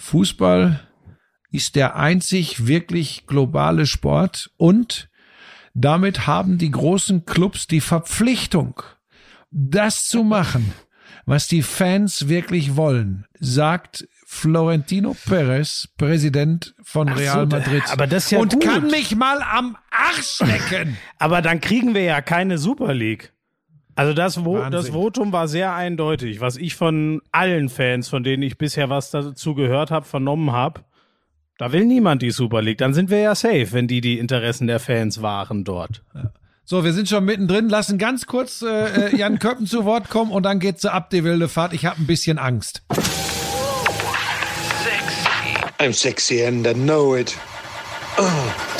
Fußball ist der einzig wirklich globale Sport und damit haben die großen Clubs die Verpflichtung, das zu machen, was die Fans wirklich wollen, sagt Florentino Perez, Präsident von Real so, Madrid. Aber das ist ja und gut. kann mich mal am Arsch lecken. aber dann kriegen wir ja keine Super League. Also das, Vo das Votum war sehr eindeutig, was ich von allen Fans, von denen ich bisher was dazu gehört habe, vernommen habe. Da will niemand die Super League. Dann sind wir ja safe, wenn die die Interessen der Fans wahren dort. Ja. So, wir sind schon mittendrin. Lassen ganz kurz äh, äh Jan Köppen zu Wort kommen und dann geht's ab die wilde Fahrt. Ich habe ein bisschen Angst. Sexy. I'm sexy and I know it. Oh.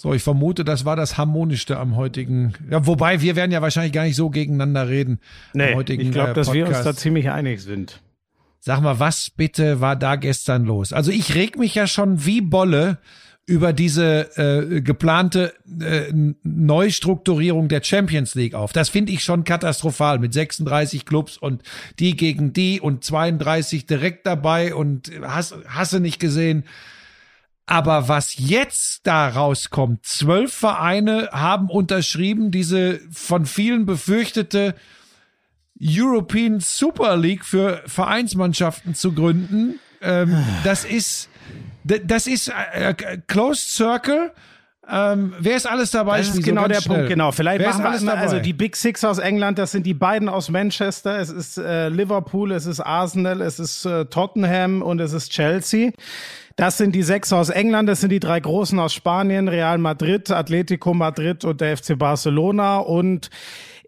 So, ich vermute, das war das harmonischste am heutigen. Ja, wobei wir werden ja wahrscheinlich gar nicht so gegeneinander reden. Nee, ich glaube, äh, dass wir uns da ziemlich einig sind. Sag mal, was bitte war da gestern los? Also ich reg mich ja schon wie Bolle über diese äh, geplante äh, Neustrukturierung der Champions League auf. Das finde ich schon katastrophal mit 36 Clubs und die gegen die und 32 direkt dabei und hast, hasse nicht gesehen. Aber was jetzt da rauskommt, zwölf Vereine haben unterschrieben, diese von vielen befürchtete European Super League für Vereinsmannschaften zu gründen. Ähm, das ist, das ist äh, äh, Closed Circle. Ähm, wer ist alles dabei? Das ist genau so der schnell. Punkt, genau. Vielleicht wer machen wir mal, also die Big Six aus England, das sind die beiden aus Manchester, es ist äh, Liverpool, es ist Arsenal, es ist äh, Tottenham und es ist Chelsea. Das sind die sechs aus England, das sind die drei großen aus Spanien, Real Madrid, Atletico Madrid und der FC Barcelona. Und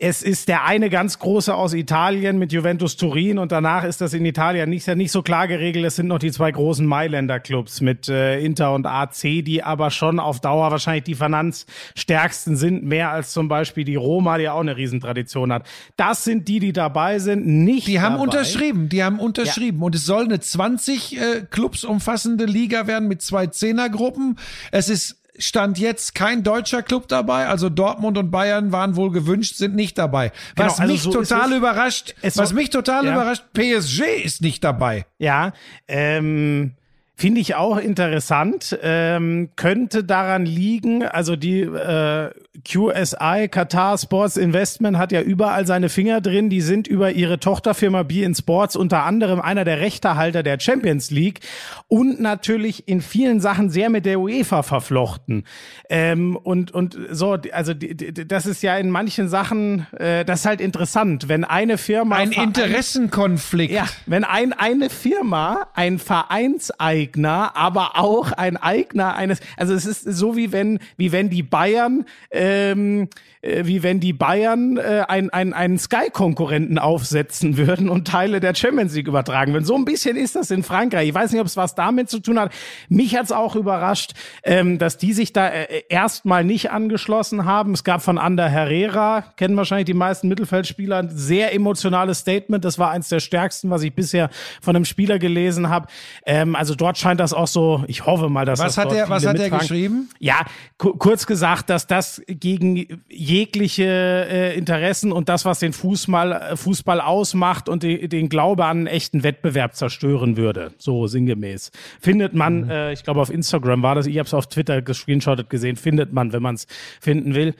es ist der eine ganz große aus Italien mit Juventus Turin und danach ist das in Italien nicht, ja nicht so klar geregelt. Es sind noch die zwei großen Mailänder Clubs mit äh, Inter und AC, die aber schon auf Dauer wahrscheinlich die finanzstärksten sind, mehr als zum Beispiel die Roma, die auch eine Riesentradition hat. Das sind die, die dabei sind, nicht Die haben dabei. unterschrieben, die haben unterschrieben ja. und es soll eine 20 äh, Clubs umfassende Liga werden mit zwei Zehnergruppen. Es ist Stand jetzt kein deutscher Club dabei, also Dortmund und Bayern waren wohl gewünscht, sind nicht dabei. Genau, was also mich so total überrascht, was mich total ja. überrascht, PSG ist nicht dabei. Ja, ähm, Finde ich auch interessant. Ähm, könnte daran liegen, also die äh, QSI, Qatar Sports Investment, hat ja überall seine Finger drin. Die sind über ihre Tochterfirma BeIN Sports unter anderem einer der Rechtehalter der Champions League und natürlich in vielen Sachen sehr mit der UEFA verflochten. Ähm, und, und so, also die, die, das ist ja in manchen Sachen, äh, das ist halt interessant, wenn eine Firma. Ein Interessenkonflikt. Ja, wenn ein, eine Firma ein Vereinseigner Eigner, aber auch ein Eigner eines, also es ist so wie wenn, wie wenn die Bayern, ähm, äh, wie wenn die Bayern äh, ein, ein, einen Sky-Konkurrenten aufsetzen würden und Teile der Champions League übertragen würden. So ein bisschen ist das in Frankreich. Ich weiß nicht, ob es was damit zu tun hat. Mich hat's auch überrascht, ähm, dass die sich da äh, erstmal nicht angeschlossen haben. Es gab von Ander Herrera, kennen wahrscheinlich die meisten Mittelfeldspieler, ein sehr emotionales Statement. Das war eins der stärksten, was ich bisher von einem Spieler gelesen habe. Ähm, also dort scheint das auch so, ich hoffe mal, dass was das hat er, was hat er geschrieben? Ja, kurz gesagt, dass das gegen jegliche äh, Interessen und das, was den Fußball, äh, Fußball ausmacht und die, den Glaube an einen echten Wettbewerb zerstören würde. So sinngemäß. Findet man, mhm. äh, ich glaube auf Instagram war das, ich habe es auf Twitter gescreenshottet gesehen, findet man, wenn man es finden will.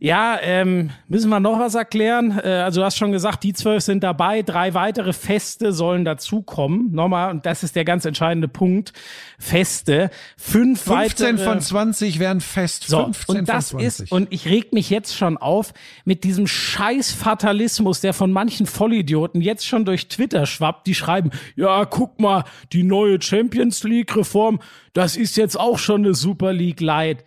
Ja, ähm, müssen wir noch was erklären? Äh, also du hast schon gesagt, die zwölf sind dabei, drei weitere Feste sollen dazukommen. Nochmal, und das ist der ganz entscheidende Punkt. Feste. Fünf 15 weitere, von 20 wären fest. so, 15 und das von 20. ist, und ich reg mich jetzt schon auf mit diesem scheiß Fatalismus, der von manchen Vollidioten jetzt schon durch Twitter schwappt, die schreiben, ja, guck mal, die neue Champions League Reform, das ist jetzt auch schon eine Super League Light.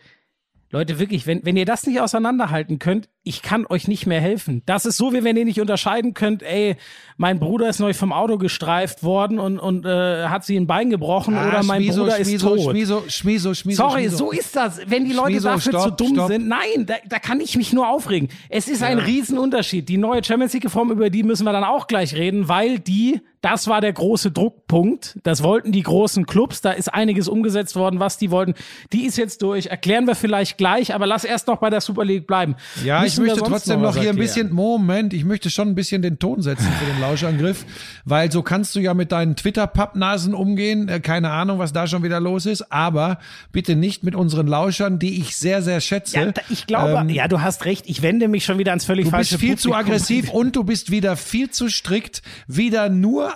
Leute, wirklich, wenn, wenn ihr das nicht auseinanderhalten könnt, ich kann euch nicht mehr helfen. Das ist so, wie wenn ihr nicht unterscheiden könnt, ey, mein Bruder ist neu vom Auto gestreift worden und, und äh, hat sie ein Bein gebrochen Ah, oder mein Schmieso, Bruder ist tot. Schmieso, Schmieso, Schmieso, Sorry, Schmieso. so ist das. Wenn die Leute Schmieso, dafür stopp, zu dumm stopp. sind, nein, da, da kann ich mich nur aufregen. Es ist ein Riesenunterschied. Die neue Champions League Reform, über die müssen wir dann auch gleich reden, weil die, das war der große Druckpunkt. Das wollten die großen Clubs. Da ist einiges umgesetzt worden, was die wollten. Die ist jetzt durch. Erklären wir vielleicht gleich, aber lass erst noch bei der Super League bleiben. Ja, ich Wir möchte trotzdem noch was hier ein bisschen, Moment, ich möchte schon ein bisschen den Ton setzen für den Lauschangriff, weil so kannst du ja mit deinen Twitter-Pappnasen umgehen. Äh, Keine Ahnung, was da schon wieder los ist, aber bitte nicht mit unseren Lauschern, die ich sehr, sehr schätze. Ja, ich glaube, Ähm, ja, du hast recht. Ich wende mich schon wieder ans völlig Du falsche bist viel zu Publikum. aggressiv und du bist wieder viel zu strikt, wieder nur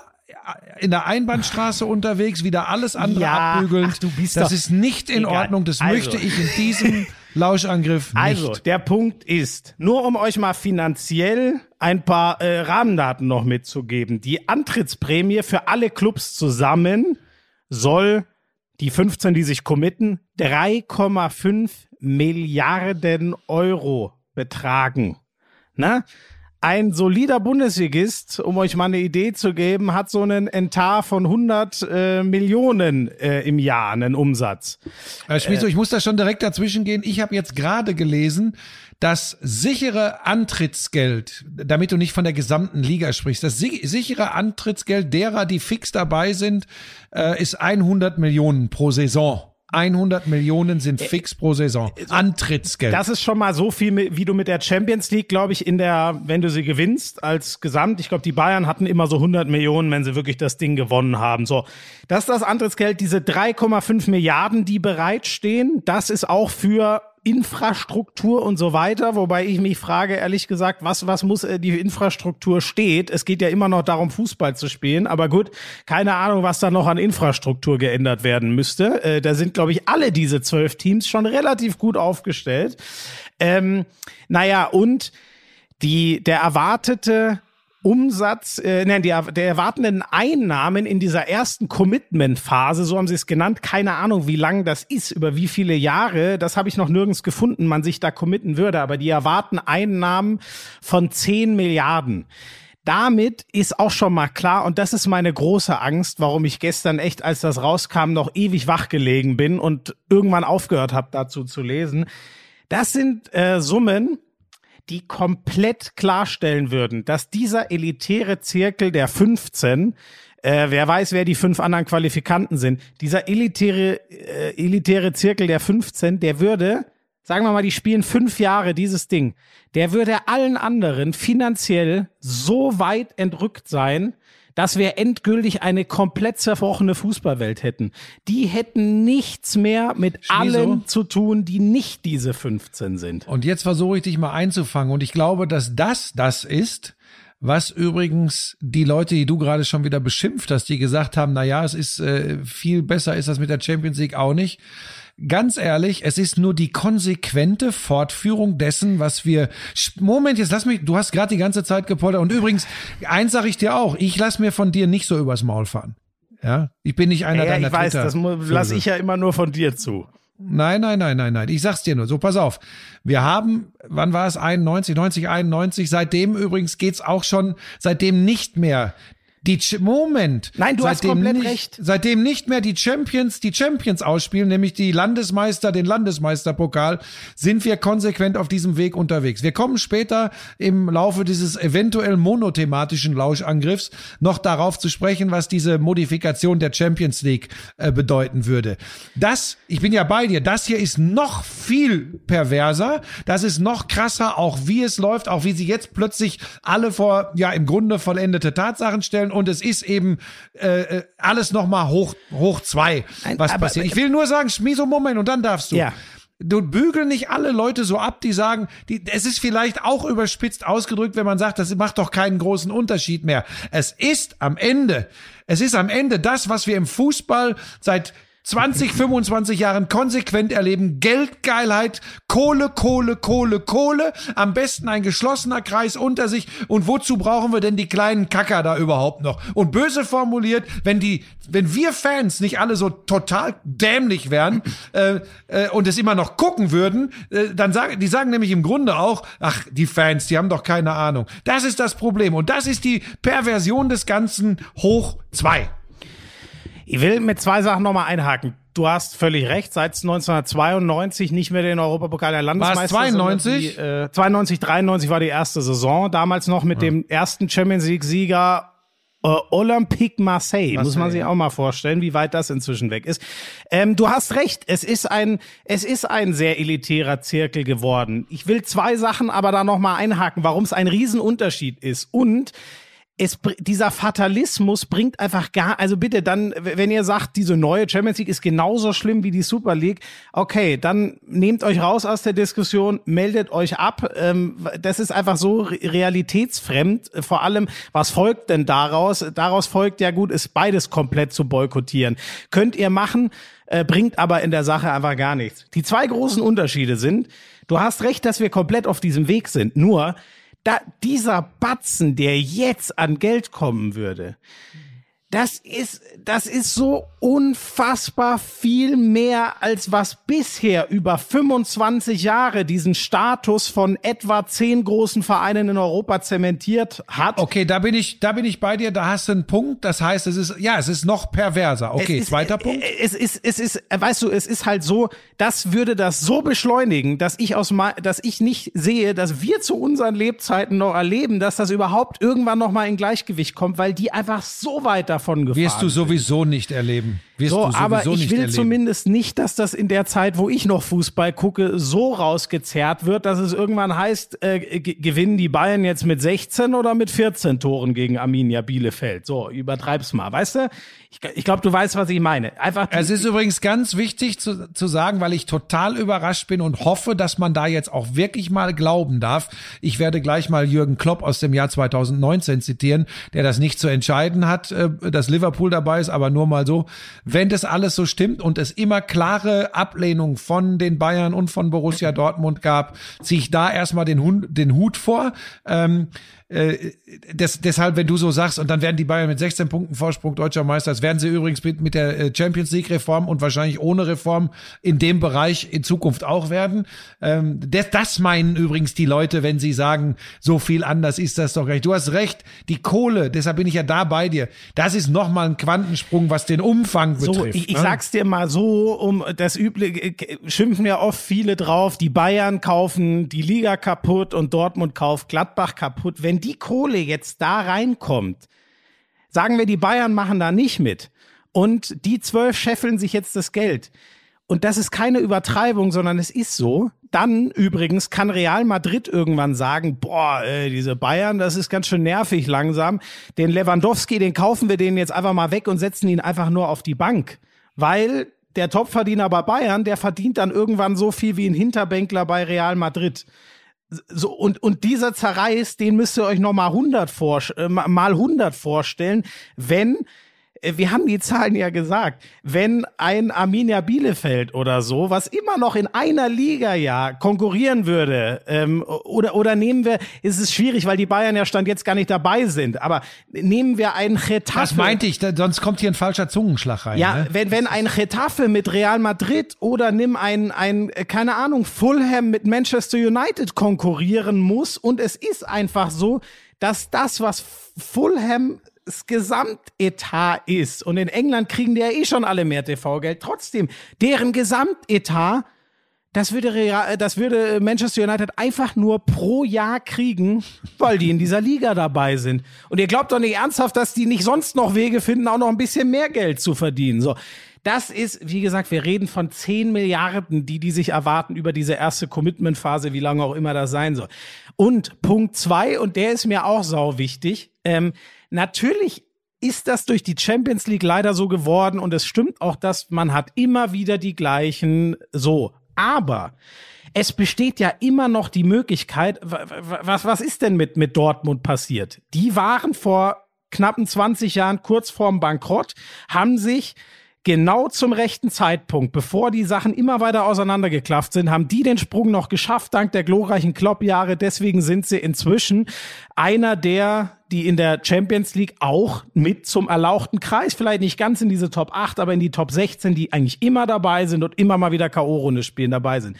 in der Einbahnstraße unterwegs, wieder alles andere Ja, abbügelnd. ach, du bist das ist nicht in Egal. Ordnung. Das Also. möchte ich in diesem Lauschangriff nicht. Also, der Punkt ist, nur um euch mal finanziell ein paar äh, Rahmendaten noch mitzugeben. Die Antrittsprämie für alle Clubs zusammen soll die 15, die sich committen, 3,5 Milliarden Euro betragen. Na? Ein solider Bundesligist, um euch mal eine Idee zu geben, hat so einen Entar von 100 äh, Millionen äh, im Jahr, einen Umsatz. Herr Schmieso, ich muss da schon direkt dazwischen gehen. Ich habe jetzt gerade gelesen, das sichere Antrittsgeld, damit du nicht von der gesamten Liga sprichst, das si sichere Antrittsgeld derer, die fix dabei sind, äh, ist 100 Millionen pro Saison. 100 Millionen sind fix pro Saison. Antrittsgeld. Das ist schon mal so viel, wie du mit der Champions League, glaube ich, in der, wenn du sie gewinnst als Gesamt. Ich glaube, die Bayern hatten immer so 100 Millionen, wenn sie wirklich das Ding gewonnen haben. So, das ist das Antrittsgeld, diese 3,5 Milliarden, die bereitstehen. Das ist auch für Infrastruktur und so weiter, wobei ich mich frage, ehrlich gesagt, was, was muss äh, die Infrastruktur steht? Es geht ja immer noch darum, Fußball zu spielen, aber gut, keine Ahnung, was da noch an Infrastruktur geändert werden müsste. Äh, da sind, glaube ich, alle diese zwölf Teams schon relativ gut aufgestellt. Ähm, naja, und die, der erwartete Umsatz, äh, nein, die, der erwartenden Einnahmen in dieser ersten Commitment-Phase, so haben sie es genannt, keine Ahnung, wie lang das ist, über wie viele Jahre, das habe ich noch nirgends gefunden, man sich da committen würde, aber die erwarten Einnahmen von 10 Milliarden. Damit ist auch schon mal klar, und das ist meine große Angst, warum ich gestern echt, als das rauskam, noch ewig wach gelegen bin und irgendwann aufgehört habe, dazu zu lesen. Das sind äh, Summen, die komplett klarstellen würden, dass dieser elitäre Zirkel der 15, äh, wer weiß, wer die fünf anderen Qualifikanten sind, dieser elitäre, äh, elitäre Zirkel der 15, der würde, sagen wir mal, die spielen fünf Jahre dieses Ding, der würde allen anderen finanziell so weit entrückt sein, dass wir endgültig eine komplett zerbrochene Fußballwelt hätten. Die hätten nichts mehr mit allen zu tun, die nicht diese 15 sind. Und jetzt versuche ich dich mal einzufangen. Und ich glaube, dass das das ist, was übrigens die Leute, die du gerade schon wieder beschimpft hast, die gesagt haben, na ja, es ist äh, viel besser ist das mit der Champions League auch nicht. Ganz ehrlich, es ist nur die konsequente Fortführung dessen, was wir. Moment, jetzt lass mich. Du hast gerade die ganze Zeit gepoltert. Und übrigens, eins sage ich dir auch: Ich lass mir von dir nicht so übers Maul fahren. Ja, ich bin nicht einer Ja, deiner ich weiß, das lasse ich ja immer nur von dir zu. Nein, nein, nein, nein, nein. Ich sag's dir nur. So, pass auf. Wir haben, wann war es? 91, 90, 91. Seitdem übrigens geht's auch schon, seitdem nicht mehr die Ch Moment. Nein, du hast seitdem komplett nicht, recht. Seitdem nicht mehr die Champions die Champions ausspielen, nämlich die Landesmeister, den Landesmeisterpokal, sind wir konsequent auf diesem Weg unterwegs. Wir kommen später im Laufe dieses eventuell monothematischen Lauschangriffs noch darauf zu sprechen, was diese Modifikation der Champions League äh, bedeuten würde. Das, ich bin ja bei dir, das hier ist noch viel perverser, das ist noch krasser, auch wie es läuft, auch wie sie jetzt plötzlich alle vor, ja, im Grunde vollendete Tatsachen stellen und es ist eben äh, äh, alles nochmal hoch, hoch zwei, was aber- passiert. Ich will nur sagen, Schmieso, Moment, und dann darfst du. Ja. du bügeln nicht alle Leute so ab, die sagen, die, es ist vielleicht auch überspitzt ausgedrückt, wenn man sagt, das macht doch keinen großen Unterschied mehr. Es ist am Ende, es ist am Ende das, was wir im Fußball seit 20, 25 Jahren konsequent erleben. Geldgeilheit, Kohle, Kohle, Kohle, Kohle. Am besten ein geschlossener Kreis unter sich. Und wozu brauchen wir denn die kleinen Kacker da überhaupt noch? Und böse formuliert, wenn die, wenn wir Fans nicht alle so total dämlich wären äh, äh, und es immer noch gucken würden, äh, dann sagen, die sagen nämlich im Grunde auch, ach, die Fans, die haben doch keine Ahnung. Das ist das Problem. Und das ist die Perversion des Ganzen hoch zwei. Ich will mit zwei Sachen nochmal einhaken. Du hast völlig recht, seit 1992 nicht mehr den Europapokal der Landesmeister. War es 92? Die, äh, 92, 93 war die erste Saison, damals noch mit ja. dem ersten Champions League-Sieger äh, Olympique Marseille, Marseille, muss man sich auch mal vorstellen, wie weit das inzwischen weg ist. Ähm, du hast recht, es ist ein, es ist ein sehr elitärer Zirkel geworden. Ich will zwei Sachen aber da noch mal einhaken, warum es ein Riesenunterschied ist und es, dieser Fatalismus bringt einfach gar, also bitte dann, wenn ihr sagt, diese neue Champions League ist genauso schlimm wie die Super League, okay, dann nehmt euch raus aus der Diskussion, meldet euch ab. Ähm, das ist einfach so realitätsfremd. Vor allem, was folgt denn daraus? Daraus folgt ja gut, ist beides komplett zu boykottieren. Könnt ihr machen, äh, bringt aber in der Sache einfach gar nichts. Die zwei großen Unterschiede sind, du hast recht, dass wir komplett auf diesem Weg sind. Nur, da, dieser Batzen, der jetzt an Geld kommen würde, das ist, das ist so unfassbar viel mehr, als was bisher über 25 Jahre diesen Status von etwa zehn großen Vereinen in Europa zementiert hat. Okay, da bin ich, da bin ich bei dir, da hast du einen Punkt. Das heißt, es ist, ja, es ist noch perverser. Okay, ist, zweiter Punkt. Es ist, es ist, weißt du, es ist halt so, das würde das so beschleunigen, dass ich aus, dass ich nicht sehe, dass wir zu unseren Lebzeiten noch erleben, dass das überhaupt irgendwann noch mal in Gleichgewicht kommt, weil die einfach so weit davon davon gefahren Wirst du sowieso nicht erleben. So, aber ich will erleben. zumindest nicht, dass das in der Zeit, wo ich noch Fußball gucke, so rausgezerrt wird, dass es irgendwann heißt, äh, gewinnen die Bayern jetzt mit 16 oder mit 14 Toren gegen Arminia Bielefeld. So, übertreib's mal, weißt du? Ich, ich glaube, du weißt, was ich meine. Einfach. Es ist übrigens ganz wichtig zu, zu sagen, weil ich total überrascht bin und hoffe, dass man da jetzt auch wirklich mal glauben darf. Ich werde gleich mal Jürgen Klopp aus dem Jahr 2019 zitieren, der das nicht zu entscheiden hat, äh, dass Liverpool dabei ist, aber nur mal so wenn das alles so stimmt und es immer klare Ablehnung von den Bayern und von Borussia Dortmund gab, ziehe ich da erstmal den, Hund, den Hut vor. Ähm, äh, des, deshalb, wenn du so sagst, und dann werden die Bayern mit 16 Punkten Vorsprung deutscher Meister, das werden sie übrigens mit, mit der äh, Champions League Reform und wahrscheinlich ohne Reform in dem Bereich in Zukunft auch werden. Ähm, das, das meinen übrigens die Leute, wenn sie sagen, so viel anders ist das doch gar nicht. Du hast recht, die Kohle, deshalb bin ich ja da bei dir, das ist nochmal ein Quantensprung, was den Umfang betrifft. So, ich, ich ne? sag's dir mal so, um das übliche, äh, schimpfen ja oft viele drauf, die Bayern kaufen die Liga kaputt und Dortmund kauft Gladbach kaputt. Wenn wenn die Kohle jetzt da reinkommt, sagen wir, die Bayern machen da nicht mit und die zwölf scheffeln sich jetzt das Geld. Und das ist keine Übertreibung, sondern es ist so. Dann übrigens kann Real Madrid irgendwann sagen, boah, ey, diese Bayern, das ist ganz schön nervig langsam. Den Lewandowski, den kaufen wir den jetzt einfach mal weg und setzen ihn einfach nur auf die Bank. Weil der Topverdiener bei Bayern, der verdient dann irgendwann so viel wie ein Hinterbänkler bei Real Madrid. So, und, und dieser Zerreiß, den müsst ihr euch noch mal 100 vor, äh, mal 100 vorstellen, wenn wir haben die Zahlen ja gesagt, wenn ein Arminia Bielefeld oder so, was immer noch in einer Liga ja konkurrieren würde, ähm, oder, oder nehmen wir, ist es schwierig, weil die Bayern ja Stand jetzt gar nicht dabei sind, aber nehmen wir einen Getafe. Das meinte ich, sonst kommt hier ein falscher Zungenschlag rein. Ja, ne? wenn, wenn ein Getafe mit Real Madrid oder nimm ein, ein, keine Ahnung, Fulham mit Manchester United konkurrieren muss und es ist einfach so, dass das, was Fulham das Gesamtetat ist, und in England kriegen die ja eh schon alle mehr TV-Geld, trotzdem, deren Gesamtetat, das würde, Real, das würde Manchester United einfach nur pro Jahr kriegen, weil die in dieser Liga dabei sind. Und ihr glaubt doch nicht ernsthaft, dass die nicht sonst noch Wege finden, auch noch ein bisschen mehr Geld zu verdienen. So. Das ist, wie gesagt, wir reden von 10 Milliarden, die die sich erwarten über diese erste Commitment-Phase, wie lange auch immer das sein soll. Und Punkt zwei, und der ist mir auch sau wichtig, ähm, Natürlich ist das durch die Champions League leider so geworden und es stimmt auch, dass man hat immer wieder die gleichen so Aber es besteht ja immer noch die Möglichkeit, was, was ist denn mit, mit Dortmund passiert? Die waren vor knappen 20 Jahren kurz vorm Bankrott, haben sich genau zum rechten Zeitpunkt, bevor die Sachen immer weiter auseinandergeklafft sind, haben die den Sprung noch geschafft, dank der glorreichen Klopp-Jahre. Deswegen sind sie inzwischen einer der, die in der Champions League auch mit zum erlauchten Kreis, vielleicht nicht ganz in diese Top 8, aber in die Top 16, die eigentlich immer dabei sind und immer mal wieder K.O.-Runde spielen dabei sind.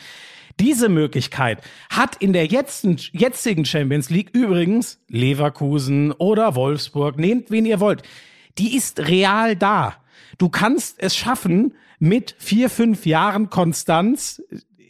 Diese Möglichkeit hat in der jetzigen, Champions League übrigens Leverkusen oder Wolfsburg, nehmt wen ihr wollt. Die ist real da. Du kannst es schaffen, mit vier, fünf Jahren Konstanz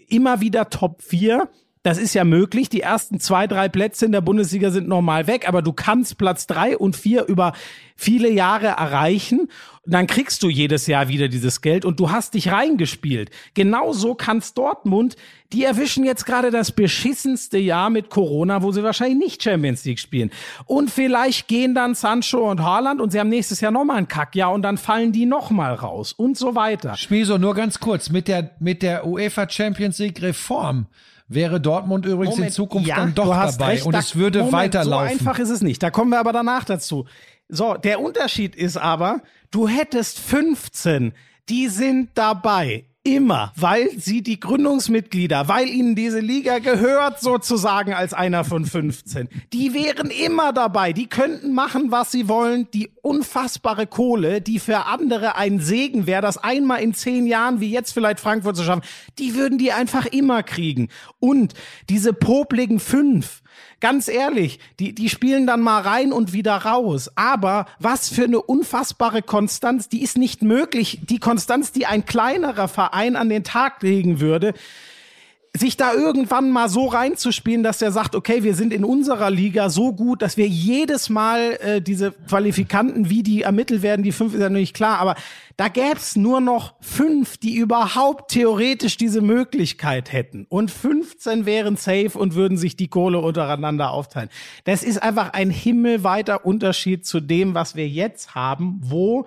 immer wieder Top 4 das ist ja möglich. Die ersten zwei, drei Plätze in der Bundesliga sind normal weg, aber du kannst Platz drei und vier über viele Jahre erreichen. Dann kriegst du jedes Jahr wieder dieses Geld und du hast dich reingespielt. Genauso kannst Dortmund, die erwischen jetzt gerade das beschissenste Jahr mit Corona, wo sie wahrscheinlich nicht Champions League spielen. Und vielleicht gehen dann Sancho und Haaland und sie haben nächstes Jahr nochmal ein Kackjahr und dann fallen die nochmal raus und so weiter. Spieso, nur ganz kurz, mit der, mit der UEFA Champions League Reform wäre Dortmund übrigens Moment, in Zukunft ja, dann doch dabei recht, und da, es würde Moment, weiterlaufen. So einfach ist es nicht. Da kommen wir aber danach dazu. So, der Unterschied ist aber, du hättest 15, die sind dabei immer, weil sie die Gründungsmitglieder, weil ihnen diese Liga gehört sozusagen als einer von 15. Die wären immer dabei, die könnten machen, was sie wollen, die unfassbare Kohle, die für andere ein Segen wäre, das einmal in zehn Jahren, wie jetzt vielleicht Frankfurt zu schaffen, die würden die einfach immer kriegen. Und diese popligen fünf, Ganz ehrlich, die, die spielen dann mal rein und wieder raus. Aber was für eine unfassbare Konstanz, die ist nicht möglich. Die Konstanz, die ein kleinerer Verein an den Tag legen würde, sich da irgendwann mal so reinzuspielen, dass er sagt, okay, wir sind in unserer Liga so gut, dass wir jedes Mal äh, diese Qualifikanten, wie die ermittelt werden, die fünf ist ja nicht klar, aber da gäb's nur noch fünf, die überhaupt theoretisch diese Möglichkeit hätten. Und 15 wären safe und würden sich die Kohle untereinander aufteilen. Das ist einfach ein himmelweiter Unterschied zu dem, was wir jetzt haben, wo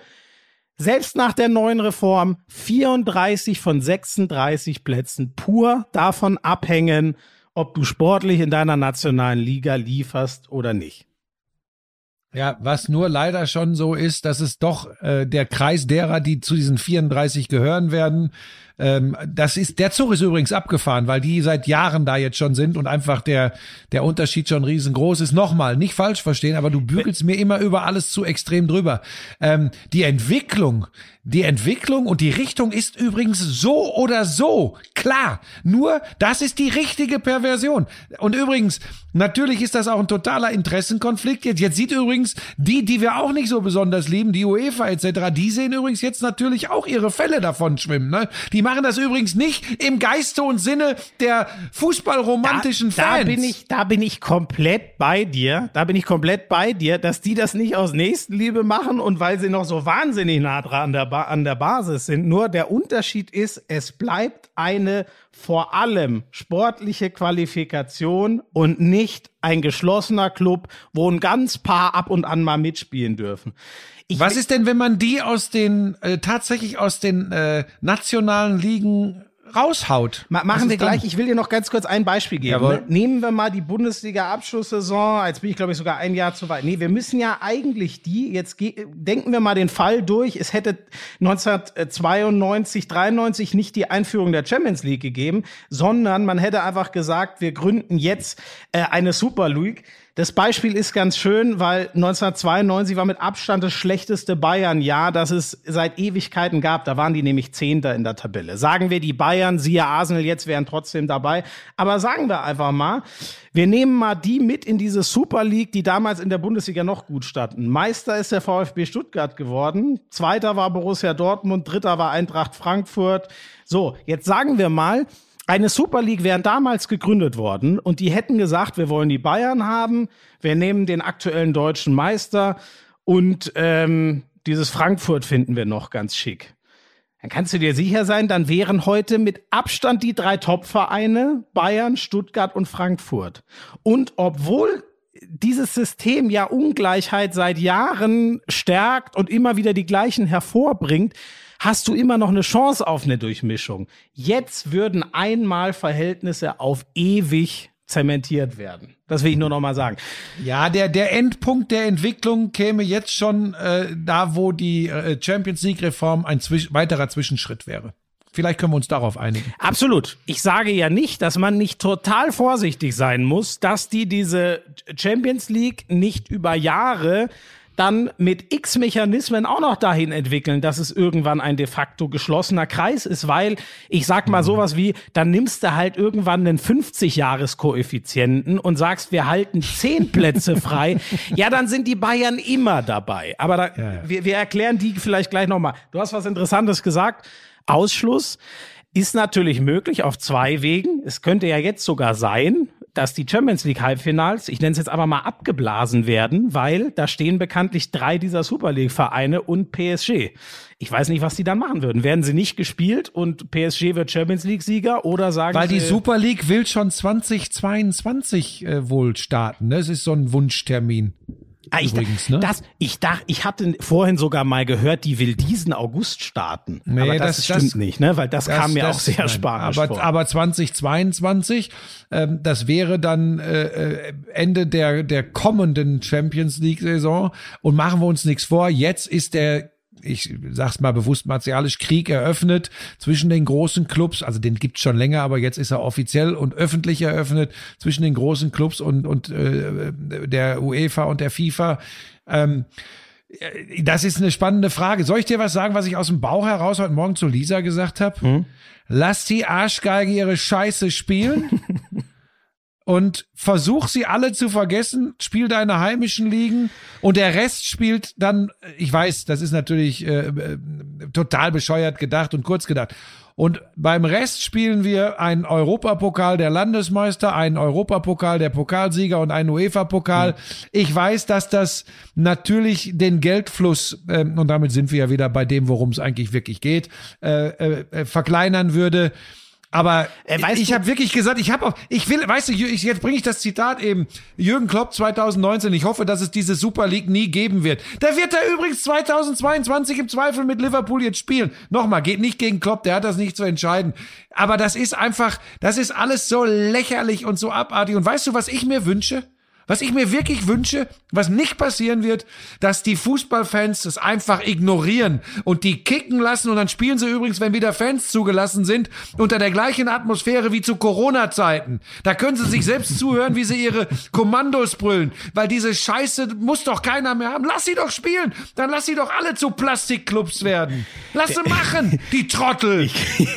selbst nach der neuen Reform 34 von 36 Plätzen pur davon abhängen, ob du sportlich in deiner nationalen Liga lieferst oder nicht. Ja, was nur leider schon so ist, dass es doch äh, der Kreis derer, die zu diesen 34 gehören werden, ähm, das ist, der Zug ist übrigens abgefahren, weil die seit Jahren da jetzt schon sind und einfach der, der Unterschied schon riesengroß ist. Nochmal, nicht falsch verstehen, aber du bügelst mir immer über alles zu extrem drüber. Ähm, die Entwicklung, die Entwicklung und die Richtung ist übrigens so oder so klar. Nur, das ist die richtige Perversion. Und übrigens, natürlich ist das auch ein totaler Interessenkonflikt. Jetzt, jetzt sieht übrigens die, die wir auch nicht so besonders lieben, die UEFA etc., die sehen übrigens jetzt natürlich auch ihre Fälle davon schwimmen. Ne? Die machen das übrigens nicht im Geiste und Sinne der fußballromantischen da, Fans. Da bin ich, da bin ich komplett bei dir. Da bin ich komplett bei dir, dass die das nicht aus Nächstenliebe machen und weil sie noch so wahnsinnig nah dran an der, ba an der Basis sind. Nur der Unterschied ist, es bleibt eine vor allem sportliche Qualifikation und nicht ein geschlossener Club, wo ein ganz paar ab und an mal mitspielen dürfen. Ich Was ist denn, wenn man die aus den äh, tatsächlich aus den äh, nationalen Ligen raushaut. Ma machen wir gleich. Ich will dir noch ganz kurz ein Beispiel geben. Ne? Nehmen wir mal die Bundesliga-Abschlusssaison. Jetzt bin ich, glaube ich, sogar ein Jahr zu weit. Nee, wir müssen ja eigentlich die, jetzt denken wir mal den Fall durch. Es hätte 1992, 93 nicht die Einführung der Champions League gegeben, sondern man hätte einfach gesagt, wir gründen jetzt äh, eine Super League das Beispiel ist ganz schön, weil 1992 war mit Abstand das schlechteste Bayern-Jahr, das es seit Ewigkeiten gab. Da waren die nämlich Zehnter in der Tabelle. Sagen wir, die Bayern, siehe Arsenal, jetzt wären trotzdem dabei. Aber sagen wir einfach mal, wir nehmen mal die mit in diese Super League, die damals in der Bundesliga noch gut standen. Meister ist der VfB Stuttgart geworden. Zweiter war Borussia Dortmund. Dritter war Eintracht Frankfurt. So, jetzt sagen wir mal, eine Super League wäre damals gegründet worden und die hätten gesagt, wir wollen die Bayern haben, wir nehmen den aktuellen deutschen Meister und ähm, dieses Frankfurt finden wir noch ganz schick. Dann kannst du dir sicher sein, dann wären heute mit Abstand die drei Top-Vereine Bayern, Stuttgart und Frankfurt. Und obwohl dieses System ja Ungleichheit seit Jahren stärkt und immer wieder die gleichen hervorbringt, hast du immer noch eine Chance auf eine Durchmischung. Jetzt würden einmal Verhältnisse auf ewig zementiert werden. Das will ich nur noch mal sagen. Ja, der der Endpunkt der Entwicklung käme jetzt schon äh, da, wo die äh, Champions League Reform ein zwisch weiterer Zwischenschritt wäre. Vielleicht können wir uns darauf einigen. Absolut. Ich sage ja nicht, dass man nicht total vorsichtig sein muss, dass die diese Champions League nicht über Jahre dann mit x Mechanismen auch noch dahin entwickeln, dass es irgendwann ein de facto geschlossener Kreis ist, weil ich sag mal sowas wie, dann nimmst du halt irgendwann einen 50-Jahres-Koeffizienten und sagst, wir halten zehn Plätze frei. Ja, dann sind die Bayern immer dabei. Aber da, ja, ja. Wir, wir erklären die vielleicht gleich nochmal. Du hast was Interessantes gesagt. Ausschluss ist natürlich möglich auf zwei Wegen. Es könnte ja jetzt sogar sein, dass die Champions League Halbfinals, ich nenne es jetzt aber mal abgeblasen werden, weil da stehen bekanntlich drei dieser Super League Vereine und PSG. Ich weiß nicht, was die dann machen würden. Werden sie nicht gespielt und PSG wird Champions League Sieger oder sagen Weil sie, die Super League will schon 2022 äh, wohl starten. Ne? Das ist so ein Wunschtermin. Ah, ich, Übrigens, ne? das, ich dachte, ich hatte vorhin sogar mal gehört, die will diesen August starten. Nee, aber das, das stimmt das, nicht, ne? Weil das, das kam mir auch sehr nein, spanisch aber, vor. Aber 2022, ähm, das wäre dann äh, äh, Ende der der kommenden Champions League Saison und machen wir uns nichts vor. Jetzt ist der ich sag's mal bewusst martialisch, Krieg eröffnet zwischen den großen Clubs, also den gibt's schon länger, aber jetzt ist er offiziell und öffentlich eröffnet zwischen den großen Clubs und, und äh, der UEFA und der FIFA. Ähm, das ist eine spannende Frage. Soll ich dir was sagen, was ich aus dem Bauch heraus heute Morgen zu Lisa gesagt habe? Hm? Lass die Arschgeige ihre Scheiße spielen. und versuch sie alle zu vergessen, spiel deine heimischen Ligen und der Rest spielt dann, ich weiß, das ist natürlich äh, äh, total bescheuert gedacht und kurz gedacht. Und beim Rest spielen wir einen Europapokal der Landesmeister, einen Europapokal der Pokalsieger und einen UEFA-Pokal. Ich weiß, dass das natürlich den Geldfluss, äh, und damit sind wir ja wieder bei dem, worum es eigentlich wirklich geht, äh, äh, äh verkleinern würde. Aber äh, ich habe wirklich gesagt, ich habe auch, ich will, weißt du, ich, jetzt bringe ich das Zitat eben, Jürgen Klopp 2019, ich hoffe, dass es diese Super League nie geben wird. Da wird er übrigens 2022 im Zweifel mit Liverpool jetzt spielen. Nochmal, geht nicht gegen Klopp, der hat das nicht zu entscheiden. Aber das ist einfach, das ist alles so lächerlich und so abartig. Und weißt du, was ich mir wünsche? Was ich mir wirklich wünsche, was nicht passieren wird, dass die Fußballfans es einfach ignorieren und die kicken lassen und dann spielen sie übrigens, wenn wieder Fans zugelassen sind, unter der gleichen Atmosphäre wie zu Corona-Zeiten. Da können sie sich selbst zuhören, wie sie ihre Kommandos brüllen, weil diese Scheiße muss doch keiner mehr haben. Lass sie doch spielen, dann lass sie doch alle zu Plastikclubs werden. Lass sie machen, die Trottel.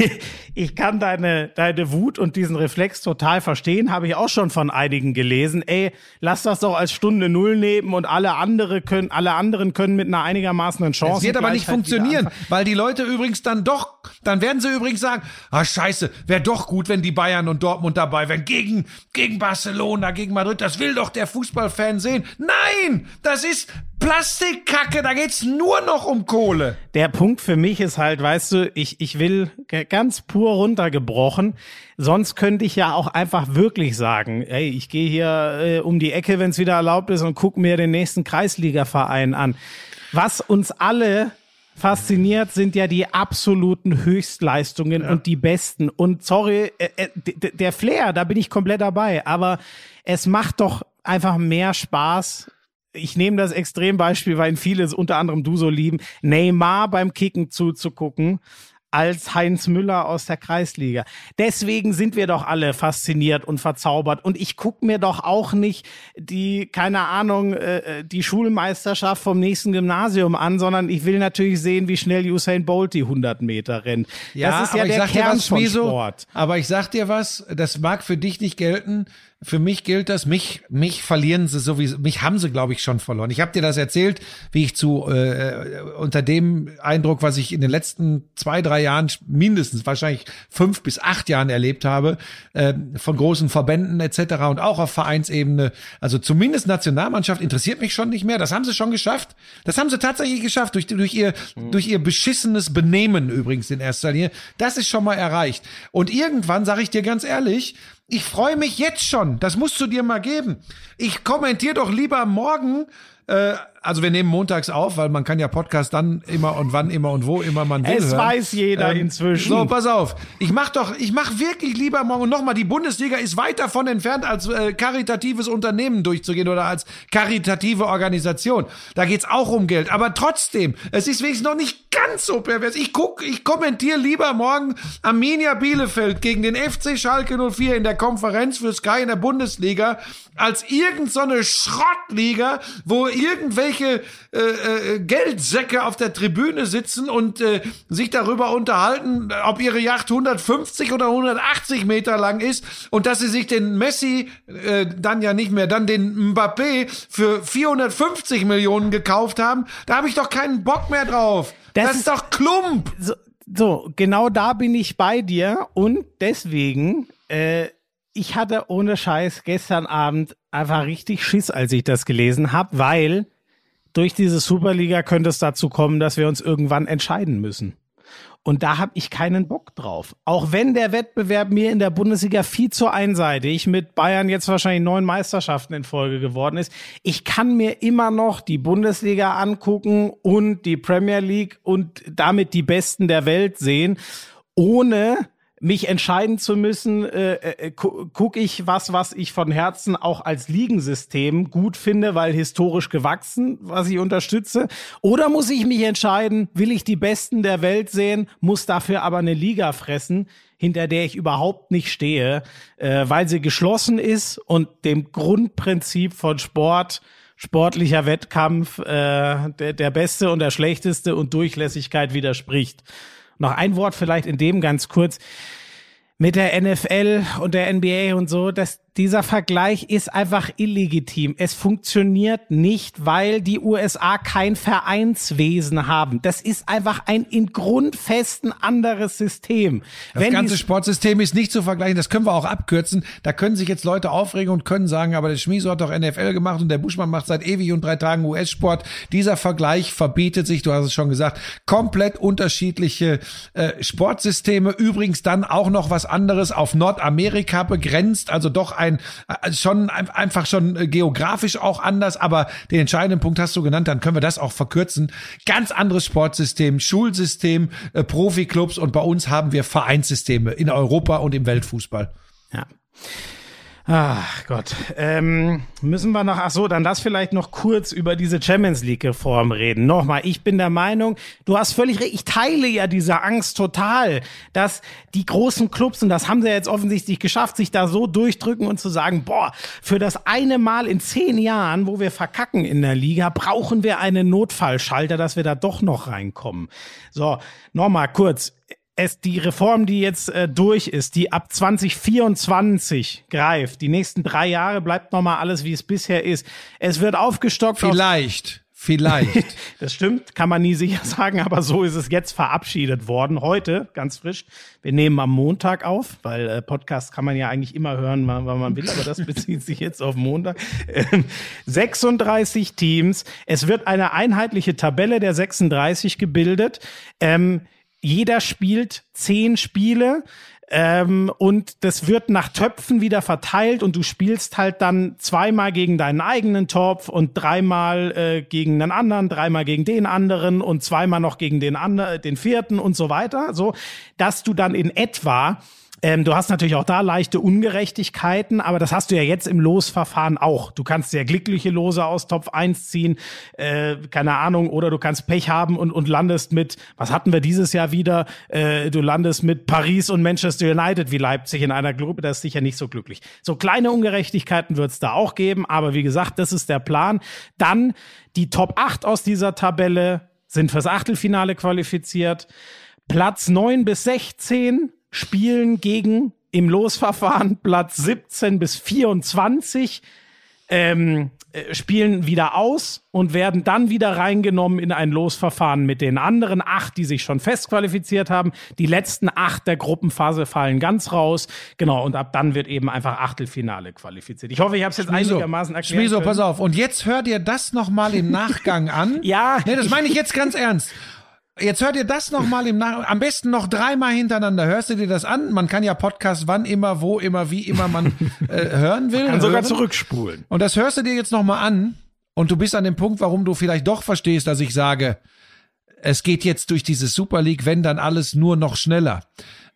ich kann deine, deine Wut und diesen Reflex total verstehen, habe ich auch schon von einigen gelesen. Ey, lass das doch als Stunde Null nehmen und alle andere können, alle anderen können mit einer einigermaßen Chance. Es wird aber nicht funktionieren, weil die Leute übrigens dann doch, dann werden sie übrigens sagen, ah scheiße, wäre doch gut, wenn die Bayern und Dortmund dabei wären, gegen, gegen Barcelona, gegen Madrid, das will doch der Fußballfan sehen. Nein, das ist Plastikkacke, da geht's nur noch um Kohle. Der Punkt für mich ist halt, weißt du, ich, ich will ganz pur runtergebrochen. Sonst könnte ich ja auch einfach wirklich sagen, ey, ich gehe hier äh, um die Ecke, wenn es wieder erlaubt ist und guck mir den nächsten Kreisligaverein an. Was uns alle fasziniert, sind ja die absoluten Höchstleistungen ja. und die besten. Und sorry, äh, äh, der Flair, da bin ich komplett dabei. Aber es macht doch einfach mehr Spaß, ich nehme das Extrembeispiel, weil viele, unter anderem du so lieben, Neymar beim Kicken zuzugucken, als Heinz Müller aus der Kreisliga. Deswegen sind wir doch alle fasziniert und verzaubert. Und ich guck mir doch auch nicht die, keine Ahnung, äh, äh die Schulmeisterschaft vom nächsten Gymnasium an, sondern ich will natürlich sehen, wie schnell Usain Bolt die 100 Meter rennt. Ja, das ist ja der Kern was, von Sport. Aber ich sag dir was, das mag für dich nicht gelten für mich gilt das, mich, mich verlieren sie sowieso, mich haben sie, glaube ich, schon verloren. Ich habe dir das erzählt, wie ich zu äh, unter dem Eindruck, was ich in den letzten zwei, drei Jahren, mindestens wahrscheinlich fünf bis acht Jahren erlebt habe, äh, von großen Verbänden etc. und auch auf Vereinsebene, also zumindest Nationalmannschaft interessiert mich schon nicht mehr. Das haben sie schon geschafft. Das haben sie tatsächlich geschafft durch, durch ihr durch ihr beschissenes Benehmen übrigens in erster Linie. Das ist schon mal erreicht. Und irgendwann sage ich dir ganz ehrlich, Ich freue mich jetzt schon. Das musst du dir mal geben. Ich kommentiere doch lieber morgen äh, also wir nehmen montags auf, weil man kann ja Podcast dann immer und wann immer und wo immer man will. Es hören. weiß jeder ähm, inzwischen. So, pass auf. Ich mach doch, ich mach wirklich lieber morgen nochmal. Die Bundesliga ist weit davon entfernt, als äh, karitatives Unternehmen durchzugehen oder als karitative Organisation. Da geht's auch um Geld. Aber trotzdem, es ist wenigstens noch nicht ganz so pervers. Ich guck, ich kommentiere lieber morgen Arminia Bielefeld gegen den FC Schalke 04 in der Konferenz für Sky in der Bundesliga als irgend so eine Schrottliga, wo irgendwelche äh, äh, Geldsäcke auf der Tribüne sitzen und äh, sich darüber unterhalten, ob ihre Yacht 150 oder 180 Meter lang ist und dass sie sich den Messi äh, dann ja nicht mehr, dann den Mbappé für 450 Millionen gekauft haben. Da habe ich doch keinen Bock mehr drauf. Das, das ist doch Klump. So, so, genau da bin ich bei dir und deswegen äh, ich hatte ohne Scheiß gestern Abend einfach richtig Schiss, als ich das gelesen habe, weil durch diese Superliga könnte es dazu kommen, dass wir uns irgendwann entscheiden müssen. Und da habe ich keinen Bock drauf. Auch wenn der Wettbewerb mir in der Bundesliga viel zu einseitig mit Bayern jetzt wahrscheinlich neun Meisterschaften in Folge geworden ist. Ich kann mir immer noch die Bundesliga angucken und die Premier League und damit die Besten der Welt sehen, ohne mich entscheiden zu müssen, äh, äh, gucke ich was, was ich von Herzen auch als Ligensystem gut finde, weil historisch gewachsen, was ich unterstütze, oder muss ich mich entscheiden, will ich die Besten der Welt sehen, muss dafür aber eine Liga fressen, hinter der ich überhaupt nicht stehe, äh, weil sie geschlossen ist und dem Grundprinzip von Sport sportlicher Wettkampf äh, der, der beste und der schlechteste und Durchlässigkeit widerspricht. Noch ein Wort vielleicht in dem ganz kurz. Mit der NFL und der NBA und so, dass dieser Vergleich ist einfach illegitim. Es funktioniert nicht, weil die USA kein Vereinswesen haben. Das ist einfach ein in Grundfesten anderes System. Das Wenn ganze Sportsystem ist nicht zu vergleichen. Das können wir auch abkürzen. Da können sich jetzt Leute aufregen und können sagen, aber der Schmieso hat doch NFL gemacht und der Buschmann macht seit ewig und drei Tagen US-Sport. Dieser Vergleich verbietet sich, du hast es schon gesagt, komplett unterschiedliche äh, Sportsysteme. Übrigens dann auch noch was anderes auf Nordamerika begrenzt, also doch ein äh, schon einfach schon äh, geografisch auch anders, aber den entscheidenden Punkt hast du genannt, dann können wir das auch verkürzen. Ganz anderes Sportsystem, Schulsystem, äh, Profiklubs und bei uns haben wir Vereinssysteme in Europa und im Weltfußball. Ja. Ach Gott. Ähm, müssen wir noch, ach so, dann lass vielleicht noch kurz über diese Champions League Reform reden. Nochmal, ich bin der Meinung, du hast völlig recht, ich teile ja diese Angst total, dass die großen Clubs, und das haben sie jetzt offensichtlich geschafft, sich da so durchdrücken und zu sagen, boah, für das eine Mal in zehn Jahren, wo wir verkacken in der Liga, brauchen wir einen Notfallschalter, dass wir da doch noch reinkommen. So, nochmal kurz es die Reform, die jetzt äh, durch ist, die ab 2024 greift, die nächsten drei Jahre bleibt nochmal alles, wie es bisher ist. Es wird aufgestockt. Vielleicht. Vielleicht. das stimmt, kann man nie sicher sagen, aber so ist es jetzt verabschiedet worden. Heute, ganz frisch. Wir nehmen am Montag auf, weil äh, Podcast kann man ja eigentlich immer hören, wann, wann man will, aber das bezieht sich jetzt auf Montag. 36 ähm, Teams. Es wird eine einheitliche Tabelle der 36 gebildet. Ähm, jeder spielt zehn Spiele ähm, und das wird nach Töpfen wieder verteilt und du spielst halt dann zweimal gegen deinen eigenen Topf und dreimal äh, gegen einen anderen, dreimal gegen den anderen und zweimal noch gegen den anderen, den vierten und so weiter, so dass du dann in etwa ähm, du hast natürlich auch da leichte Ungerechtigkeiten, aber das hast du ja jetzt im Losverfahren auch. Du kannst sehr glückliche Lose aus Topf 1 ziehen, äh, keine Ahnung, oder du kannst Pech haben und, und landest mit, was hatten wir dieses Jahr wieder? Äh, du landest mit Paris und Manchester United wie Leipzig in einer Gruppe, das ist sicher nicht so glücklich. So kleine Ungerechtigkeiten wird es da auch geben, aber wie gesagt, das ist der Plan. Dann die Top 8 aus dieser Tabelle sind fürs Achtelfinale qualifiziert. Platz 9 bis 16 spielen gegen im Losverfahren Platz 17 bis 24 ähm, äh, spielen wieder aus und werden dann wieder reingenommen in ein Losverfahren mit den anderen acht, die sich schon fest qualifiziert haben. Die letzten acht der Gruppenphase fallen ganz raus. Genau, und ab dann wird eben einfach Achtelfinale qualifiziert. Ich hoffe, ich habe es jetzt Schmieso, einigermaßen erklärt. Schmieso, pass auf. Und jetzt hör dir das nochmal im Nachgang an. ja. Nee, das meine ich jetzt ganz ernst jetzt hört ihr das nochmal im Nach am besten noch dreimal hintereinander. Hörst du dir das an? Man kann ja Podcast wann immer, wo immer, wie immer man äh, hören will. Man kann sogar hören. zurückspulen. Und das hörst du dir jetzt nochmal an und du bist an dem Punkt, warum du vielleicht doch verstehst, dass ich sage, es geht jetzt durch diese Super League, wenn dann alles nur noch schneller.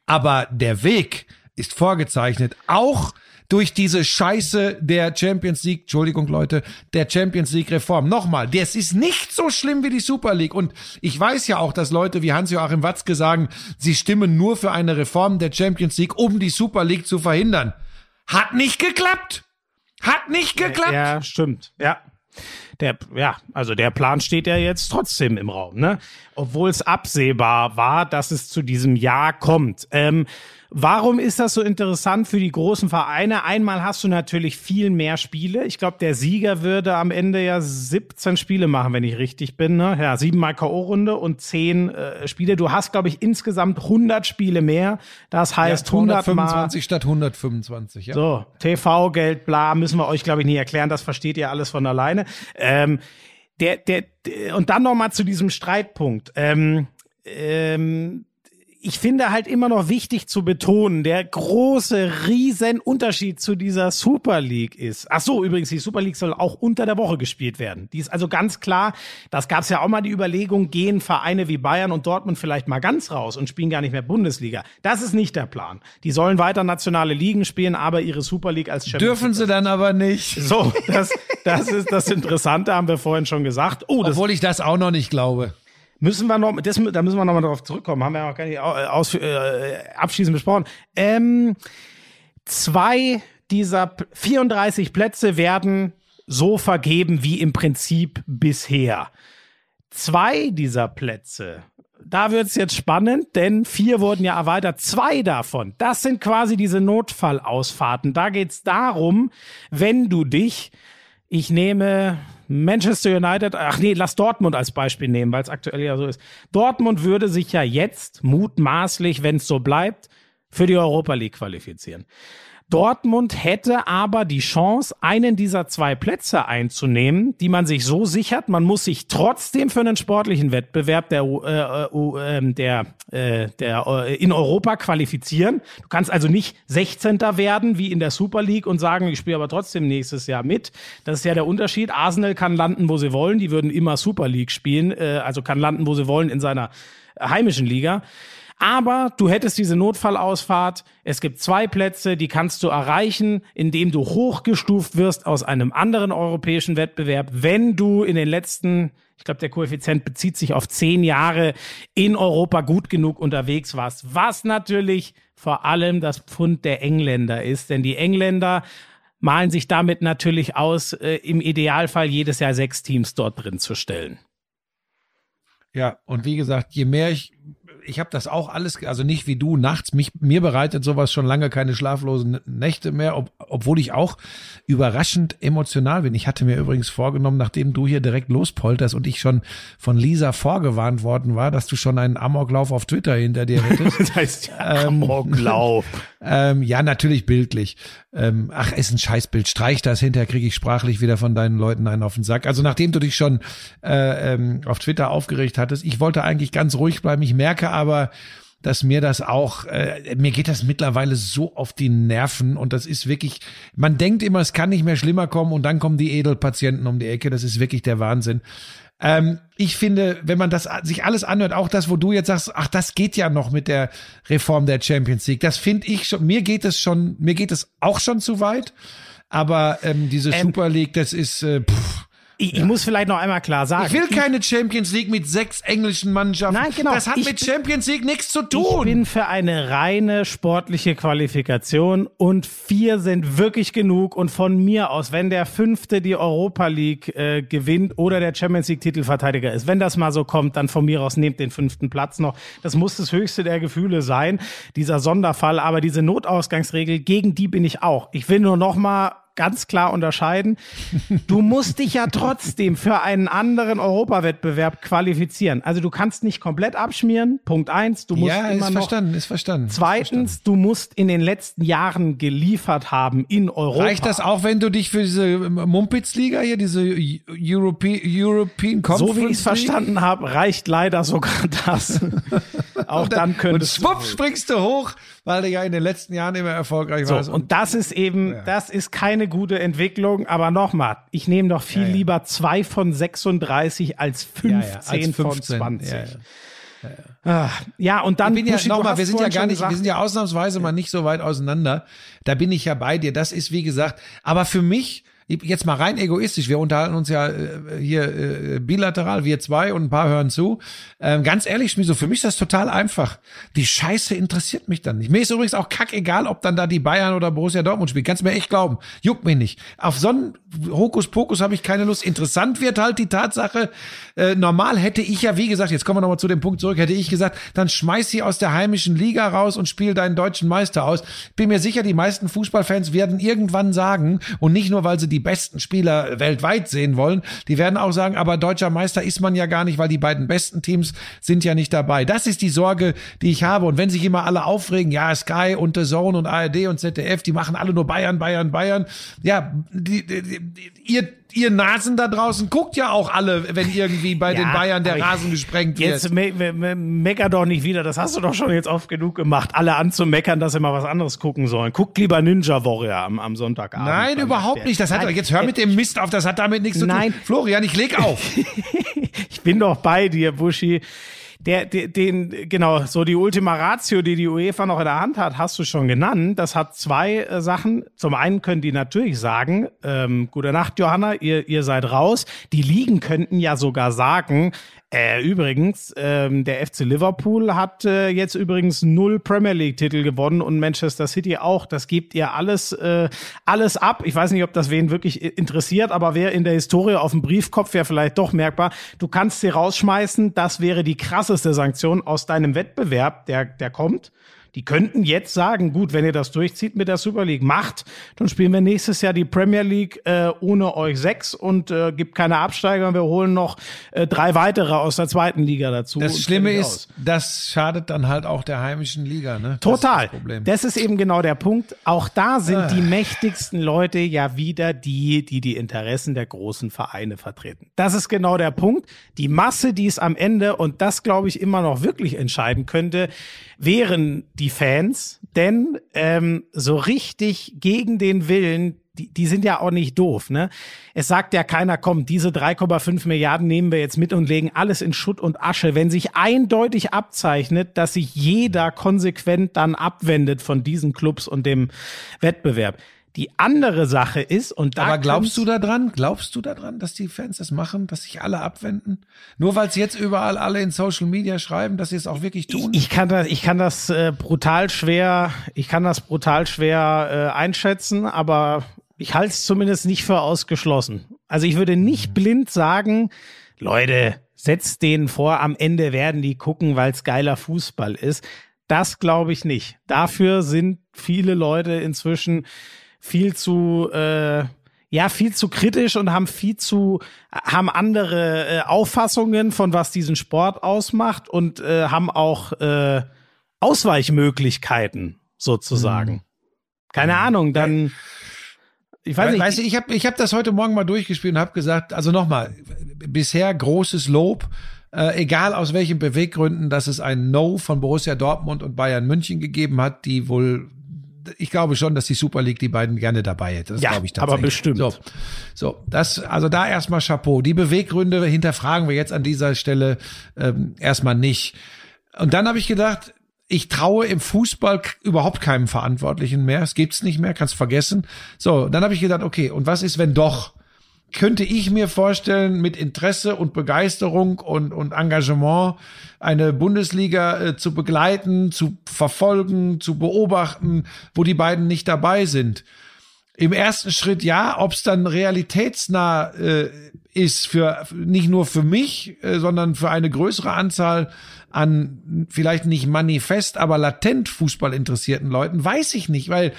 Aber der Weg ist vorgezeichnet, auch durch diese Scheiße der Champions League, Entschuldigung Leute, der Champions League Reform. Nochmal, das ist nicht so schlimm wie die Super League. Und ich weiß ja auch, dass Leute wie Hans-Joachim Watzke sagen, sie stimmen nur für eine Reform der Champions League, um die Super League zu verhindern. Hat nicht geklappt. Hat nicht geklappt. Ja, stimmt. Ja. Der, ja, also der Plan steht ja jetzt trotzdem im Raum, ne? Obwohl es absehbar war, dass es zu diesem Jahr kommt. Ähm, Warum ist das so interessant für die großen Vereine? Einmal hast du natürlich viel mehr Spiele. Ich glaube, der Sieger würde am Ende ja 17 Spiele machen, wenn ich richtig bin. Ne? Ja, siebenmal K.O.-Runde und zehn äh, Spiele. Du hast, glaube ich, insgesamt 100 Spiele mehr. Das heißt ja, 125 statt 125. Ja. So, TV-Geld, bla, müssen wir euch, glaube ich, nicht erklären. Das versteht ihr alles von alleine. Ähm, der, der, der, und dann noch mal zu diesem Streitpunkt. Ähm, ähm, ich finde halt immer noch wichtig zu betonen, der große, riesen Unterschied zu dieser Super League ist. Ach so, übrigens, die Super League soll auch unter der Woche gespielt werden. Die ist also ganz klar, das gab es ja auch mal die Überlegung, gehen Vereine wie Bayern und Dortmund vielleicht mal ganz raus und spielen gar nicht mehr Bundesliga. Das ist nicht der Plan. Die sollen weiter nationale Ligen spielen, aber ihre Super League als Champions Dürfen sie dann aber nicht. So, das, das ist das Interessante, haben wir vorhin schon gesagt. Oh, Obwohl ich das auch noch nicht glaube. Müssen wir noch, das, da müssen wir noch mal darauf zurückkommen. Haben wir ja auch gar nicht aus, äh, abschließend besprochen. Ähm, zwei dieser 34 Plätze werden so vergeben wie im Prinzip bisher. Zwei dieser Plätze, da wird's jetzt spannend, denn vier wurden ja erweitert. Zwei davon, das sind quasi diese Notfallausfahrten. Da geht's darum, wenn du dich, ich nehme Manchester United, ach nee, lass Dortmund als Beispiel nehmen, weil es aktuell ja so ist. Dortmund würde sich ja jetzt mutmaßlich, wenn es so bleibt, für die Europa League qualifizieren. Dortmund hätte aber die Chance, einen dieser zwei Plätze einzunehmen, die man sich so sichert. Man muss sich trotzdem für einen sportlichen Wettbewerb der, äh, äh, ähm, der, äh, der äh, in Europa qualifizieren. Du kannst also nicht 16. werden wie in der Super League und sagen, ich spiele aber trotzdem nächstes Jahr mit. Das ist ja der Unterschied. Arsenal kann landen, wo sie wollen. Die würden immer Super League spielen, äh, also kann landen, wo sie wollen in seiner heimischen Liga. Aber du hättest diese Notfallausfahrt. Es gibt zwei Plätze, die kannst du erreichen, indem du hochgestuft wirst aus einem anderen europäischen Wettbewerb, wenn du in den letzten, ich glaube, der Koeffizient bezieht sich auf zehn Jahre in Europa gut genug unterwegs warst. Was natürlich vor allem das Pfund der Engländer ist, denn die Engländer malen sich damit natürlich aus, äh, im Idealfall jedes Jahr sechs Teams dort drin zu stellen. Ja, und wie gesagt, je mehr ich ich habe das auch alles, also nicht wie du nachts. Mich, mir bereitet sowas schon lange keine schlaflosen Nächte mehr, ob, obwohl ich auch überraschend emotional bin. Ich hatte mir übrigens vorgenommen, nachdem du hier direkt lospolterst und ich schon von Lisa vorgewarnt worden war, dass du schon einen Amoklauf auf Twitter hinter dir hättest. das heißt ja, ähm, Amoklauf. ähm, ja, natürlich bildlich. Ähm, ach, ist ein Scheißbild. Streich das, hinterher kriege ich sprachlich wieder von deinen Leuten einen auf den Sack. Also nachdem du dich schon äh, ähm, auf Twitter aufgeregt hattest, ich wollte eigentlich ganz ruhig bleiben. Ich merke aber, dass mir das auch, äh, mir geht das mittlerweile so auf die Nerven und das ist wirklich, man denkt immer, es kann nicht mehr schlimmer kommen und dann kommen die Edelpatienten um die Ecke, das ist wirklich der Wahnsinn. Ähm, ich finde, wenn man das sich alles anhört, auch das, wo du jetzt sagst, ach, das geht ja noch mit der Reform der Champions League, das finde ich schon, mir geht es schon, mir geht es auch schon zu weit, aber ähm, diese ähm, Super League, das ist, äh, pff, ich, ja. ich, muss vielleicht noch einmal klar sagen. Ich will keine Champions League mit sechs englischen Mannschaften. Nein, genau. Das hat ich mit bin, Champions League nichts zu tun. Ich bin für eine reine sportliche Qualifikation und vier sind wirklich genug. Und von mir aus, wenn der fünfte die Europa League äh, gewinnt oder der Champions League Titelverteidiger ist, wenn das mal so kommt, dann von mir aus nehmt den fünften Platz noch. Das muss das höchste der Gefühle sein, dieser Sonderfall. Aber diese Notausgangsregel, gegen die bin ich auch. Ich will nur noch mal ganz klar unterscheiden. Du musst dich ja trotzdem für einen anderen Europawettbewerb qualifizieren. Also du kannst nicht komplett abschmieren. Punkt eins. Du musst ja, immer ist noch. verstanden, ist verstanden. Zweitens, verstanden. du musst in den letzten Jahren geliefert haben in Europa. Reicht das auch, wenn du dich für diese Mumpitz-Liga hier, diese Europe European Conference So wie ich es verstanden habe, reicht leider sogar das. auch dann könntest und schwupp springst du hoch, weil du ja in den letzten Jahren immer erfolgreich so, warst. Und das ist eben, ja. das ist keine gute Entwicklung. Aber nochmal, ich nehme doch viel ja, lieber zwei von 36 als 15, als 15 von 20. Ja, ja. ja, und dann ich bin ja nochmal, wir sind ja gar nicht, gesagt, wir sind ja ausnahmsweise mal nicht so weit auseinander. Da bin ich ja bei dir. Das ist wie gesagt, aber für mich jetzt mal rein egoistisch, wir unterhalten uns ja äh, hier äh, bilateral, wir zwei und ein paar hören zu. Ähm, ganz ehrlich, Schmiso, für mich ist das total einfach. Die Scheiße interessiert mich dann nicht. Mir ist übrigens auch kackegal, ob dann da die Bayern oder Borussia Dortmund spielt. Kannst mir echt glauben. Juckt mich nicht. Auf so einen Hokuspokus habe ich keine Lust. Interessant wird halt die Tatsache, äh, normal hätte ich ja, wie gesagt, jetzt kommen wir nochmal zu dem Punkt zurück, hätte ich gesagt, dann schmeiß sie aus der heimischen Liga raus und spiel deinen deutschen Meister aus. Bin mir sicher, die meisten Fußballfans werden irgendwann sagen, und nicht nur, weil sie die die besten Spieler weltweit sehen wollen, die werden auch sagen, aber deutscher Meister ist man ja gar nicht, weil die beiden besten Teams sind ja nicht dabei. Das ist die Sorge, die ich habe. Und wenn sich immer alle aufregen, ja, Sky und The Zone und ARD und ZDF, die machen alle nur Bayern, Bayern, Bayern. Ja, die, die, die, ihr ihr Nasen da draußen guckt ja auch alle, wenn irgendwie bei ja, den Bayern der Rasen gesprengt wird. Jetzt me me me mecker doch nicht wieder, das hast du doch schon jetzt oft genug gemacht, alle anzumeckern, dass sie mal was anderes gucken sollen. Guckt lieber Ninja Warrior am, am Sonntagabend. Nein, überhaupt nicht. Das hat Nein, jetzt hör mit dem Mist auf, das hat damit nichts zu tun. Nein. Florian, ich leg auf. ich bin doch bei dir, Buschi der, der, den, genau, so die Ultima Ratio, die die UEFA noch in der Hand hat, hast du schon genannt. Das hat zwei äh, Sachen. Zum einen können die natürlich sagen, ähm, gute Nacht, Johanna, ihr, ihr seid raus. Die Ligen könnten ja sogar sagen, äh, übrigens, ähm, der FC Liverpool hat äh, jetzt übrigens null Premier League-Titel gewonnen und Manchester City auch. Das gebt ihr alles, äh, alles ab. Ich weiß nicht, ob das wen wirklich interessiert, aber wer in der Historie auf dem Briefkopf wäre vielleicht doch merkbar. Du kannst sie rausschmeißen. Das wäre die krasseste Sanktion aus deinem Wettbewerb, der, der kommt. Die könnten jetzt sagen, gut, wenn ihr das durchzieht mit der Super League, macht, dann spielen wir nächstes Jahr die Premier League äh, ohne euch sechs und äh, gibt keine Absteiger. Wir holen noch äh, drei weitere aus der zweiten Liga dazu. Das Schlimme ist, das schadet dann halt auch der heimischen Liga. Ne? Total. Das ist, das ist, eben genau der Punkt. Auch da sind ah. die mächtigsten Leute ja wieder die, die die Interessen der großen Vereine vertreten. Das ist genau der Punkt. Die Masse, die es am Ende, und das glaube ich immer noch wirklich entscheiden könnte, wären die Fans, denn ähm, so richtig gegen den Willen, die, die sind ja auch nicht doof, ne? Es sagt ja keiner, komm, diese 3,5 Milliarden nehmen wir jetzt mit und legen alles in Schutt und Asche. Wenn sich eindeutig abzeichnet, dass sich jeder konsequent dann abwendet von diesen Clubs und dem Wettbewerb, die andere Sache ist, und da. Aber glaubst du da dran? Glaubst du da dran, dass die Fans das machen, dass sich alle abwenden? Nur weil es jetzt überall alle in Social Media schreiben, dass sie es auch wirklich tun? Ich, ich kann das, ich kann das äh, brutal schwer, ich kann das brutal schwer äh, einschätzen, aber ich halte es zumindest nicht für ausgeschlossen. Also ich würde nicht blind sagen, Leute, setzt denen vor, am Ende werden die gucken, weil es geiler Fußball ist. Das glaube ich nicht. Dafür sind viele Leute inzwischen viel zu äh, ja viel zu kritisch und haben viel zu haben andere äh, Auffassungen von was diesen Sport ausmacht und äh, haben auch äh, Ausweichmöglichkeiten sozusagen. Mhm. Keine mhm. Ahnung, dann ich weiß nicht. Weißt du, ich habe ich hab das heute Morgen mal durchgespielt und habe gesagt, also nochmal, bisher großes Lob, äh, egal aus welchen Beweggründen, dass es ein No von Borussia Dortmund und Bayern München gegeben hat, die wohl ich glaube schon, dass die Super League die beiden gerne dabei hätte. Das ja, glaube ich tatsächlich. aber bestimmt. So, so, das, also da erstmal Chapeau. Die Beweggründe hinterfragen wir jetzt an dieser Stelle ähm, erstmal nicht. Und dann habe ich gedacht, ich traue im Fußball überhaupt keinem Verantwortlichen mehr. Es gibt's nicht mehr, kannst vergessen. So, dann habe ich gedacht, okay, und was ist, wenn doch? Könnte ich mir vorstellen, mit Interesse und Begeisterung und, und Engagement eine Bundesliga äh, zu begleiten, zu verfolgen, zu beobachten, wo die beiden nicht dabei sind. Im ersten Schritt ja, ob es dann realitätsnah äh, ist für nicht nur für mich, äh, sondern für eine größere Anzahl an vielleicht nicht manifest, aber latent Fußball interessierten Leuten, weiß ich nicht, weil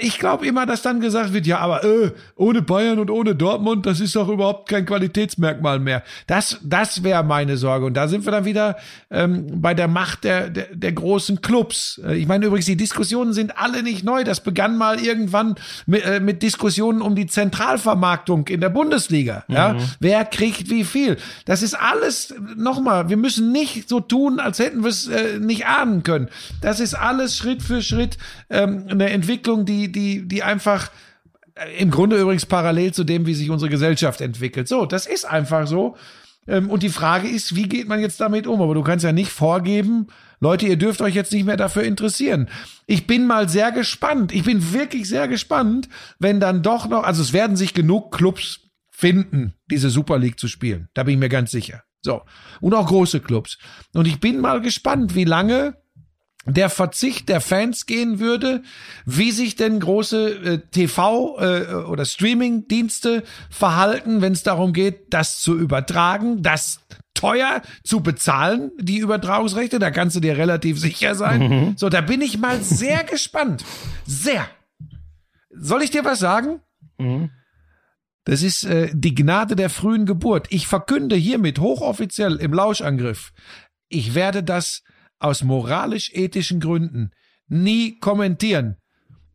ich glaube immer, dass dann gesagt wird, ja, aber äh, ohne Bayern und ohne Dortmund, das ist doch überhaupt kein Qualitätsmerkmal mehr. Das, das wäre meine Sorge. Und da sind wir dann wieder ähm, bei der Macht der, der, der großen Clubs. Äh, ich meine übrigens, die Diskussionen sind alle nicht neu. Das begann mal irgendwann mit, äh, mit Diskussionen um die Zentralvermarktung in der Bundesliga. Mhm. Ja, wer kriegt wie viel? Das ist alles nochmal. Wir müssen nicht so tun, als hätten wir es äh, nicht ahnen können. Das ist alles Schritt für Schritt ähm, eine Entwicklung, die, die, die einfach äh, im Grunde übrigens parallel zu dem, wie sich unsere Gesellschaft entwickelt. So, das ist einfach so. Ähm, und die Frage ist, wie geht man jetzt damit um? Aber du kannst ja nicht vorgeben, Leute, ihr dürft euch jetzt nicht mehr dafür interessieren. Ich bin mal sehr gespannt. Ich bin wirklich sehr gespannt, wenn dann doch noch, also es werden sich genug Clubs finden, diese Super League zu spielen. Da bin ich mir ganz sicher. So. Und auch große Clubs. Und ich bin mal gespannt, wie lange der Verzicht der Fans gehen würde, wie sich denn große äh, TV äh, oder Streaming-Dienste verhalten, wenn es darum geht, das zu übertragen, das teuer zu bezahlen, die Übertragungsrechte, da kannst du dir relativ sicher sein. Mhm. So, da bin ich mal sehr gespannt. Sehr. Soll ich dir was sagen? Mhm. Das ist äh, die Gnade der frühen Geburt. Ich verkünde hiermit hochoffiziell im Lauschangriff, ich werde das aus moralisch-ethischen Gründen nie kommentieren.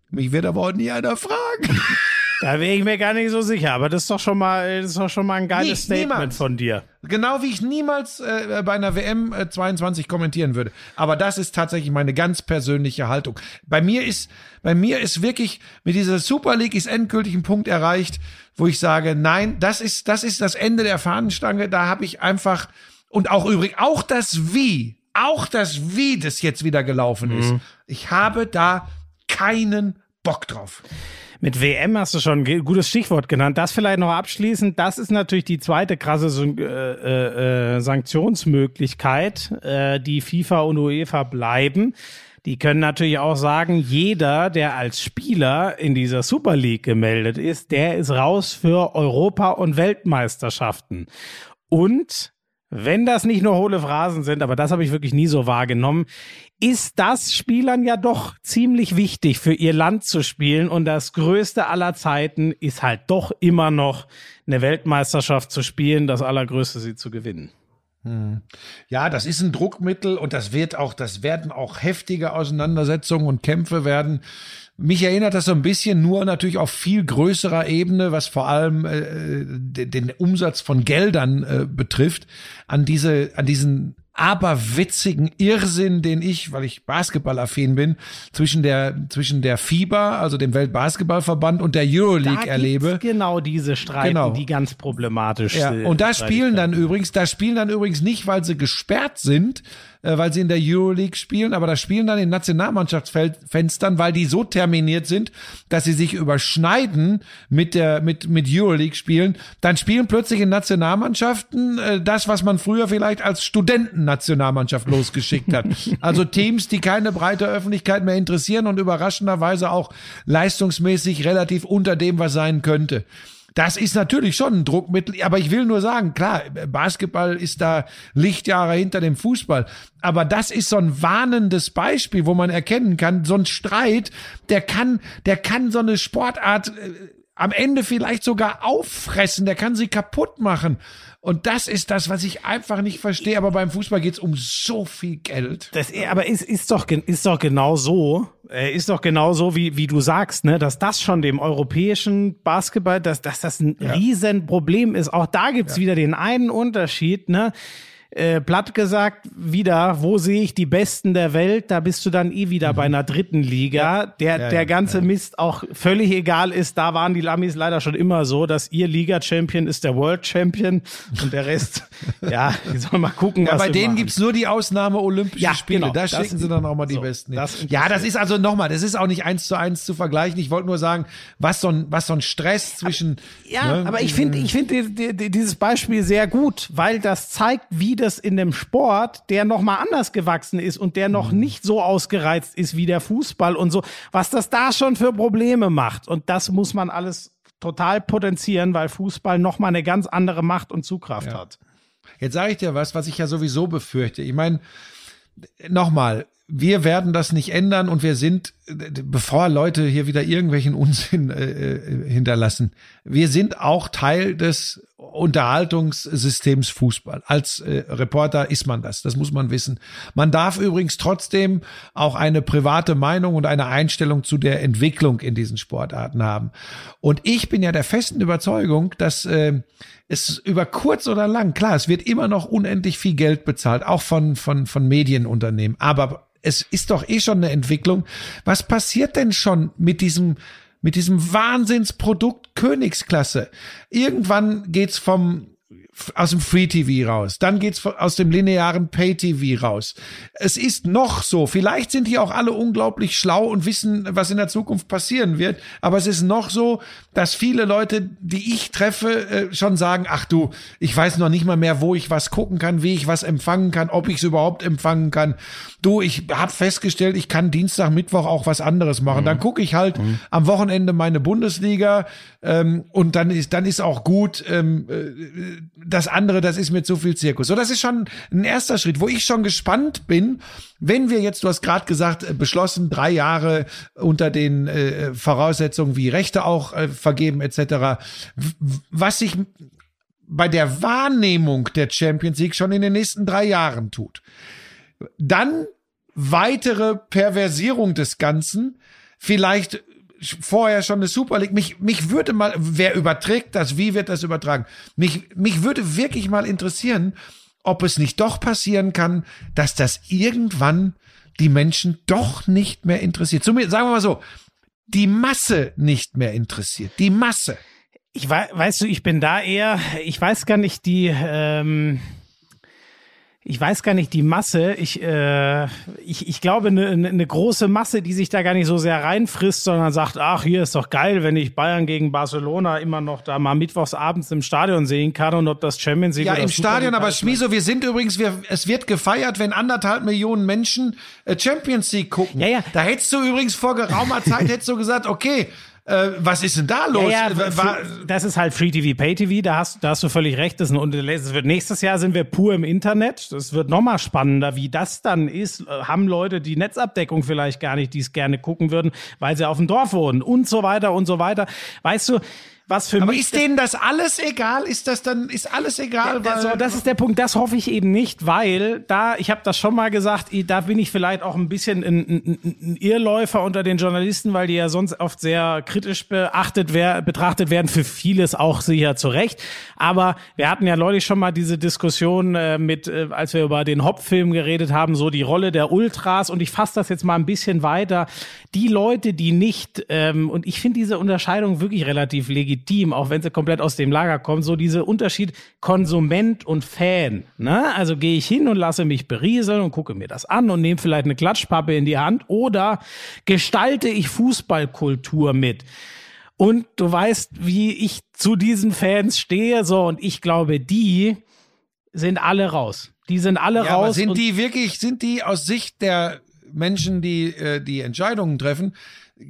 Mich wird aber auch nie einer fragen. Da wäre ich mir gar nicht so sicher, aber das ist doch schon mal, das ist doch schon mal ein geiles nie, Statement niemals. von dir. Genau wie ich niemals äh, bei einer WM äh, 22 kommentieren würde. Aber das ist tatsächlich meine ganz persönliche Haltung. Bei mir ist, bei mir ist wirklich mit dieser Super League ist endgültig ein Punkt erreicht, wo ich sage, nein, das ist, das ist das Ende der Fahnenstange. Da habe ich einfach und auch übrigens auch das Wie, auch das Wie das jetzt wieder gelaufen ist. Mhm. Ich habe da keinen Bock drauf. Mit WM hast du schon ein gutes Stichwort genannt. Das vielleicht noch abschließend. Das ist natürlich die zweite krasse äh, äh, äh, Sanktionsmöglichkeit, äh, die FIFA und UEFA bleiben. Die können natürlich auch sagen, jeder, der als Spieler in dieser Super League gemeldet ist, der ist raus für Europa- und Weltmeisterschaften. Und wenn das nicht nur hohle Phrasen sind, aber das habe ich wirklich nie so wahrgenommen, ist das Spielern ja doch ziemlich wichtig für ihr Land zu spielen und das größte aller Zeiten ist halt doch immer noch eine Weltmeisterschaft zu spielen, das allergrößte sie zu gewinnen. Hm. Ja, das ist ein Druckmittel und das wird auch, das werden auch heftige Auseinandersetzungen und Kämpfe werden. Mich erinnert das so ein bisschen nur natürlich auf viel größerer Ebene, was vor allem äh, den, Umsatz von Geldern äh, betrifft, an diese, an diesen aberwitzigen Irrsinn, den ich, weil ich Basketballaffin bin, zwischen der zwischen der FIBA, also dem Weltbasketballverband und der Euroleague da erlebe. Genau diese Streiten, genau. die ganz problematisch ja. sind. Und da spielen dann übrigens, da spielen dann übrigens nicht, weil sie gesperrt sind, äh, weil sie in der Euroleague spielen, aber da spielen dann in Nationalmannschaftsfenstern, weil die so terminiert sind, dass sie sich überschneiden mit der mit mit Euroleague spielen, dann spielen plötzlich in Nationalmannschaften äh, das, was man früher vielleicht als Studentennationalmannschaft losgeschickt hat. Also Teams, die keine breite Öffentlichkeit mehr interessieren und überraschenderweise auch leistungsmäßig relativ unter dem, was sein könnte. Das ist natürlich schon ein Druckmittel, aber ich will nur sagen, klar, Basketball ist da Lichtjahre hinter dem Fußball, aber das ist so ein warnendes Beispiel, wo man erkennen kann, so ein Streit, der kann, der kann so eine Sportart äh, am Ende vielleicht sogar auffressen, der kann sie kaputt machen. Und das ist das, was ich einfach nicht verstehe. Aber beim Fußball geht es um so viel Geld. Das, aber ist, ist, doch, ist doch genau so, ist doch genau so, wie, wie du sagst, ne, dass das schon dem europäischen Basketball, dass, dass das ein ja. Riesenproblem ist. Auch da gibt's ja. wieder den einen Unterschied, ne? Äh, platt gesagt, wieder, wo sehe ich die Besten der Welt? Da bist du dann eh wieder mhm. bei einer dritten Liga. Der, ja, der ganze ja. Mist auch völlig egal ist. Da waren die Lamis leider schon immer so, dass ihr Liga-Champion ist der World-Champion und der Rest, ja, die sollen mal gucken. Ja, bei denen machen. gibt's nur die Ausnahme Olympische Spiele. Genau, da schicken sie dann auch mal die so, Besten. Das ja, das ist also nochmal, das ist auch nicht eins zu eins zu vergleichen. Ich wollte nur sagen, was so ein, was so ein Stress zwischen. Aber, ja, ne, aber ich finde, ich finde dieses Beispiel sehr gut, weil das zeigt, wie das in dem Sport, der noch mal anders gewachsen ist und der noch mhm. nicht so ausgereizt ist wie der Fußball und so, was das da schon für Probleme macht. Und das muss man alles total potenzieren, weil Fußball nochmal eine ganz andere Macht und Zugkraft ja. hat. Jetzt sage ich dir was, was ich ja sowieso befürchte. Ich meine, nochmal, wir werden das nicht ändern und wir sind, bevor Leute hier wieder irgendwelchen Unsinn äh, äh, hinterlassen, wir sind auch Teil des Unterhaltungssystems Fußball. Als äh, Reporter ist man das, das muss man wissen. Man darf übrigens trotzdem auch eine private Meinung und eine Einstellung zu der Entwicklung in diesen Sportarten haben. Und ich bin ja der festen Überzeugung, dass äh, es über kurz oder lang, klar, es wird immer noch unendlich viel Geld bezahlt, auch von, von, von Medienunternehmen. Aber es ist doch eh schon eine Entwicklung. Was passiert denn schon mit diesem mit diesem Wahnsinnsprodukt Königsklasse? Irgendwann geht's vom aus dem Free TV raus. Dann geht's aus dem linearen Pay TV raus. Es ist noch so. Vielleicht sind die auch alle unglaublich schlau und wissen, was in der Zukunft passieren wird. Aber es ist noch so, dass viele Leute, die ich treffe, äh, schon sagen, ach du, ich weiß noch nicht mal mehr, wo ich was gucken kann, wie ich was empfangen kann, ob ich es überhaupt empfangen kann. Du, ich habe festgestellt, ich kann Dienstag, Mittwoch auch was anderes machen. Mhm. Dann gucke ich halt mhm. am Wochenende meine Bundesliga ähm, und dann ist dann ist auch gut. Ähm, äh, das andere, das ist mir zu viel Zirkus. So, das ist schon ein erster Schritt, wo ich schon gespannt bin, wenn wir jetzt, du hast gerade gesagt, äh, beschlossen, drei Jahre unter den äh, Voraussetzungen wie Rechte auch äh, vergeben etc., was sich bei der Wahrnehmung der Champions League schon in den nächsten drei Jahren tut. Dann weitere Perversierung des Ganzen, vielleicht vorher schon eine Super League. Mich, mich würde mal, wer überträgt das? Wie wird das übertragen? Mich, mich würde wirklich mal interessieren, ob es nicht doch passieren kann, dass das irgendwann die Menschen doch nicht mehr interessiert. Zumindest, sagen wir mal so, die Masse nicht mehr interessiert. Die Masse. Ich weiß, weißt du, ich bin da eher, ich weiß gar nicht, die, ähm, ich weiß gar nicht, die Masse, ich, äh, ich, ich glaube, eine, eine große Masse, die sich da gar nicht so sehr reinfrisst, sondern sagt, ach, hier ist doch geil, wenn ich Bayern gegen Barcelona immer noch da mal mittwochs abends im Stadion sehen kann und ob das Champions League Ja, im Stadion, aber Schmieso, wir sind übrigens, wir, es wird gefeiert, wenn anderthalb Millionen Menschen äh, Champions League gucken. Ja, ja. Da hättest du übrigens vor geraumer Zeit hättest du gesagt, okay, äh, was ist denn da los? Ja, ja, War, das ist halt Free TV, Pay TV, da hast, da hast du völlig recht. Das, das wird, nächstes Jahr sind wir pur im Internet. Das wird nochmal spannender, wie das dann ist. Äh, haben Leute die Netzabdeckung vielleicht gar nicht, die es gerne gucken würden, weil sie auf dem Dorf wohnen und so weiter und so weiter. Weißt du, was für Aber mich. ist denen das alles egal? Ist das dann, ist alles egal? Ja, so, das ist der Punkt, das hoffe ich eben nicht, weil da, ich habe das schon mal gesagt, da bin ich vielleicht auch ein bisschen ein, ein, ein Irrläufer unter den Journalisten, weil die ja sonst oft sehr kritisch beachtet wer, betrachtet werden, für vieles auch sicher zu Recht. Aber wir hatten ja neulich schon mal diese Diskussion äh, mit, äh, als wir über den Hop-Film geredet haben, so die Rolle der Ultras und ich fasse das jetzt mal ein bisschen weiter. Die Leute, die nicht, ähm, und ich finde diese Unterscheidung wirklich relativ legitim, auch wenn sie komplett aus dem Lager kommen, so diese Unterschied Konsument und Fan. Ne? Also gehe ich hin und lasse mich berieseln und gucke mir das an und nehme vielleicht eine Klatschpappe in die Hand oder gestalte ich Fußballkultur mit. Und du weißt, wie ich zu diesen Fans stehe, so und ich glaube, die sind alle raus. Die sind alle ja, raus. Aber sind die wirklich, sind die aus Sicht der Menschen, die äh, die Entscheidungen treffen,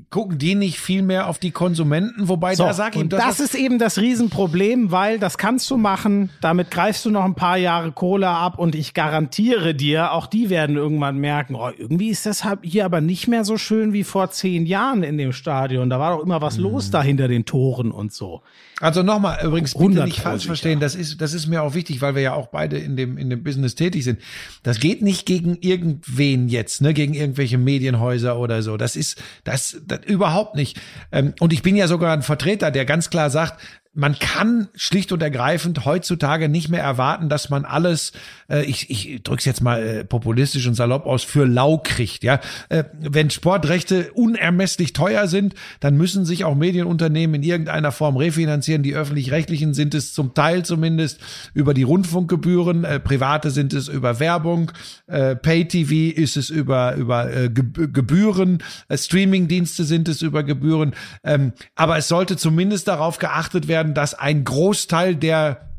gucken die nicht viel mehr auf die Konsumenten, wobei so, da sag ich, und das, das ist eben das Riesenproblem, weil das kannst du machen, damit greifst du noch ein paar Jahre Kohle ab und ich garantiere dir, auch die werden irgendwann merken, oh, irgendwie ist das hier aber nicht mehr so schön wie vor zehn Jahren in dem Stadion. Da war doch immer was mhm. los da hinter den Toren und so. Also nochmal, übrigens bitte nicht falsch verstehen, das ist, das ist mir auch wichtig, weil wir ja auch beide in dem, in dem Business tätig sind. Das geht nicht gegen irgendwen jetzt, ne, gegen irgendwelche Medienhäuser oder so. Das ist, das, das überhaupt nicht. Ähm, und ich bin ja sogar ein Vertreter, der ganz klar sagt, man kann schlicht und ergreifend heutzutage nicht mehr erwarten, dass man alles, äh, ich, ich drück's jetzt mal äh, populistisch und salopp aus, für lau kriegt. Ja, äh, wenn Sportrechte unermesslich teuer sind, dann müssen sich auch Medienunternehmen in irgendeiner Form refinanzieren. Die öffentlich-rechtlichen sind es zum Teil zumindest über die Rundfunkgebühren, äh, private sind es über Werbung, äh, Pay-TV ist es über über äh, Gebühren, äh, Streaming-Dienste sind es über Gebühren. Ähm, aber es sollte zumindest darauf geachtet werden werden, dass ein Großteil der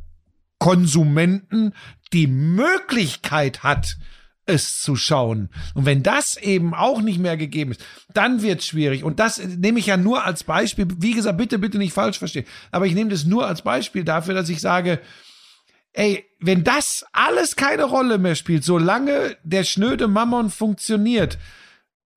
Konsumenten die Möglichkeit hat, es zu schauen. Und wenn das eben auch nicht mehr gegeben ist, dann wird es schwierig. Und das nehme ich ja nur als Beispiel. Wie gesagt, bitte, bitte nicht falsch verstehen. Aber ich nehme das nur als Beispiel dafür, dass ich sage, ey, wenn das alles keine Rolle mehr spielt, solange der schnöde Mammon funktioniert,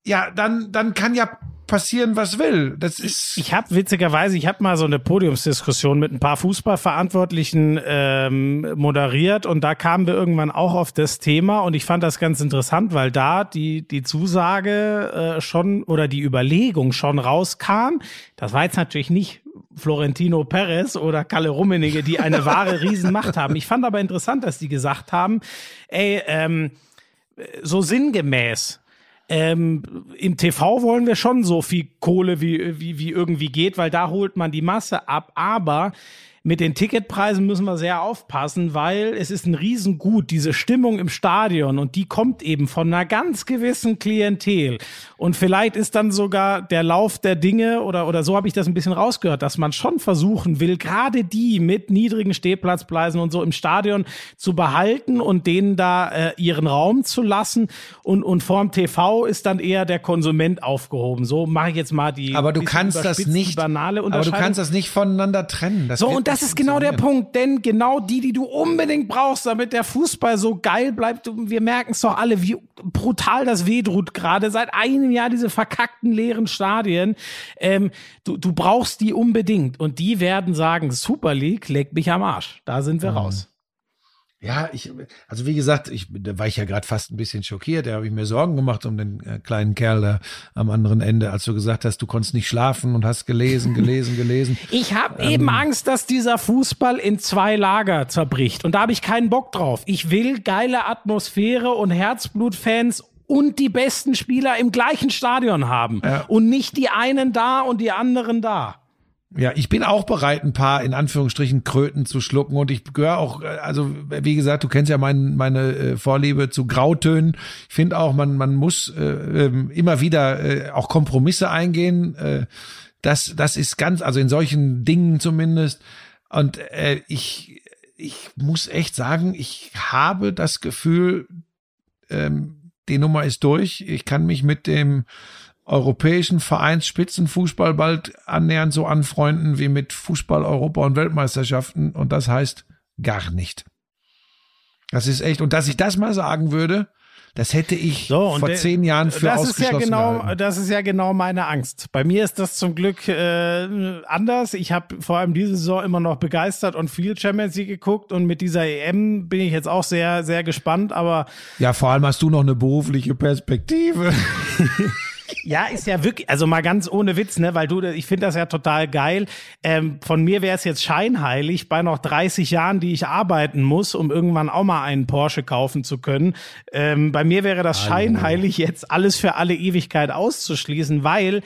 ja, dann, dann kann ja passieren, was will. Das ist. Ich habe witzigerweise, ich habe mal so eine Podiumsdiskussion mit ein paar Fußballverantwortlichen ähm, moderiert und da kamen wir irgendwann auch auf das Thema und ich fand das ganz interessant, weil da die die Zusage äh, schon oder die Überlegung schon rauskam. Das war jetzt natürlich nicht Florentino Perez oder Kalle Rummenigge, die eine wahre Riesenmacht haben. Ich fand aber interessant, dass die gesagt haben, ey, ähm, so sinngemäß, ähm, Im TV wollen wir schon so viel Kohle wie, wie, wie irgendwie geht, weil da holt man die Masse ab. Aber mit den Ticketpreisen müssen wir sehr aufpassen, weil es ist ein Riesengut, diese Stimmung im Stadion und die kommt eben von einer ganz gewissen Klientel. Und vielleicht ist dann sogar der Lauf der Dinge oder, oder so habe ich das ein bisschen rausgehört, dass man schon versuchen will, gerade die mit niedrigen Stehplatzpreisen und so im Stadion zu behalten und denen da äh, ihren Raum zu lassen. Und, und vorm TV ist dann eher der Konsument aufgehoben. So mache ich jetzt mal die. Aber du kannst das nicht, banale aber du kannst das nicht voneinander trennen. Das so, und das ist genau der Punkt, denn genau die, die du unbedingt brauchst, damit der Fußball so geil bleibt. Wir merken es doch alle, wie brutal das wehtut gerade seit einem Jahr diese verkackten leeren Stadien. Ähm, du, du brauchst die unbedingt und die werden sagen, Super League, leg mich am Arsch. Da sind wir mhm. raus. Ja, ich, also wie gesagt, ich, da war ich ja gerade fast ein bisschen schockiert. Da habe ich mir Sorgen gemacht um den äh, kleinen Kerl da am anderen Ende, als du gesagt hast, du konntest nicht schlafen und hast gelesen, gelesen, gelesen. Ich habe ähm, eben Angst, dass dieser Fußball in zwei Lager zerbricht. Und da habe ich keinen Bock drauf. Ich will geile Atmosphäre und Herzblutfans und die besten Spieler im gleichen Stadion haben. Ja. Und nicht die einen da und die anderen da. Ja, ich bin auch bereit, ein paar in Anführungsstrichen Kröten zu schlucken und ich gehöre auch, also wie gesagt, du kennst ja mein, meine äh, Vorliebe zu Grautönen. Ich finde auch, man man muss äh, ähm, immer wieder äh, auch Kompromisse eingehen. Äh, das das ist ganz, also in solchen Dingen zumindest. Und äh, ich ich muss echt sagen, ich habe das Gefühl, ähm, die Nummer ist durch. Ich kann mich mit dem europäischen Vereinsspitzenfußball bald annähernd so anfreunden wie mit Fußball, Europa und Weltmeisterschaften. Und das heißt gar nicht. Das ist echt. Und dass ich das mal sagen würde, das hätte ich so, vor zehn Jahren für das ausgeschlossen ist ja genau, gehalten. Das ist ja genau meine Angst. Bei mir ist das zum Glück äh, anders. Ich habe vor allem diese Saison immer noch begeistert und viel Champions League geguckt und mit dieser EM bin ich jetzt auch sehr, sehr gespannt. Aber ja, vor allem hast du noch eine berufliche Perspektive. Ja, ist ja wirklich, also mal ganz ohne Witz, ne, weil du, ich finde das ja total geil. Ähm, von mir wäre es jetzt scheinheilig, bei noch 30 Jahren, die ich arbeiten muss, um irgendwann auch mal einen Porsche kaufen zu können. Ähm, bei mir wäre das scheinheilig, jetzt alles für alle Ewigkeit auszuschließen, weil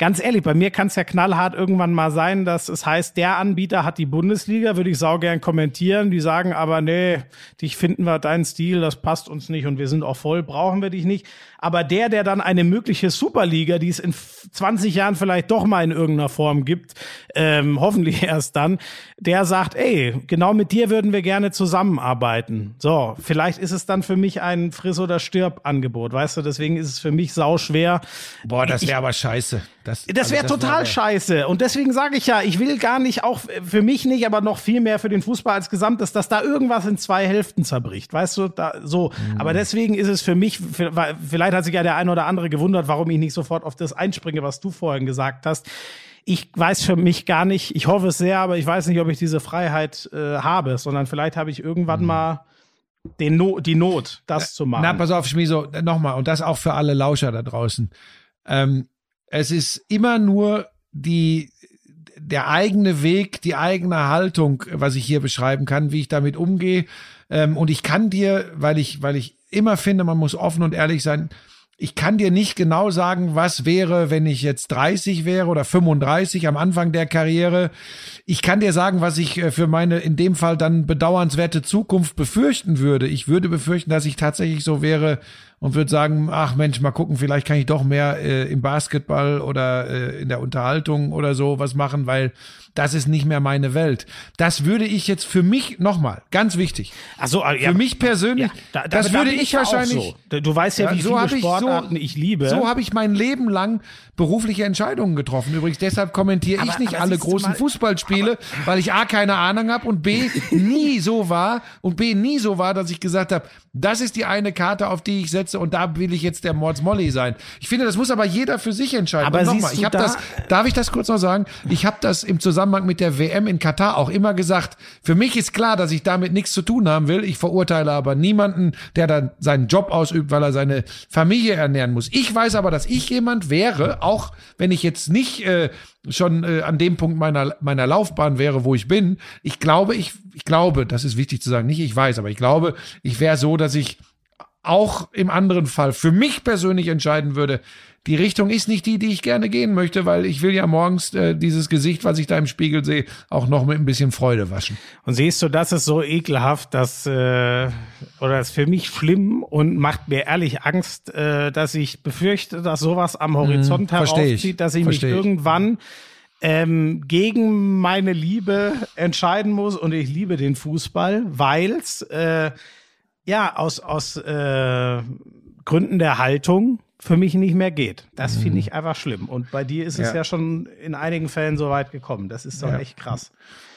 ganz ehrlich, bei mir kann es ja knallhart irgendwann mal sein, dass es heißt, der Anbieter hat die Bundesliga, würde ich sau gern kommentieren. Die sagen aber, nee, dich finden wir, deinen Stil, das passt uns nicht und wir sind auch voll, brauchen wir dich nicht. Aber der, der dann eine mögliche Superliga, die es in 20 Jahren vielleicht doch mal in irgendeiner Form gibt, ähm, hoffentlich erst dann, der sagt, ey, genau mit dir würden wir gerne zusammenarbeiten. So, vielleicht ist es dann für mich ein Friss- oder Stirb-Angebot, weißt du, deswegen ist es für mich sau schwer. Boah, das wäre aber scheiße. Das, das wäre also total wär scheiße. Und deswegen sage ich ja, ich will gar nicht, auch für mich nicht, aber noch viel mehr für den Fußball als Gesamtes, dass da irgendwas in zwei Hälften zerbricht. Weißt du, da, so. Mhm. Aber deswegen ist es für mich, vielleicht hat sich ja der eine oder andere gewundert, warum ich nicht sofort auf das einspringe, was du vorhin gesagt hast. Ich weiß für mich gar nicht, ich hoffe es sehr, aber ich weiß nicht, ob ich diese Freiheit äh, habe, sondern vielleicht habe ich irgendwann mhm. mal den no die Not, das zu machen. Na, pass auf, Schmiso, nochmal, und das auch für alle Lauscher da draußen. Ähm, es ist immer nur die, der eigene Weg, die eigene Haltung, was ich hier beschreiben kann, wie ich damit umgehe. Ähm, und ich kann dir, weil ich, weil ich immer finde, man muss offen und ehrlich sein, ich kann dir nicht genau sagen, was wäre, wenn ich jetzt 30 wäre oder 35 am Anfang der Karriere. Ich kann dir sagen, was ich äh, für meine in dem Fall dann bedauernswerte Zukunft befürchten würde. Ich würde befürchten, dass ich tatsächlich so wäre und würde sagen, ach Mensch, mal gucken, vielleicht kann ich doch mehr äh, im Basketball oder äh, in der Unterhaltung oder so was machen, weil das ist nicht mehr meine Welt. Das würde ich jetzt für mich nochmal, ganz wichtig. Ach so, ja, für mich persönlich, ja, da, da, das würde ich wahrscheinlich. So. Du weißt ja, wie so viele Sportarten ich, so, ich liebe. So habe ich mein Leben lang berufliche Entscheidungen getroffen. Übrigens, deshalb kommentiere ich nicht alle großen mal, Fußballspiele, aber, weil ich A keine Ahnung habe und B nie so war und B nie so war, dass ich gesagt habe, das ist die eine Karte, auf die ich setze und da will ich jetzt der Mords Molly sein. Ich finde, das muss aber jeder für sich entscheiden. Aber nochmal, ich habe da das, darf ich das kurz noch sagen? Ich habe das im Zusammenhang mit der WM in Katar auch immer gesagt. Für mich ist klar, dass ich damit nichts zu tun haben will. Ich verurteile aber niemanden, der dann seinen Job ausübt, weil er seine Familie ernähren muss. Ich weiß aber, dass ich jemand wäre, auch wenn ich jetzt nicht äh, schon äh, an dem Punkt meiner meiner Laufbahn wäre, wo ich bin. Ich glaube, ich ich glaube, das ist wichtig zu sagen, nicht ich weiß, aber ich glaube, ich wäre so, dass ich auch im anderen Fall für mich persönlich entscheiden würde, die Richtung ist nicht die, die ich gerne gehen möchte, weil ich will ja morgens äh, dieses Gesicht, was ich da im Spiegel sehe, auch noch mit ein bisschen Freude waschen. Und siehst du, das ist so ekelhaft, dass äh, oder ist für mich schlimm und macht mir ehrlich Angst, äh, dass ich befürchte, dass sowas am Horizont mhm, herauszieht, dass ich mich ich. irgendwann ähm, gegen meine Liebe entscheiden muss und ich liebe den Fußball, weil's äh, ja aus aus äh, Gründen der Haltung für mich nicht mehr geht. Das mhm. finde ich einfach schlimm. Und bei dir ist es ja. ja schon in einigen Fällen so weit gekommen. Das ist doch ja. echt krass.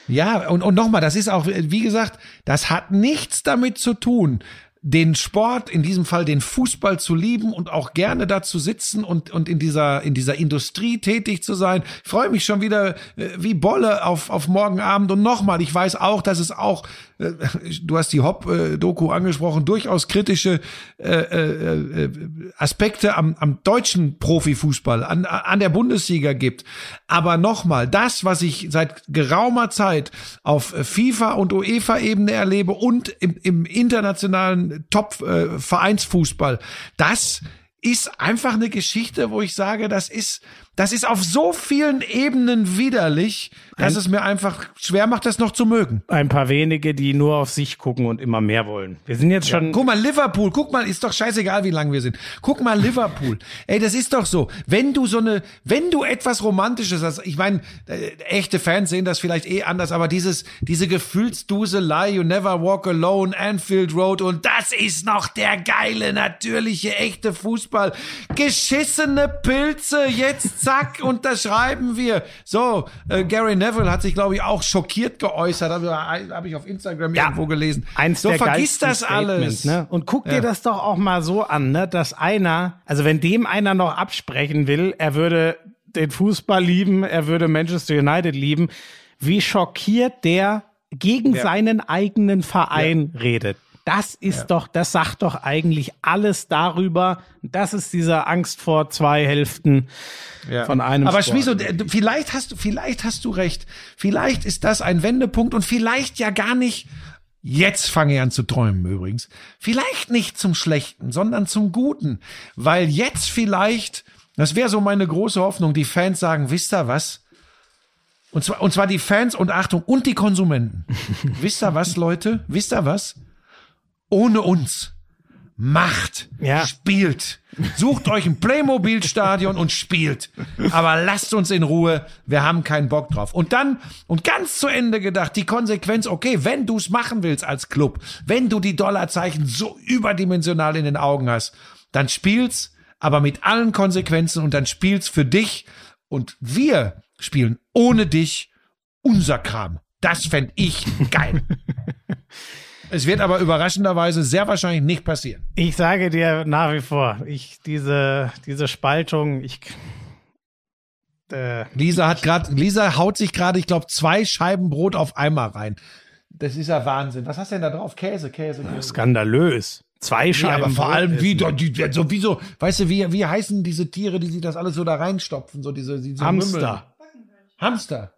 Ja, und, und nochmal, das ist auch, wie gesagt, das hat nichts damit zu tun, den Sport, in diesem Fall den Fußball zu lieben und auch gerne da zu sitzen und, und in dieser, in dieser Industrie tätig zu sein. Ich freue mich schon wieder äh, wie Bolle auf, auf morgen Abend und nochmal. Ich weiß auch, dass es auch du hast die Hop-Doku angesprochen, durchaus kritische äh, äh, Aspekte am, am deutschen Profifußball, an, an der Bundesliga gibt. Aber nochmal, das, was ich seit geraumer Zeit auf FIFA und UEFA-Ebene erlebe und im, im internationalen Top-Vereinsfußball, das ist einfach eine Geschichte, wo ich sage, das ist das ist auf so vielen Ebenen widerlich, dass ein, es mir einfach schwer macht, das noch zu mögen. Ein paar wenige, die nur auf sich gucken und immer mehr wollen. Wir sind jetzt schon. Ja, guck mal, Liverpool, guck mal, ist doch scheißegal, wie lang wir sind. Guck mal, Liverpool. Ey, das ist doch so. Wenn du so eine, wenn du etwas Romantisches hast, ich meine, äh, echte Fans sehen das vielleicht eh anders, aber dieses, diese Gefühlsduselei, you never walk alone, Anfield Road und das ist noch der geile, natürliche, echte Fußball. Geschissene Pilze, jetzt zack, unterschreiben wir. So, äh, Gary Neville hat sich, glaube ich, auch schockiert geäußert, habe hab ich auf Instagram ja, irgendwo gelesen. Eins so, der vergiss das alles. Ne? Und guck dir das doch auch mal so an, ne? dass einer, also wenn dem einer noch absprechen will, er würde den Fußball lieben, er würde Manchester United lieben, wie schockiert der gegen ja. seinen eigenen Verein ja. redet. Das ist ja. doch, das sagt doch eigentlich alles darüber. Das ist dieser Angst vor zwei Hälften ja. von einem. Aber Schmiso, vielleicht hast du, vielleicht hast du recht. Vielleicht ist das ein Wendepunkt und vielleicht ja gar nicht. Jetzt fange ich an zu träumen übrigens. Vielleicht nicht zum Schlechten, sondern zum Guten. Weil jetzt vielleicht, das wäre so meine große Hoffnung, die Fans sagen, wisst ihr was? Und zwar, und zwar die Fans und Achtung und die Konsumenten. wisst ihr was, Leute? Wisst ihr was? Ohne uns. Macht, ja. spielt. Sucht euch ein Playmobil-Stadion und spielt. Aber lasst uns in Ruhe. Wir haben keinen Bock drauf. Und dann, und ganz zu Ende gedacht, die Konsequenz, okay, wenn du es machen willst als Club, wenn du die Dollarzeichen so überdimensional in den Augen hast, dann spiel's, aber mit allen Konsequenzen und dann spiel's für dich. Und wir spielen ohne dich unser Kram. Das fände ich geil. Es wird aber überraschenderweise sehr wahrscheinlich nicht passieren. Ich sage dir nach wie vor, ich diese diese Spaltung, ich äh, Lisa hat gerade Lisa haut sich gerade, ich glaube, zwei Scheiben Brot auf einmal rein. Das ist ja Wahnsinn. Was hast du denn da drauf? Käse, Käse, Käse. Skandalös. Zwei Scheiben. Ja, aber vor allem wie, die, so, wie so, weißt du, wie, wie heißen diese Tiere, die sich das alles so da reinstopfen, so diese, diese Hamster. Mümmel. Hamster.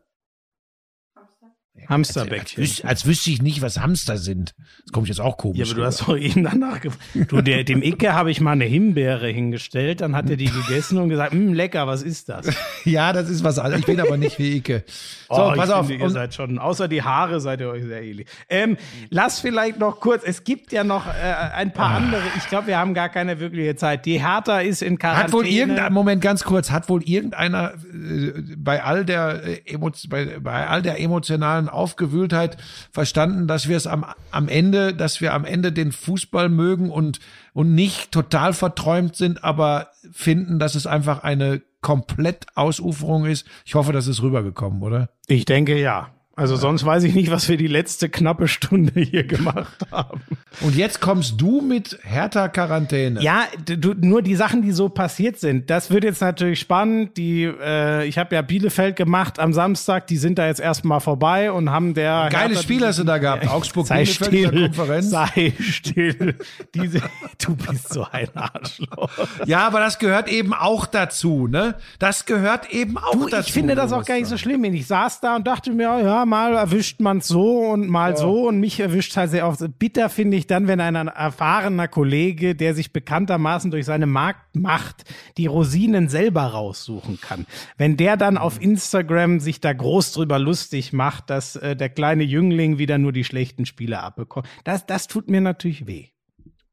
Hamsterbäckchen. Als, als, als, wüsste ich nicht, was Hamster sind. Das kommt jetzt auch komisch. Ja, aber du hast doch eben danach Du, der, dem Icke habe ich mal eine Himbeere hingestellt, dann hat er die gegessen und gesagt, hm, lecker, was ist das? ja, das ist was anderes. Ich bin aber nicht wie Icke. So, oh, pass auf. Finde, ihr seid schon, außer die Haare seid ihr euch sehr ähnlich. Ähm, lass vielleicht noch kurz, es gibt ja noch äh, ein paar ah. andere, ich glaube, wir haben gar keine wirkliche Zeit. Die Hertha ist in Quarantäne. Hat wohl irgendein, Moment, ganz kurz, hat wohl irgendeiner äh, bei all der, äh, bei, bei all der emotionalen Aufgewühltheit verstanden, dass wir es am, am Ende, dass wir am Ende den Fußball mögen und, und nicht total verträumt sind, aber finden, dass es einfach eine komplett Ausuferung ist. Ich hoffe, das ist rübergekommen, oder? Ich denke ja. Also sonst weiß ich nicht, was wir die letzte knappe Stunde hier gemacht haben. Und jetzt kommst du mit härter Quarantäne. Ja, du, nur die Sachen, die so passiert sind. Das wird jetzt natürlich spannend. Die, äh, ich habe ja Bielefeld gemacht am Samstag. Die sind da jetzt erstmal vorbei und haben der geiles Spiel hast du da gehabt. Augsburg sei Bielefeld still, Konferenz. Sei still. Diese, du bist so ein Arschloch. Ja, aber das gehört eben auch dazu, ne? Das gehört eben auch du, dazu. Ich finde das auch gar nicht so schlimm. Ich saß da und dachte mir, ja mal erwischt man es so und mal ja. so und mich erwischt halt sehr oft. Bitter finde ich dann, wenn ein erfahrener Kollege, der sich bekanntermaßen durch seine Marktmacht die Rosinen selber raussuchen kann, wenn der dann auf Instagram sich da groß drüber lustig macht, dass äh, der kleine Jüngling wieder nur die schlechten Spiele abbekommt, das, das tut mir natürlich weh.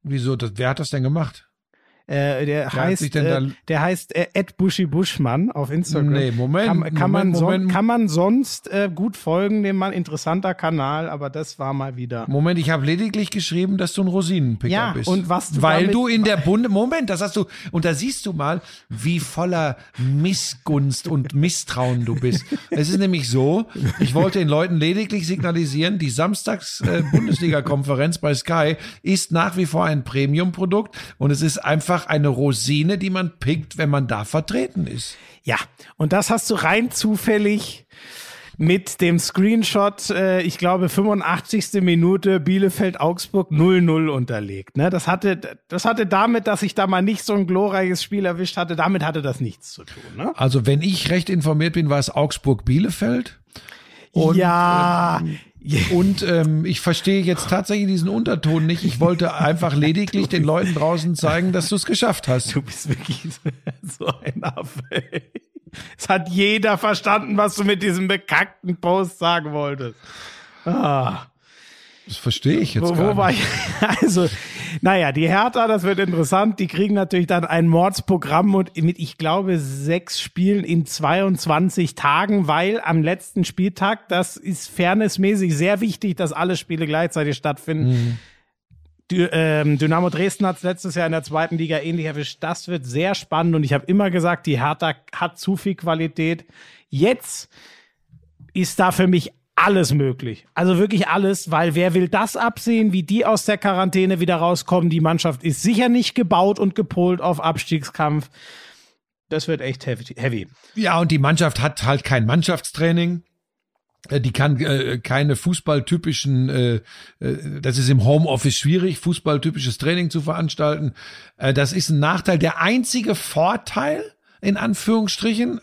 Wieso? Das, wer hat das denn gemacht? Äh, der, der, heißt, äh, der heißt äh, Ed Bushy Buschmann auf Instagram. Nee, Moment. Kann, kann Moment, man, Moment. kann man sonst äh, gut folgen, dem Mann. Interessanter Kanal, aber das war mal wieder. Moment, ich habe lediglich geschrieben, dass du ein Rosinenpicker ja, bist. Und was du Weil du in der Bunde. Moment, das hast du. Und da siehst du mal, wie voller Missgunst und Misstrauen du bist. es ist nämlich so, ich wollte den Leuten lediglich signalisieren, die Samstags-Bundesliga-Konferenz bei Sky ist nach wie vor ein Premium-Produkt und es ist einfach einfach eine Rosine, die man pickt, wenn man da vertreten ist. Ja, und das hast du rein zufällig mit dem Screenshot, äh, ich glaube 85. Minute Bielefeld-Augsburg 0-0 unterlegt. Ne? Das, hatte, das hatte damit, dass ich da mal nicht so ein glorreiches Spiel erwischt hatte, damit hatte das nichts zu tun. Ne? Also wenn ich recht informiert bin, war es Augsburg-Bielefeld. ja, ähm, und ähm, ich verstehe jetzt tatsächlich diesen Unterton nicht. Ich wollte einfach lediglich den Leuten draußen zeigen, dass du es geschafft hast. Du bist wirklich so ein Affe. Es hat jeder verstanden, was du mit diesem bekackten Post sagen wolltest. Ah. Das verstehe ich jetzt wo, wo war ich? Also, naja, die Hertha, das wird interessant. Die kriegen natürlich dann ein Mordsprogramm und mit, ich glaube, sechs Spielen in 22 Tagen, weil am letzten Spieltag, das ist fairnessmäßig sehr wichtig, dass alle Spiele gleichzeitig stattfinden. Mhm. Ähm, Dynamo Dresden hat es letztes Jahr in der zweiten Liga ähnlich erwischt. Das wird sehr spannend und ich habe immer gesagt, die Hertha hat zu viel Qualität. Jetzt ist da für mich alles möglich. Also wirklich alles, weil wer will das absehen, wie die aus der Quarantäne wieder rauskommen? Die Mannschaft ist sicher nicht gebaut und gepolt auf Abstiegskampf. Das wird echt heavy. Ja, und die Mannschaft hat halt kein Mannschaftstraining. Äh, die kann äh, keine fußballtypischen, äh, äh, das ist im Homeoffice schwierig, fußballtypisches Training zu veranstalten. Äh, das ist ein Nachteil. Der einzige Vorteil, in Anführungsstrichen,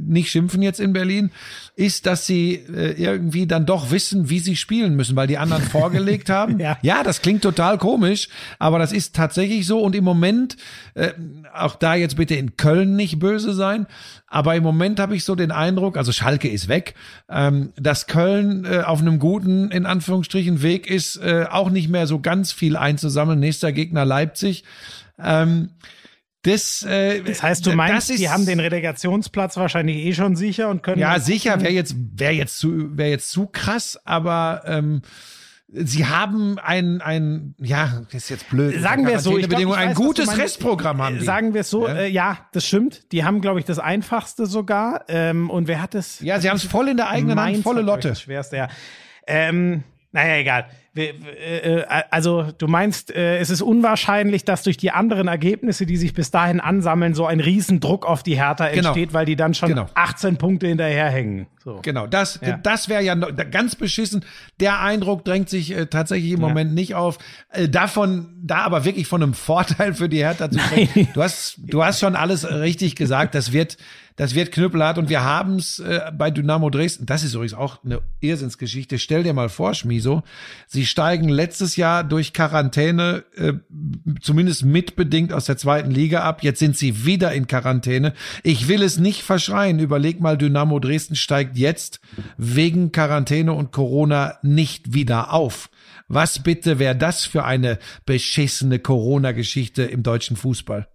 nicht schimpfen jetzt in Berlin, ist, dass sie äh, irgendwie dann doch wissen, wie sie spielen müssen, weil die anderen vorgelegt haben. ja. ja, das klingt total komisch, aber das ist tatsächlich so. Und im Moment, äh, auch da jetzt bitte in Köln nicht böse sein, aber im Moment habe ich so den Eindruck, also Schalke ist weg, ähm, dass Köln äh, auf einem guten, in Anführungsstrichen, Weg ist, auch nicht mehr so ganz viel einzusammeln. Nächster Gegner Leipzig. Ähm, das, äh, das heißt, du meinst, ist, die haben den Relegationsplatz wahrscheinlich eh schon sicher und können. Ja, sicher wäre jetzt wäre jetzt zu wäre jetzt zu krass, aber ähm, sie haben ein ein ja das ist jetzt blöd. Sagen wir es so, ich glaub, ich ein weiß, gutes Restprogramm haben. Die. Sagen wir es so, ja? Äh, ja, das stimmt. Die haben, glaube ich, das einfachste sogar. Ähm, und wer hat es? Ja, sie haben es voll in der eigenen Hand, volle Lotte. Das schwerste, ja. Ähm, naja, egal. Äh, also du meinst, äh, es ist unwahrscheinlich, dass durch die anderen Ergebnisse, die sich bis dahin ansammeln, so ein Riesendruck auf die Hertha genau. entsteht, genau. weil die dann schon genau. 18 Punkte hinterherhängen. So. Genau, das, ja. das wäre ja ganz beschissen. Der Eindruck drängt sich äh, tatsächlich im ja. Moment nicht auf. Äh, davon, da aber wirklich von einem Vorteil für die Hertha zu sprechen. Du hast, du hast schon alles richtig gesagt. Das wird, das wird knüppelhart und wir haben es äh, bei Dynamo Dresden. Das ist übrigens auch eine Irrsinnsgeschichte. Stell dir mal vor, Schmiso, sie steigen letztes Jahr durch Quarantäne äh, zumindest mitbedingt aus der zweiten Liga ab. Jetzt sind sie wieder in Quarantäne. Ich will es nicht verschreien. Überleg mal, Dynamo Dresden steigt jetzt wegen Quarantäne und Corona nicht wieder auf. Was bitte wäre das für eine beschissene Corona-Geschichte im deutschen Fußball?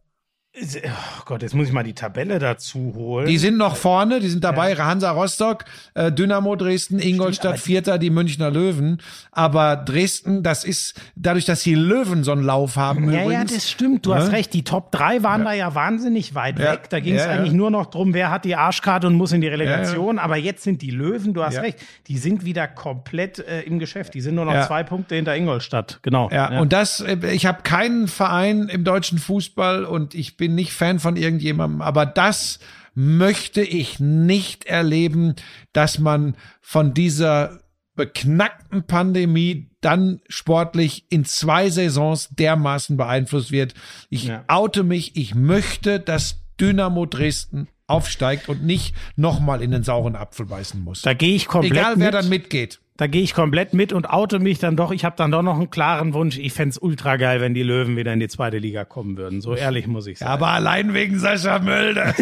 Oh Gott, jetzt muss ich mal die Tabelle dazu holen. Die sind noch vorne, die sind dabei. Ja. Hansa Rostock, äh, Dynamo Dresden, Ingolstadt, Stimmt, Vierter, die Münchner Löwen. Aber Dresden, das ist dadurch, dass die Löwen so einen Lauf haben. Ja, übrigens, ja, das stimmt. Du ja? hast recht. Die Top 3 waren ja. da ja wahnsinnig weit weg. Da ging es eigentlich nur noch drum, wer hat die Arschkarte und muss in die Relegation. Aber jetzt sind die Löwen, du hast recht, die sind wieder komplett äh, im Geschäft. Die sind nur noch zwei Punkte hinter Ingolstadt. Genau. Ja, und das, äh, ich habe keinen Verein im deutschen Fußball und ich bin bin nicht Fan von irgendjemandem, aber das möchte ich nicht erleben, dass man von dieser beknackten Pandemie dann sportlich in zwei Saisons dermaßen beeinflusst wird. Ich ja. oute mich, ich möchte, dass Dynamo Dresden aufsteigt und nicht nochmal in den sauren Apfel beißen muss. Da gehe ich komplett Egal, wer mit. dann mitgeht. Da gehe ich komplett mit und oute mich dann doch. Ich habe dann doch noch einen klaren Wunsch. Ich fände ultra geil, wenn die Löwen wieder in die zweite Liga kommen würden. So ehrlich muss ich sagen. Ja, aber allein wegen Sascha Mölder.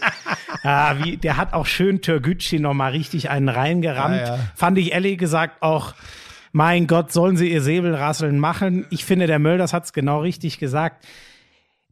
ja, wie, der hat auch schön Türgücü noch mal richtig einen reingerammt. Ja, ja. Fand ich ehrlich gesagt auch, mein Gott, sollen sie ihr Säbelrasseln machen. Ich finde, der Mölders hat's genau richtig gesagt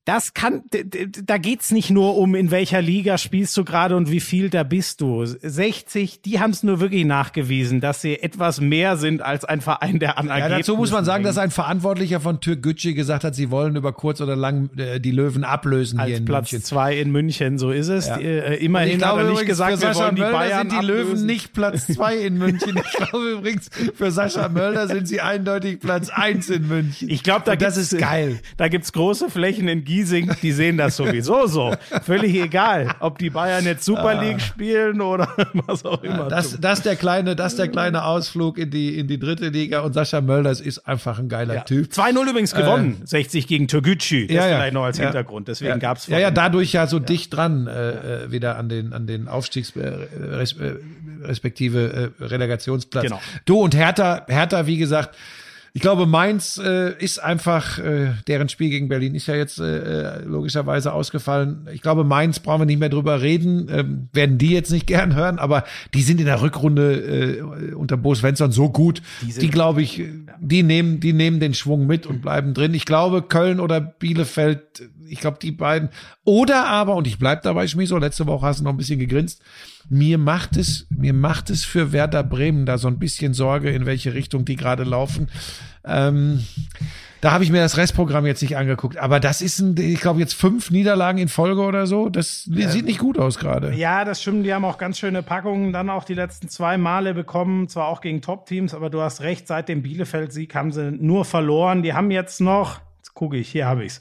das kann, da geht's nicht nur um, in welcher Liga spielst du gerade und wie viel da bist du. 60, die haben es nur wirklich nachgewiesen, dass sie etwas mehr sind als ein Verein, der an Ja, dazu muss man sagen, dass ein Verantwortlicher von Türk Gücü gesagt hat, sie wollen über kurz oder lang äh, die Löwen ablösen als hier in Platz München. zwei in München, so ist es. Ja. Äh, immerhin ich glaube, hat er nicht gesagt, wir wollen die Mölder Bayern sind die ablösen. Löwen nicht Platz zwei in München. Ich glaube übrigens, für Sascha Mölder sind sie eindeutig Platz eins in München. Ich glaube, da das ist geil. Da gibt's große Flächen in Giesing, die sehen das sowieso so. Völlig egal, ob die Bayern jetzt Super ah. League spielen oder was auch immer. Das, das der kleine, das der kleine Ausflug in die, in die dritte Liga und Sascha Mölders ist einfach ein geiler ja. Typ. 2-0 übrigens gewonnen, äh, 60 gegen Türgücü. Das ja, ja. vielleicht noch als ja. Hintergrund. Deswegen ja. gab's Ja, ja, dadurch ja so dicht dran äh, äh, wieder an den, an den Aufstiegs, äh, äh, respektive äh, Relegationsplatz. Genau. Du und Hertha, Hertha, wie gesagt, ich glaube, Mainz äh, ist einfach, äh, deren Spiel gegen Berlin ist ja jetzt äh, logischerweise ausgefallen. Ich glaube, Mainz brauchen wir nicht mehr drüber reden, ähm, werden die jetzt nicht gern hören, aber die sind in der Rückrunde äh, unter Bo Svensson so gut. Die, die glaube ich, die nehmen, die nehmen den Schwung mit und bleiben drin. Ich glaube, Köln oder Bielefeld, ich glaube, die beiden. Oder aber, und ich bleib dabei, Schmiso, letzte Woche hast du noch ein bisschen gegrinst, mir macht es, mir macht es für Werder Bremen da so ein bisschen Sorge, in welche Richtung die gerade laufen. Ähm, da habe ich mir das Restprogramm jetzt nicht angeguckt, aber das ist ein, ich glaube jetzt fünf Niederlagen in Folge oder so. Das ja. sieht nicht gut aus gerade. Ja, das stimmt. Die haben auch ganz schöne Packungen dann auch die letzten zwei Male bekommen, zwar auch gegen Top-Teams, aber du hast recht. Seit dem Bielefeld-Sieg haben sie nur verloren. Die haben jetzt noch gucke ich, hier habe ich's.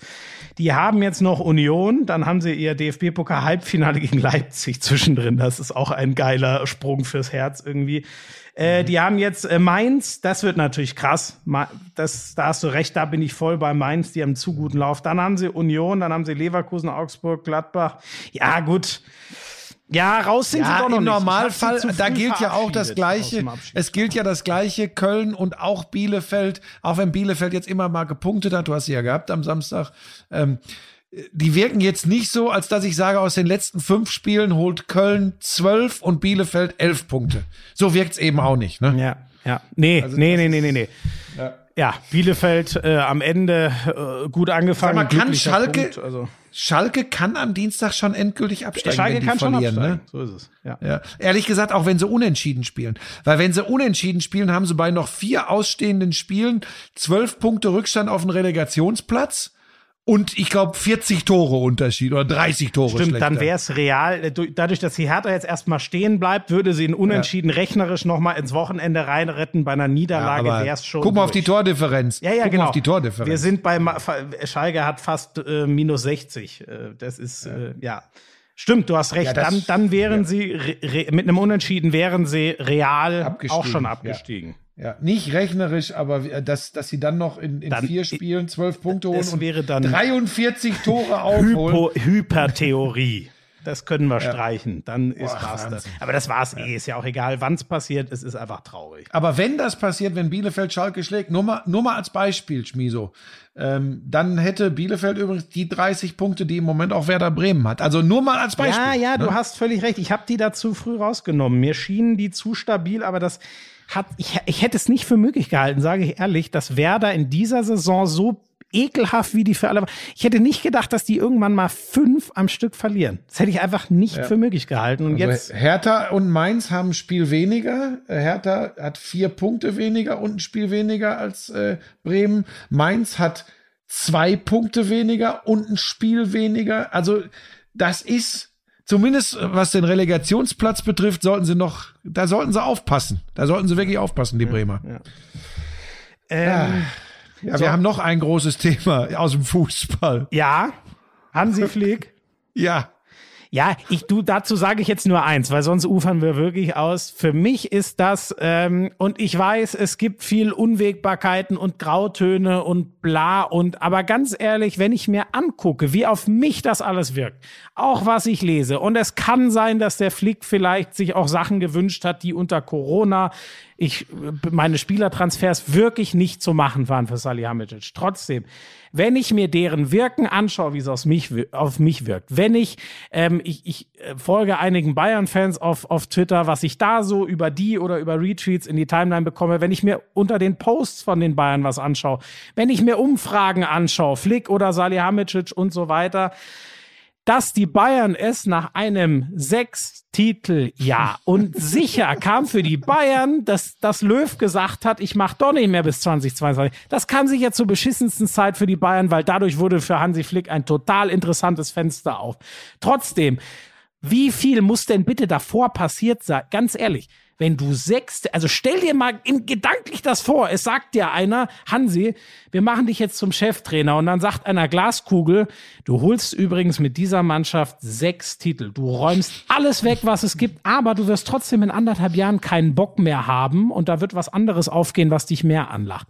Die haben jetzt noch Union, dann haben sie ihr DFB-Pokal-Halbfinale gegen Leipzig zwischendrin. Das ist auch ein geiler Sprung fürs Herz irgendwie. Äh, die haben jetzt äh, Mainz, das wird natürlich krass. Das, da hast du recht, da bin ich voll bei Mainz, die haben einen zu guten Lauf. Dann haben sie Union, dann haben sie Leverkusen, Augsburg, Gladbach. Ja, gut. Ja, raus sind ja, sie doch noch Im Normalfall, da gilt ja auch das Gleiche. Es gilt ja das Gleiche. Köln und auch Bielefeld, auch wenn Bielefeld jetzt immer mal gepunktet hat, du hast sie ja gehabt am Samstag. Ähm, die wirken jetzt nicht so, als dass ich sage, aus den letzten fünf Spielen holt Köln zwölf und Bielefeld elf Punkte. So wirkt's eben auch nicht, ne? Ja, ja. Nee, also nee, nee, nee, nee, nee. Ja. Ja, Bielefeld äh, am Ende äh, gut angefangen. Sag mal, kann Schalke, Punkt, also. Schalke kann am Dienstag schon endgültig absteigen, Schalke kann. Schon ne? So ist es. Ja. ja. Ehrlich gesagt, auch wenn sie unentschieden spielen. Weil wenn sie unentschieden spielen, haben sie bei noch vier ausstehenden Spielen zwölf Punkte Rückstand auf den Relegationsplatz und ich glaube 40 Tore Unterschied oder 30 Tore Stimmt, schlechter. dann wäre es real. Äh, dadurch, dass die Hertha jetzt erstmal stehen bleibt, würde sie in Unentschieden ja. rechnerisch nochmal ins Wochenende reinretten. Bei einer Niederlage ja, wäre es schon. Guck mal auf die Tordifferenz. Ja, ja, guck genau. auf die Tordifferenz. Wir sind bei Schalke hat fast äh, minus 60. Äh, das ist ja. Äh, ja. Stimmt, du hast recht. Ja, das, dann, dann wären sie mit einem Unentschieden wären sie real auch schon abgestiegen. Ja, nicht rechnerisch, aber dass, dass sie dann noch in, in dann, vier Spielen zwölf Punkte holen und wäre dann 43 Tore aufholen. Hypo, Hypertheorie. Das können wir ja. streichen. Dann ist Boah, das. Aber das war's ja. eh. Ist ja auch egal, wann es passiert. Es ist einfach traurig. Aber wenn das passiert, wenn Bielefeld Schalke schlägt, nur mal, nur mal als Beispiel, Schmiso, ähm, dann hätte Bielefeld übrigens die 30 Punkte, die im Moment auch Werder Bremen hat. Also nur mal als Beispiel. Ja, ja, ne? du hast völlig recht. Ich habe die da zu früh rausgenommen. Mir schienen die zu stabil, aber das hat, ich, ich hätte es nicht für möglich gehalten, sage ich ehrlich, dass Werder in dieser Saison so ekelhaft wie die für alle. Ich hätte nicht gedacht, dass die irgendwann mal fünf am Stück verlieren. Das hätte ich einfach nicht ja. für möglich gehalten. Und also jetzt Hertha und Mainz haben ein Spiel weniger. Hertha hat vier Punkte weniger und ein Spiel weniger als äh, Bremen. Mainz hat zwei Punkte weniger und ein Spiel weniger. Also das ist zumindest äh, was den Relegationsplatz betrifft, sollten sie noch, da sollten sie aufpassen. Da sollten sie wirklich aufpassen, die Bremer. Ja, ja. Ähm, ja so. wir haben noch ein großes Thema aus dem Fußball. Ja, Hansi Flick. ja. Ja, ich du dazu sage ich jetzt nur eins, weil sonst ufern wir wirklich aus. Für mich ist das ähm, und ich weiß, es gibt viel Unwägbarkeiten und Grautöne und bla und aber ganz ehrlich, wenn ich mir angucke, wie auf mich das alles wirkt, auch was ich lese und es kann sein, dass der Flick vielleicht sich auch Sachen gewünscht hat, die unter Corona ich meine Spielertransfers wirklich nicht zu machen waren für Salihamidzic. Trotzdem, wenn ich mir deren Wirken anschaue, wie es auf mich, auf mich wirkt, wenn ich, ähm, ich, ich äh, folge einigen Bayern-Fans auf, auf Twitter, was ich da so über die oder über Retweets in die Timeline bekomme, wenn ich mir unter den Posts von den Bayern was anschaue, wenn ich mir Umfragen anschaue, Flick oder Salihamidzic und so weiter, dass die Bayern es nach einem Sechs-Titel-Jahr und sicher kam für die Bayern, dass, dass Löw gesagt hat, ich mache doch nicht mehr bis 2022. Das kam sich ja zur beschissensten Zeit für die Bayern, weil dadurch wurde für Hansi Flick ein total interessantes Fenster auf. Trotzdem, wie viel muss denn bitte davor passiert sein? Ganz ehrlich, wenn du sechs, also stell dir mal in, gedanklich das vor. Es sagt dir einer, Hansi, wir machen dich jetzt zum Cheftrainer und dann sagt einer Glaskugel, du holst übrigens mit dieser Mannschaft sechs Titel. Du räumst alles weg, was es gibt, aber du wirst trotzdem in anderthalb Jahren keinen Bock mehr haben und da wird was anderes aufgehen, was dich mehr anlacht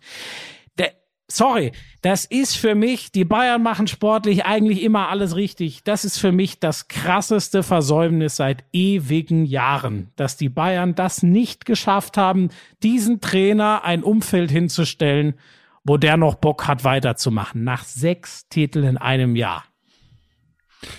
sorry, das ist für mich, die Bayern machen sportlich eigentlich immer alles richtig. Das ist für mich das krasseste Versäumnis seit ewigen Jahren, dass die Bayern das nicht geschafft haben, diesen Trainer ein Umfeld hinzustellen, wo der noch Bock hat weiterzumachen. Nach sechs Titeln in einem Jahr.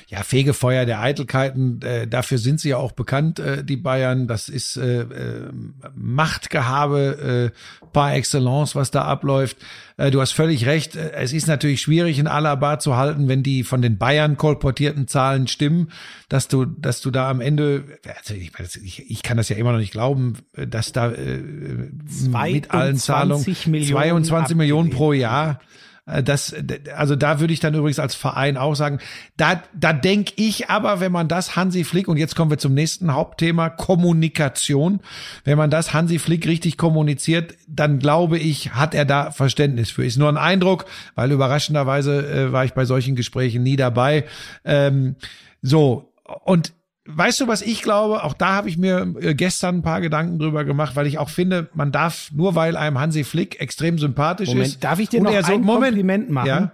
Ja, Fegefeuer der Eitelkeiten, äh, dafür sind sie ja auch bekannt, äh, die Bayern. Das ist äh, äh, Machtgehabe äh, par excellence, was da abläuft. Äh, du hast völlig recht. Äh, es ist natürlich schwierig in Alaba zu halten, wenn die von den Bayern kolportierten Zahlen stimmen, dass du, dass du da am Ende, also ich, ich kann das ja immer noch nicht glauben, dass da äh, mit allen Zahlungen 22 Millionen pro Jahr äh, das, also da würde ich dann übrigens als Verein auch sagen, da, da denke ich aber, wenn man das Hansi Flick, und jetzt kommen wir zum nächsten Hauptthema, Kommunikation, wenn man das Hansi Flick richtig kommuniziert, dann glaube ich, hat er da Verständnis für. Ist nur ein Eindruck, weil überraschenderweise äh, war ich bei solchen Gesprächen nie dabei. Ähm, so, und Weißt du, was ich glaube? Auch da habe ich mir äh, gestern ein paar Gedanken drüber gemacht, weil ich auch finde, man darf nur weil einem Hansi Flick extrem sympathisch Moment, ist. Darf ich dir noch so, ein Moment, Kompliment machen? Ja?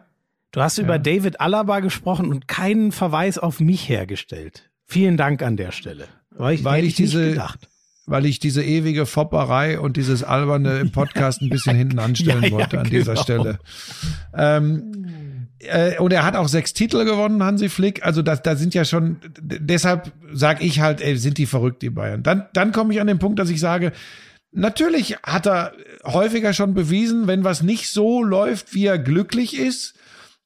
Du hast ja. über David Alaba gesprochen und keinen Verweis auf mich hergestellt. Vielen Dank an der Stelle. Weil ich, weil ich diese, weil ich diese ewige Fopperei und dieses alberne im Podcast ein bisschen hinten anstellen ja, wollte an genau. dieser Stelle. Ähm, äh, und er hat auch sechs Titel gewonnen, Hansi Flick. Also da, da sind ja schon, deshalb sage ich halt, ey, sind die verrückt, die Bayern. Dann, dann komme ich an den Punkt, dass ich sage, natürlich hat er häufiger schon bewiesen, wenn was nicht so läuft, wie er glücklich ist,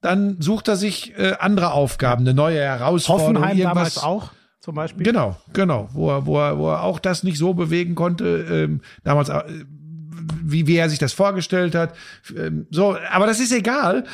dann sucht er sich äh, andere Aufgaben, eine neue Herausforderung. Hoffenheim irgendwas. damals auch zum Beispiel. Genau, genau, wo er, wo er, wo er auch das nicht so bewegen konnte, ähm, damals, äh, wie, wie er sich das vorgestellt hat. Ähm, so, aber das ist egal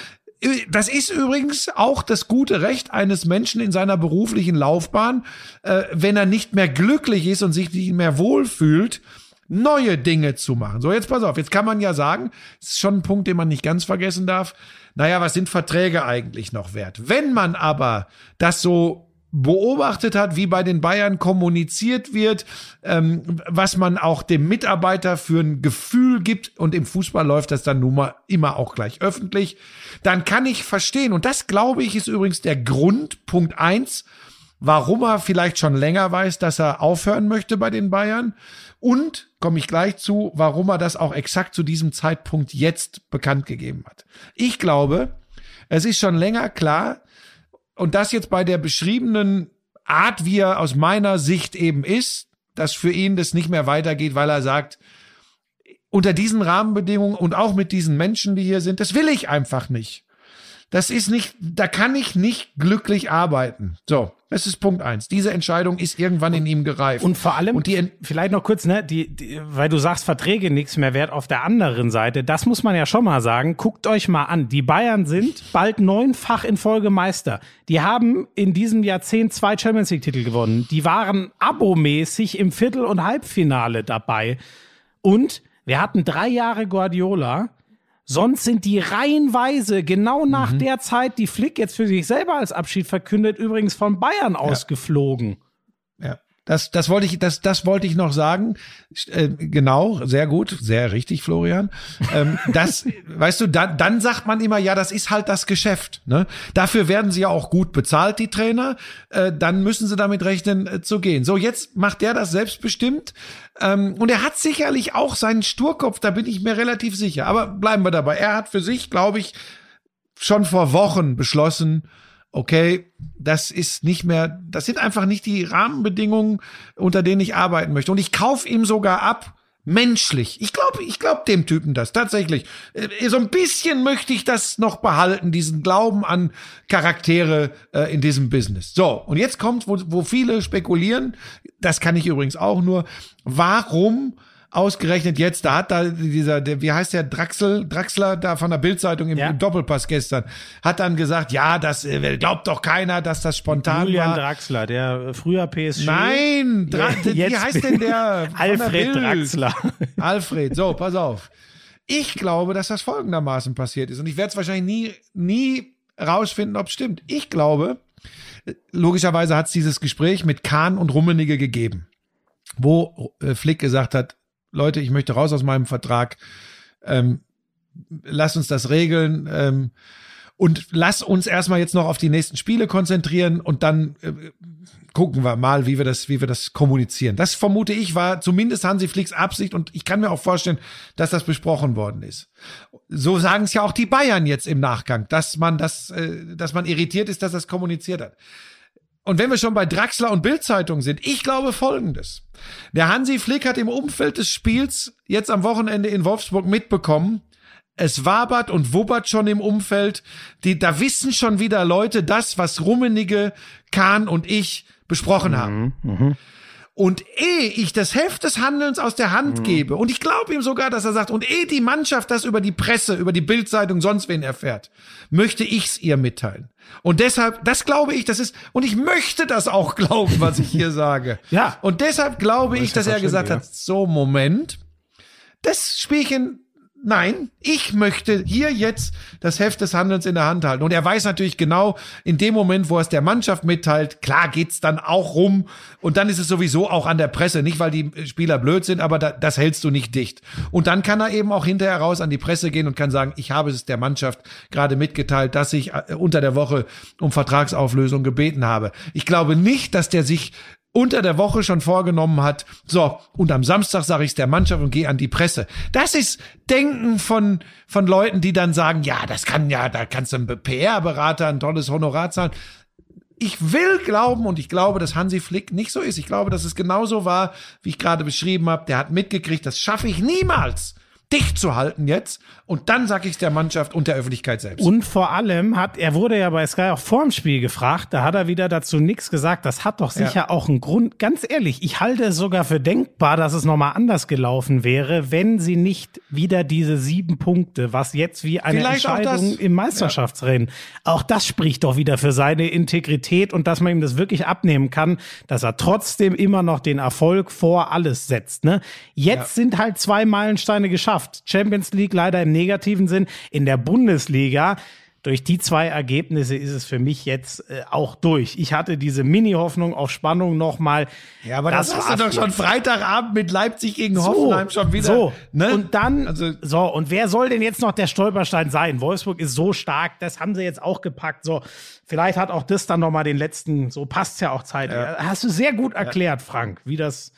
das ist übrigens auch das gute Recht eines Menschen in seiner beruflichen Laufbahn, äh, wenn er nicht mehr glücklich ist und sich nicht mehr wohlfühlt, neue Dinge zu machen. So, jetzt pass auf, jetzt kann man ja sagen, das ist schon ein Punkt, den man nicht ganz vergessen darf. Naja, was sind Verträge eigentlich noch wert? Wenn man aber das so beobachtet hat, wie bei den Bayern kommuniziert wird, ähm, was man auch dem Mitarbeiter für ein Gefühl gibt. Und im Fußball läuft das dann nun mal immer auch gleich öffentlich, dann kann ich verstehen und das glaube ich ist übrigens der Grund, Punkt eins, warum er vielleicht schon länger weiß, dass er aufhören möchte bei den Bayern. Und komme ich gleich zu, warum er das auch exakt zu diesem Zeitpunkt jetzt bekannt gegeben hat. Ich glaube, es ist schon länger klar, und das jetzt bei der beschriebenen Art, wie er aus meiner Sicht eben ist, dass für ihn das nicht mehr weitergeht, weil er sagt, unter diesen Rahmenbedingungen und auch mit diesen Menschen, die hier sind, das will ich einfach nicht. Das ist nicht, da kann ich nicht glücklich arbeiten. So, das ist Punkt eins. Diese Entscheidung ist irgendwann in ihm gereift. Und vor allem, und die, vielleicht noch kurz, ne, die, die, weil du sagst, Verträge nichts mehr wert auf der anderen Seite. Das muss man ja schon mal sagen. Guckt euch mal an. Die Bayern sind bald neunfach in Folge Meister. Die haben in diesem Jahrzehnt zwei Champions League Titel gewonnen. Die waren abomäßig im Viertel- und Halbfinale dabei. Und wir hatten drei Jahre Guardiola Sonst sind die reihenweise genau nach mhm. der Zeit, die Flick jetzt für sich selber als Abschied verkündet, übrigens von Bayern ausgeflogen. Das, das wollte ich, das, das wollte ich noch sagen. Äh, genau, sehr gut, sehr richtig, Florian. Ähm, das, weißt du, dann, dann sagt man immer, ja, das ist halt das Geschäft. Ne? Dafür werden sie ja auch gut bezahlt, die Trainer. Äh, dann müssen sie damit rechnen, äh, zu gehen. So, jetzt macht der das selbstbestimmt. Ähm, und er hat sicherlich auch seinen Sturkopf, da bin ich mir relativ sicher. Aber bleiben wir dabei. Er hat für sich, glaube ich, schon vor Wochen beschlossen, okay, das ist nicht mehr, das sind einfach nicht die Rahmenbedingungen, unter denen ich arbeiten möchte. Und ich kaufe ihm sogar ab, menschlich. Ich glaube, ich glaube dem Typen das tatsächlich. Äh, so ein bisschen möchte ich das noch behalten, diesen Glauben an Charaktere äh, in diesem Business. So, und jetzt kommt, wo, wo viele spekulieren, das kann ich übrigens auch nur, warum ausgerechnet jetzt, da hat da dieser, der, wie heißt der Draxel, Draxler da von der Bildzeitung im, ja. im, Doppelpass gestern, hat dann gesagt, ja, das äh, glaubt doch keiner, dass das spontan Julian war. Draxler, der früher PSG. Nein, Dra ja, wie heißt denn der? Alfred der Draxler. Alfred, so, pass auf. Ich glaube, dass das folgendermaßen passiert ist und ich werde es wahrscheinlich nie, nie rausfinden, ob es stimmt. Ich glaube, logischerweise hat es dieses Gespräch mit Kahn und Rummenigge gegeben, wo äh, Flick gesagt hat, Leute, ich möchte raus aus meinem Vertrag. Ähm, lass uns das regeln. Ähm, und lass uns erstmal jetzt noch auf die nächsten Spiele konzentrieren und dann äh, gucken wir mal, wie wir das, wie wir das kommunizieren. Das vermute ich war zumindest Hansi Flicks Absicht und ich kann mir auch vorstellen, dass das besprochen worden ist. So sagen es ja auch die Bayern jetzt im Nachgang, dass man das, äh, dass man irritiert ist, dass das kommuniziert hat. Und wenn wir schon bei Draxler und Bildzeitung sind, ich glaube Folgendes. Der Hansi Flick hat im Umfeld des Spiels jetzt am Wochenende in Wolfsburg mitbekommen, es wabert und wubbert schon im Umfeld. Die, da wissen schon wieder Leute das, was Rummenige, Kahn und ich besprochen mhm, haben. Mhm. Und ehe ich das Heft des Handelns aus der Hand mhm. gebe, und ich glaube ihm sogar, dass er sagt, und ehe die Mannschaft das über die Presse, über die Bildzeitung, sonst wen erfährt, möchte ich's ihr mitteilen. Und deshalb, das glaube ich, das ist, und ich möchte das auch glauben, was ich hier sage. ja. Und deshalb glaube ich, dass er gesagt hat, so Moment, das Spielchen Nein, ich möchte hier jetzt das Heft des Handelns in der Hand halten. Und er weiß natürlich genau, in dem Moment, wo er es der Mannschaft mitteilt, klar geht's dann auch rum. Und dann ist es sowieso auch an der Presse. Nicht, weil die Spieler blöd sind, aber da, das hältst du nicht dicht. Und dann kann er eben auch hinterher raus an die Presse gehen und kann sagen, ich habe es der Mannschaft gerade mitgeteilt, dass ich äh, unter der Woche um Vertragsauflösung gebeten habe. Ich glaube nicht, dass der sich unter der Woche schon vorgenommen hat, so, und am Samstag sage ich es der Mannschaft und gehe an die Presse. Das ist Denken von, von Leuten, die dann sagen, ja, das kann ja, da kannst du einem PR-Berater ein tolles Honorar zahlen. Ich will glauben und ich glaube, dass Hansi Flick nicht so ist. Ich glaube, dass es genauso war, wie ich gerade beschrieben habe. Der hat mitgekriegt, das schaffe ich niemals dicht zu halten jetzt. Und dann sage ich es der Mannschaft und der Öffentlichkeit selbst. Und vor allem hat, er wurde ja bei Sky auch vor dem Spiel gefragt, da hat er wieder dazu nichts gesagt. Das hat doch sicher ja. auch einen Grund. Ganz ehrlich, ich halte es sogar für denkbar, dass es nochmal anders gelaufen wäre, wenn sie nicht wieder diese sieben Punkte, was jetzt wie eine Vielleicht Entscheidung im Meisterschaftsrennen, ja. auch das spricht doch wieder für seine Integrität und dass man ihm das wirklich abnehmen kann, dass er trotzdem immer noch den Erfolg vor alles setzt. Ne? Jetzt ja. sind halt zwei Meilensteine geschafft. Champions League leider im negativen Sinn. In der Bundesliga durch die zwei Ergebnisse ist es für mich jetzt äh, auch durch. Ich hatte diese Mini-Hoffnung auf Spannung nochmal. Ja, aber das, das hast du doch schon Freitagabend mit Leipzig gegen so, Hoffenheim schon wieder. So, ne? und dann, also, so, und wer soll denn jetzt noch der Stolperstein sein? Wolfsburg ist so stark, das haben sie jetzt auch gepackt. So, vielleicht hat auch das dann nochmal den letzten, so passt's ja auch Zeit. Ja. Hast du sehr gut erklärt, ja. Frank, wie das,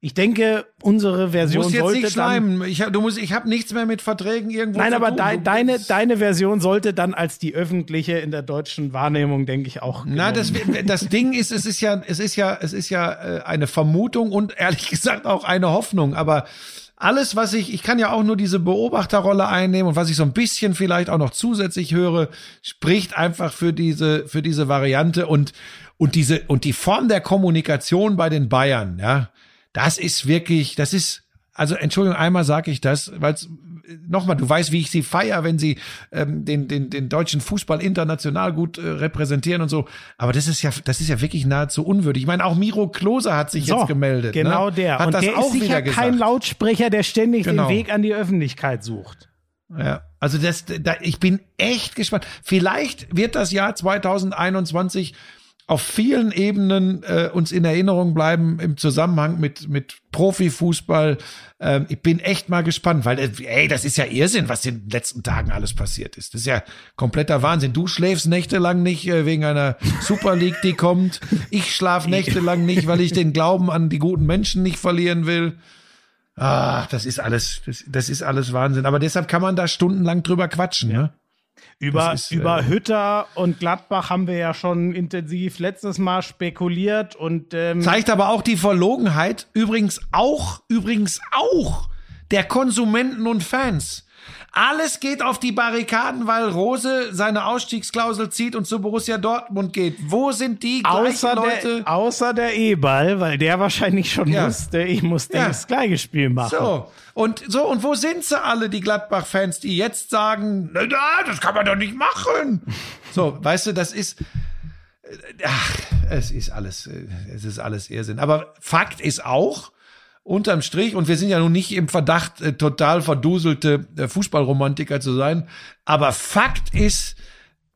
ich denke, unsere Version muss jetzt sollte nicht schleimen. Ich, du musst, ich habe nichts mehr mit Verträgen irgendwo. Nein, aber de, deine, deine Version sollte dann als die öffentliche in der deutschen Wahrnehmung, denke ich, auch. Na, das, das Ding ist, es ist ja, es ist ja, es ist ja äh, eine Vermutung und ehrlich gesagt auch eine Hoffnung. Aber alles, was ich, ich kann ja auch nur diese Beobachterrolle einnehmen und was ich so ein bisschen vielleicht auch noch zusätzlich höre, spricht einfach für diese, für diese Variante und und diese und die Form der Kommunikation bei den Bayern, ja das ist wirklich, das ist, also Entschuldigung, einmal sage ich das, weil nochmal, du weißt, wie ich sie feier, wenn sie ähm, den, den, den deutschen Fußball international gut äh, repräsentieren und so. Aber das ist ja, das ist ja wirklich nahezu unwürdig. Ich meine, auch Miro Klose hat sich so, jetzt gemeldet. Ne? Genau ne? der. Hat und das der auch ist sicher kein Lautsprecher, der ständig genau. den Weg an die Öffentlichkeit sucht. Ja, also das, da, ich bin echt gespannt. Vielleicht wird das Jahr 2021 auf vielen Ebenen äh, uns in Erinnerung bleiben im Zusammenhang mit, mit Profifußball. Ähm, ich bin echt mal gespannt, weil, äh, ey, das ist ja Irrsinn, was in den letzten Tagen alles passiert ist. Das ist ja kompletter Wahnsinn. Du schläfst nächtelang nicht äh, wegen einer Super League, die kommt. Ich schlaf nächtelang nicht, weil ich den Glauben an die guten Menschen nicht verlieren will. Ach, das ist alles, das, das ist alles Wahnsinn. Aber deshalb kann man da stundenlang drüber quatschen, ja. Ne? Über, ist, über äh, Hütter und Gladbach haben wir ja schon intensiv letztes Mal spekuliert und ähm zeigt aber auch die Verlogenheit, übrigens auch, übrigens auch der Konsumenten und Fans. Alles geht auf die Barrikaden, weil Rose seine Ausstiegsklausel zieht und zu Borussia Dortmund geht. Wo sind die außer Leute? Der, außer der E-Ball, weil der wahrscheinlich schon ja. musste. Ich musste ja. das gleiche Spiel machen. So. Und so, und wo sind sie alle, die Gladbach-Fans, die jetzt sagen, na, das kann man doch nicht machen. So, weißt du, das ist, ach, es ist alles, es ist alles Irrsinn. Aber Fakt ist auch, unterm Strich, und wir sind ja nun nicht im Verdacht, äh, total verduselte äh, Fußballromantiker zu sein, aber Fakt ist,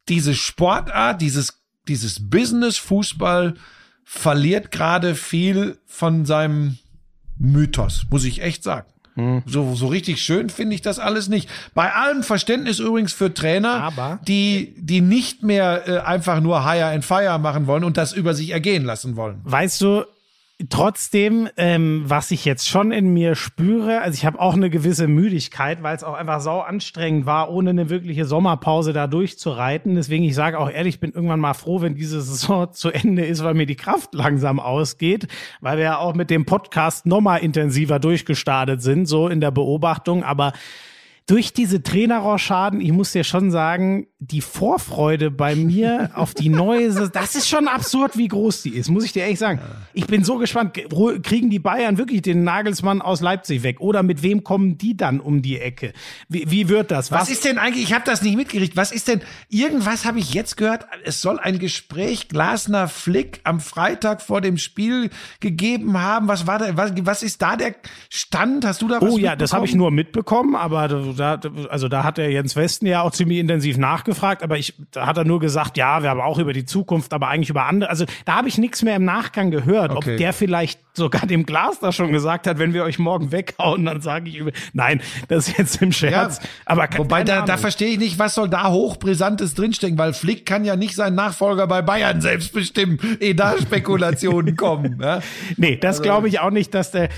diese Sportart, dieses, dieses Business-Fußball verliert gerade viel von seinem Mythos, muss ich echt sagen. Hm. So, so richtig schön finde ich das alles nicht. Bei allem Verständnis übrigens für Trainer, Aber die, die nicht mehr äh, einfach nur Hire and Fire machen wollen und das über sich ergehen lassen wollen. Weißt du, Trotzdem, ähm, was ich jetzt schon in mir spüre, also ich habe auch eine gewisse Müdigkeit, weil es auch einfach sau anstrengend war, ohne eine wirkliche Sommerpause da durchzureiten. Deswegen, ich sage auch ehrlich, ich bin irgendwann mal froh, wenn diese Saison zu Ende ist, weil mir die Kraft langsam ausgeht, weil wir ja auch mit dem Podcast nochmal intensiver durchgestartet sind, so in der Beobachtung. Aber durch diese Trainerrochaden, ich muss dir schon sagen, die Vorfreude bei mir auf die neue, das ist schon absurd, wie groß die ist, muss ich dir ehrlich sagen. Ich bin so gespannt, kriegen die Bayern wirklich den Nagelsmann aus Leipzig weg oder mit wem kommen die dann um die Ecke? Wie, wie wird das? Was, Was ist denn eigentlich, ich habe das nicht mitgekriegt, was ist denn, irgendwas habe ich jetzt gehört, es soll ein Gespräch Glasner Flick am Freitag vor dem Spiel gegeben haben. Was war da, was, was ist da der Stand? Hast du da was Oh ja, das habe ich nur mitbekommen, aber da, also da hat der Jens Westen ja auch ziemlich intensiv nachgefragt, aber ich, da hat er nur gesagt, ja, wir haben auch über die Zukunft, aber eigentlich über andere. Also da habe ich nichts mehr im Nachgang gehört, okay. ob der vielleicht sogar dem Glas da schon gesagt hat, wenn wir euch morgen weghauen, dann sage ich. Nein, das ist jetzt im Scherz. Ja, aber wobei da, da verstehe ich nicht, was soll da hochbrisantes drinstecken, weil Flick kann ja nicht seinen Nachfolger bei Bayern selbst bestimmen, ehe da Spekulationen kommen. Ja? Nee, das also, glaube ich auch nicht, dass der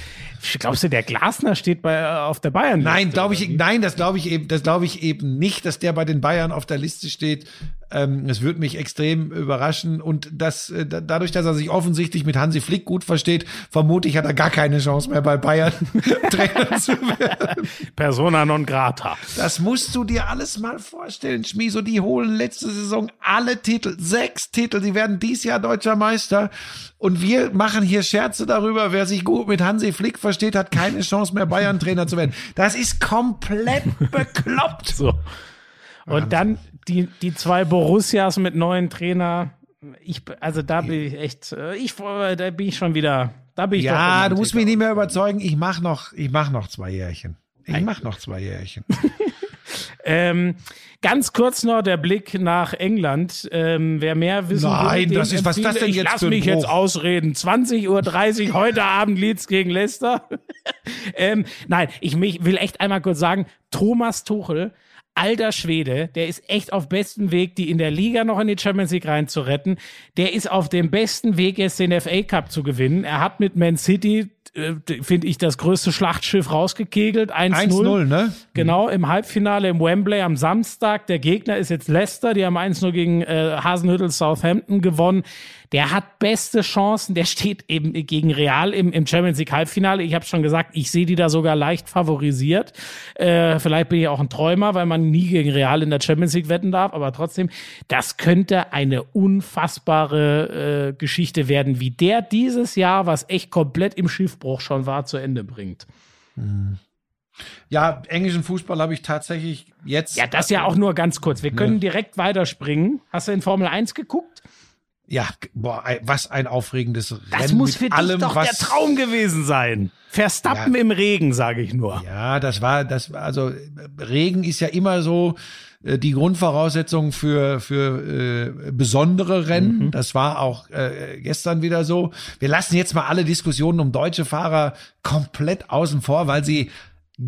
Glaubst du, der Glasner steht bei, äh, auf der Bayern? Nein, glaube ich, nein, das glaube ich eben, das glaube ich eben nicht, dass der bei den Bayern auf der Liste steht. Ähm, es würde mich extrem überraschen. Und das, äh, dadurch, dass er sich offensichtlich mit Hansi Flick gut versteht, vermute ich, hat er gar keine Chance mehr bei Bayern Trainer zu werden. Persona non grata. Das musst du dir alles mal vorstellen, Schmieso. Die holen letzte Saison alle Titel, sechs Titel. Die werden dies Jahr deutscher Meister. Und wir machen hier Scherze darüber, wer sich gut mit Hansi Flick versteht, hat keine Chance mehr, Bayern-Trainer zu werden. Das ist komplett bekloppt. So. Und dann die, die zwei Borussias mit neuen Trainer. Ich, also da bin ich echt, äh, ich, da bin ich schon wieder, da bin ich Ja, du musst mich nicht mehr überzeugen. Ich mach noch, ich mach noch zwei Jährchen. Ich mach noch zwei Jährchen. ähm, ganz kurz noch der Blick nach England. Ähm, wer mehr wissen Nein, will, das ist, was ist das denn ich jetzt lass mich jetzt ausreden. 20.30 Uhr heute Abend Leeds gegen Leicester. ähm, nein, ich mich, will echt einmal kurz sagen, Thomas Tuchel alter Schwede, der ist echt auf bestem Weg, die in der Liga noch in die Champions League reinzuretten. Der ist auf dem besten Weg, jetzt den FA Cup zu gewinnen. Er hat mit Man City, äh, finde ich, das größte Schlachtschiff rausgekegelt. 1-0. 1-0, ne? Genau, im Halbfinale im Wembley am Samstag. Der Gegner ist jetzt Leicester, die haben 1-0 gegen äh, Hasenhüttel Southampton gewonnen. Der hat beste Chancen, der steht eben gegen Real im, im Champions League Halbfinale. Ich habe schon gesagt, ich sehe die da sogar leicht favorisiert. Äh, vielleicht bin ich auch ein Träumer, weil man nie gegen Real in der Champions League wetten darf, aber trotzdem, das könnte eine unfassbare äh, Geschichte werden, wie der dieses Jahr, was echt komplett im Schiffbruch schon war, zu Ende bringt. Ja, englischen Fußball habe ich tatsächlich jetzt. Ja, das ja auch nur ganz kurz. Wir können Ne. direkt weiterspringen. Hast du in Formel 1 geguckt? Ja, boah, was ein aufregendes Das Rennen muss mit für allem, dich doch was der Traum gewesen sein. Verstappen Ja. im Regen, sage ich nur. Ja, das war das also äh, Regen ist ja immer so äh, die Grundvoraussetzung für für äh, besondere Rennen. Das war auch äh, gestern wieder so. Wir lassen jetzt mal alle Diskussionen um deutsche Fahrer komplett außen vor, weil sie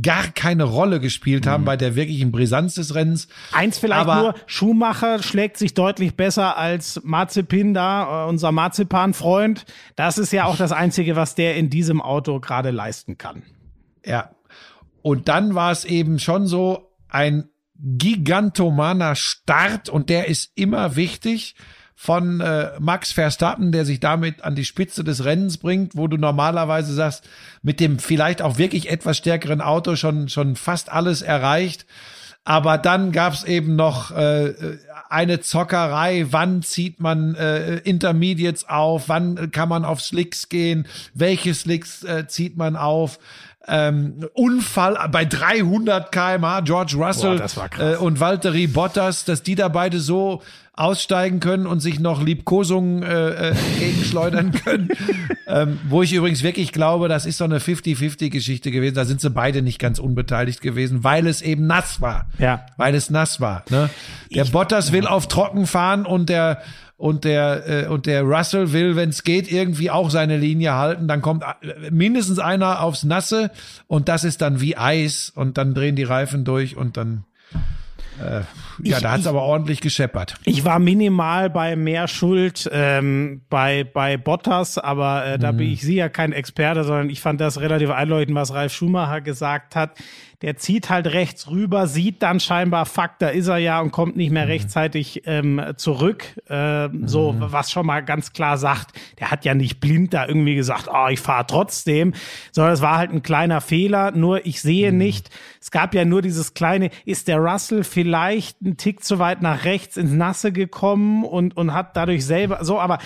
gar keine Rolle gespielt haben bei der wirklichen Brisanz des Rennens. Eins vielleicht Aber- nur, Schumacher schlägt sich deutlich besser als Marzipin da, äh, unser Marzipan-Freund. Das ist ja auch das Einzige, was der in diesem Auto gerade leisten kann. Ja. Und dann war es eben schon so ein gigantomaner Start und der ist immer wichtig von äh, Max Verstappen, der sich damit an die Spitze des Rennens bringt, wo du normalerweise sagst, mit dem vielleicht auch wirklich etwas stärkeren Auto schon schon fast alles erreicht. Aber dann gab's eben noch äh, eine Zockerei. Wann zieht man äh, Intermediates auf? Wann kann man auf Slicks gehen? Welche Slicks äh, zieht man auf? Ähm, Unfall bei 300 km/h. George Russell Boah, äh, und Valtteri Bottas, dass die da beide so aussteigen können und sich noch Liebkosungen äh, äh, entgegenschleudern können. ähm, wo ich übrigens wirklich glaube, das ist so eine 50-50-Geschichte gewesen. Da sind sie beide nicht ganz unbeteiligt gewesen, weil es eben nass war. Ja. Weil es nass war. Ne? Der Bottas will auf trocken fahren und der und der äh, und der Russell will, wenn es geht, irgendwie auch seine Linie halten. Dann kommt äh, mindestens einer aufs Nasse und das ist dann wie Eis und dann drehen die Reifen durch und dann äh, ja, Ich- da hat's ich- aber ordentlich gescheppert. Ich war minimal bei mehr Schuld ähm, bei, bei Bottas, aber äh, da bin ich sie ja kein Experte, sondern ich fand das relativ einleuchtend, was Ralf Schumacher gesagt hat. Der zieht halt rechts rüber, sieht dann scheinbar, fuck, da ist er ja und kommt nicht mehr rechtzeitig ähm, zurück. Ähm, So, was schon mal ganz klar sagt, der hat ja nicht blind da irgendwie gesagt, oh, ich fahre trotzdem, sondern es war halt ein kleiner Fehler. Nur ich sehe nicht, es gab ja nur dieses kleine, ist der Russell vielleicht ein Tick zu weit nach rechts ins Nasse gekommen und, und hat dadurch selber so, aber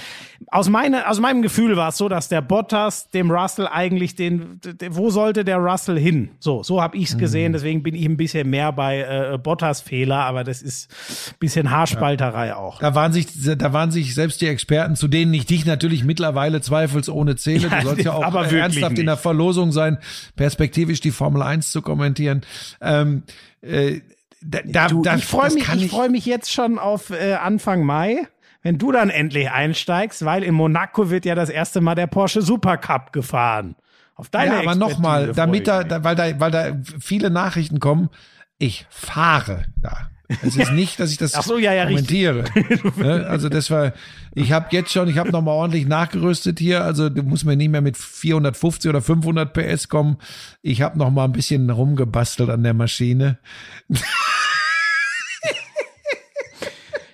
aus, meine, aus meinem Gefühl war es so, dass der Bottas dem Russell eigentlich den, den wo sollte der Russell hin? So, so habe ich es gesehen, deswegen bin ich ein bisschen mehr bei äh, Bottas Fehler, aber das ist ein bisschen Haarspalterei auch. Da waren sich, da waren sich selbst die Experten, zu denen ich dich natürlich mittlerweile zweifelsohne zähle. Ja, du sollst ja auch aber ernsthaft in der nicht. Verlosung sein, perspektivisch die Formel 1 zu kommentieren. Ähm, äh, da, da, Du, ich freue mich, ich freue mich jetzt schon auf äh, Anfang Mai, wenn du dann endlich einsteigst, weil in Monaco wird ja das erste Mal der Porsche Supercup gefahren. Auf deine Ja, aber nochmal, damit da, da, weil da, weil da viele Nachrichten kommen, ich fahre da. Es ist nicht, dass ich das Ach so, ja, ja, kommentiere. Ne? Also das war, ich habe jetzt schon, ich habe nochmal ordentlich nachgerüstet hier. Also du musst mir nicht mehr mit 450 oder 500 PS kommen. Ich habe noch mal ein bisschen rumgebastelt an der Maschine.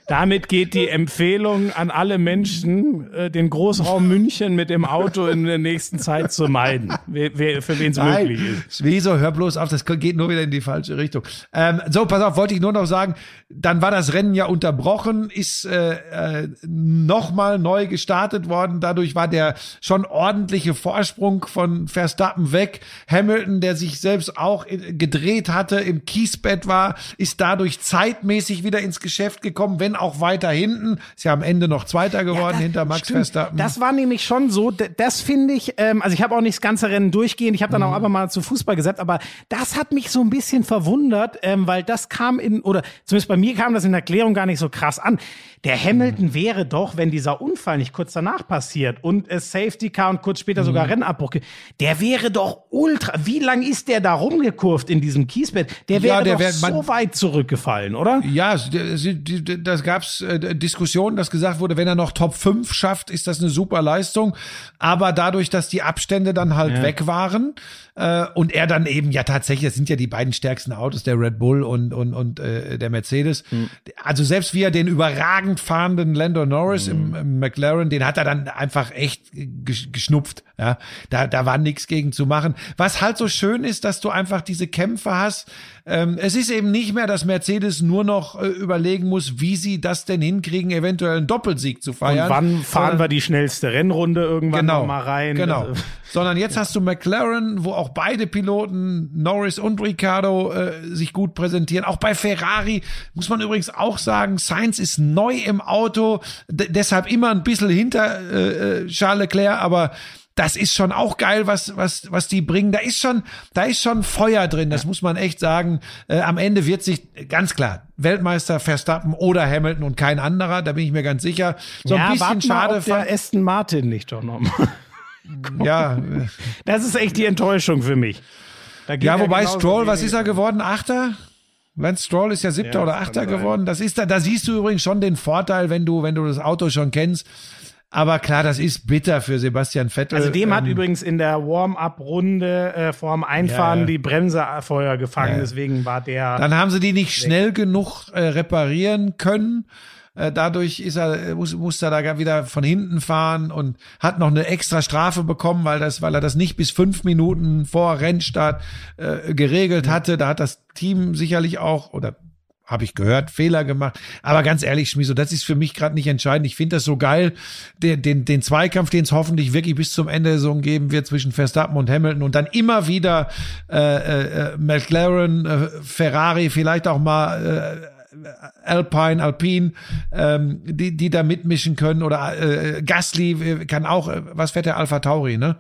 Damit geht die Empfehlung an alle Menschen, äh, den Großraum München mit dem Auto in der nächsten Zeit zu meiden, wer, für wen es möglich ist. Wieso, hör bloß auf, das geht nur wieder in die falsche Richtung. Ähm, so, pass auf, wollte ich nur noch sagen, dann war das Rennen ja unterbrochen, ist äh, äh, nochmal neu gestartet worden. Dadurch war der schon ordentliche Vorsprung von Verstappen weg. Hamilton, der sich selbst auch gedreht hatte, im Kiesbett war, ist dadurch zeitmäßig wieder ins Geschäft gekommen, wenn auch weiter hinten. Ist ja am Ende noch Zweiter geworden ja, das, hinter Max stimmt. Verstappen. Das war nämlich schon so, das finde ich, ähm, also ich habe auch nicht das ganze Rennen durchgehend, ich habe dann mhm. auch einfach mal zu Fußball gesetzt, aber das hat mich so ein bisschen verwundert, ähm, weil das kam in, oder zumindest bei mir kam das in der Erklärung gar nicht so krass an. Der Hamilton mhm. wäre doch, wenn dieser Unfall nicht kurz danach passiert und es Safety Car und kurz später mhm. sogar Rennabbruch, der wäre doch ultra, wie lang ist der da rumgekurvt in diesem Kiesbett? Der wäre ja, der doch wär, so weit zurückgefallen, oder? Ja, das gab's äh, Diskussionen, dass gesagt wurde, wenn er noch Top 5 schafft, ist das eine super Leistung. Aber dadurch, dass die Abstände dann halt ja. weg waren, äh, und er dann eben ja tatsächlich, das sind ja die beiden stärksten Autos, der Red Bull und, und, und äh, der Mercedes. Mhm. Also selbst wie er den überragend fahrenden Lando Norris mhm. im, im, McLaren, den hat er dann einfach echt geschnupft. Ja, da, da war nichts gegen zu machen. Was halt so schön ist, dass du einfach diese Kämpfe hast. Ähm, es ist eben nicht mehr, dass Mercedes nur noch äh, überlegen muss, wie sie das denn hinkriegen, eventuell einen Doppelsieg zu feiern. Und wann fahren Sondern, wir die schnellste Rennrunde irgendwann genau, mal rein? Genau. Sondern jetzt ja. hast du McLaren, wo auch beide Piloten, Norris und Ricciardo, äh, sich gut präsentieren. Auch bei Ferrari muss man übrigens auch sagen, Sainz ist neu im Auto, deshalb immer ein bisschen hinter äh, äh Charles Leclerc, aber das ist schon auch geil, was, was, was die bringen. Da ist schon, da ist schon Feuer drin, das muss man echt sagen. Äh, am Ende wird sich ganz klar Weltmeister Verstappen oder Hamilton und kein anderer, da bin ich mir ganz sicher. So ja, ein bisschen schade. Mal, der Aston Martin nicht doch nochmal. ja. Das ist echt die Enttäuschung für mich. Ja, wobei Stroll, was ist er geworden? Achter? Lance Stroll ist ja siebter ja, oder achter geworden. Das ist da, da siehst du übrigens schon den Vorteil, wenn du, wenn du das Auto schon kennst. Aber klar, das ist bitter für Sebastian Vettel. Also dem ähm, hat übrigens in der Warm-up-Runde äh, vorm Einfahren ja. die Bremse Feuer gefangen, ja. deswegen war der. Dann haben sie die nicht schnell genug äh, reparieren können. Äh, dadurch ist er, muss, muss er da wieder von hinten fahren und hat noch eine extra Strafe bekommen, weil das, weil er das nicht bis fünf Minuten vor Rennstart äh, geregelt hatte. Da hat das Team sicherlich auch oder habe ich gehört, Fehler gemacht. Aber ganz ehrlich, Schmiso, das ist für mich gerade nicht entscheidend. Ich finde das so geil, den, den, den Zweikampf, den es hoffentlich wirklich bis zum Ende Saison geben wird zwischen Verstappen und Hamilton und dann immer wieder äh, äh, McLaren, äh, Ferrari, vielleicht auch mal äh, Alpine, Alpine, ähm, die, die da mitmischen können oder äh, Gasly äh, kann auch, äh, was fährt der Alpha Tauri, ne?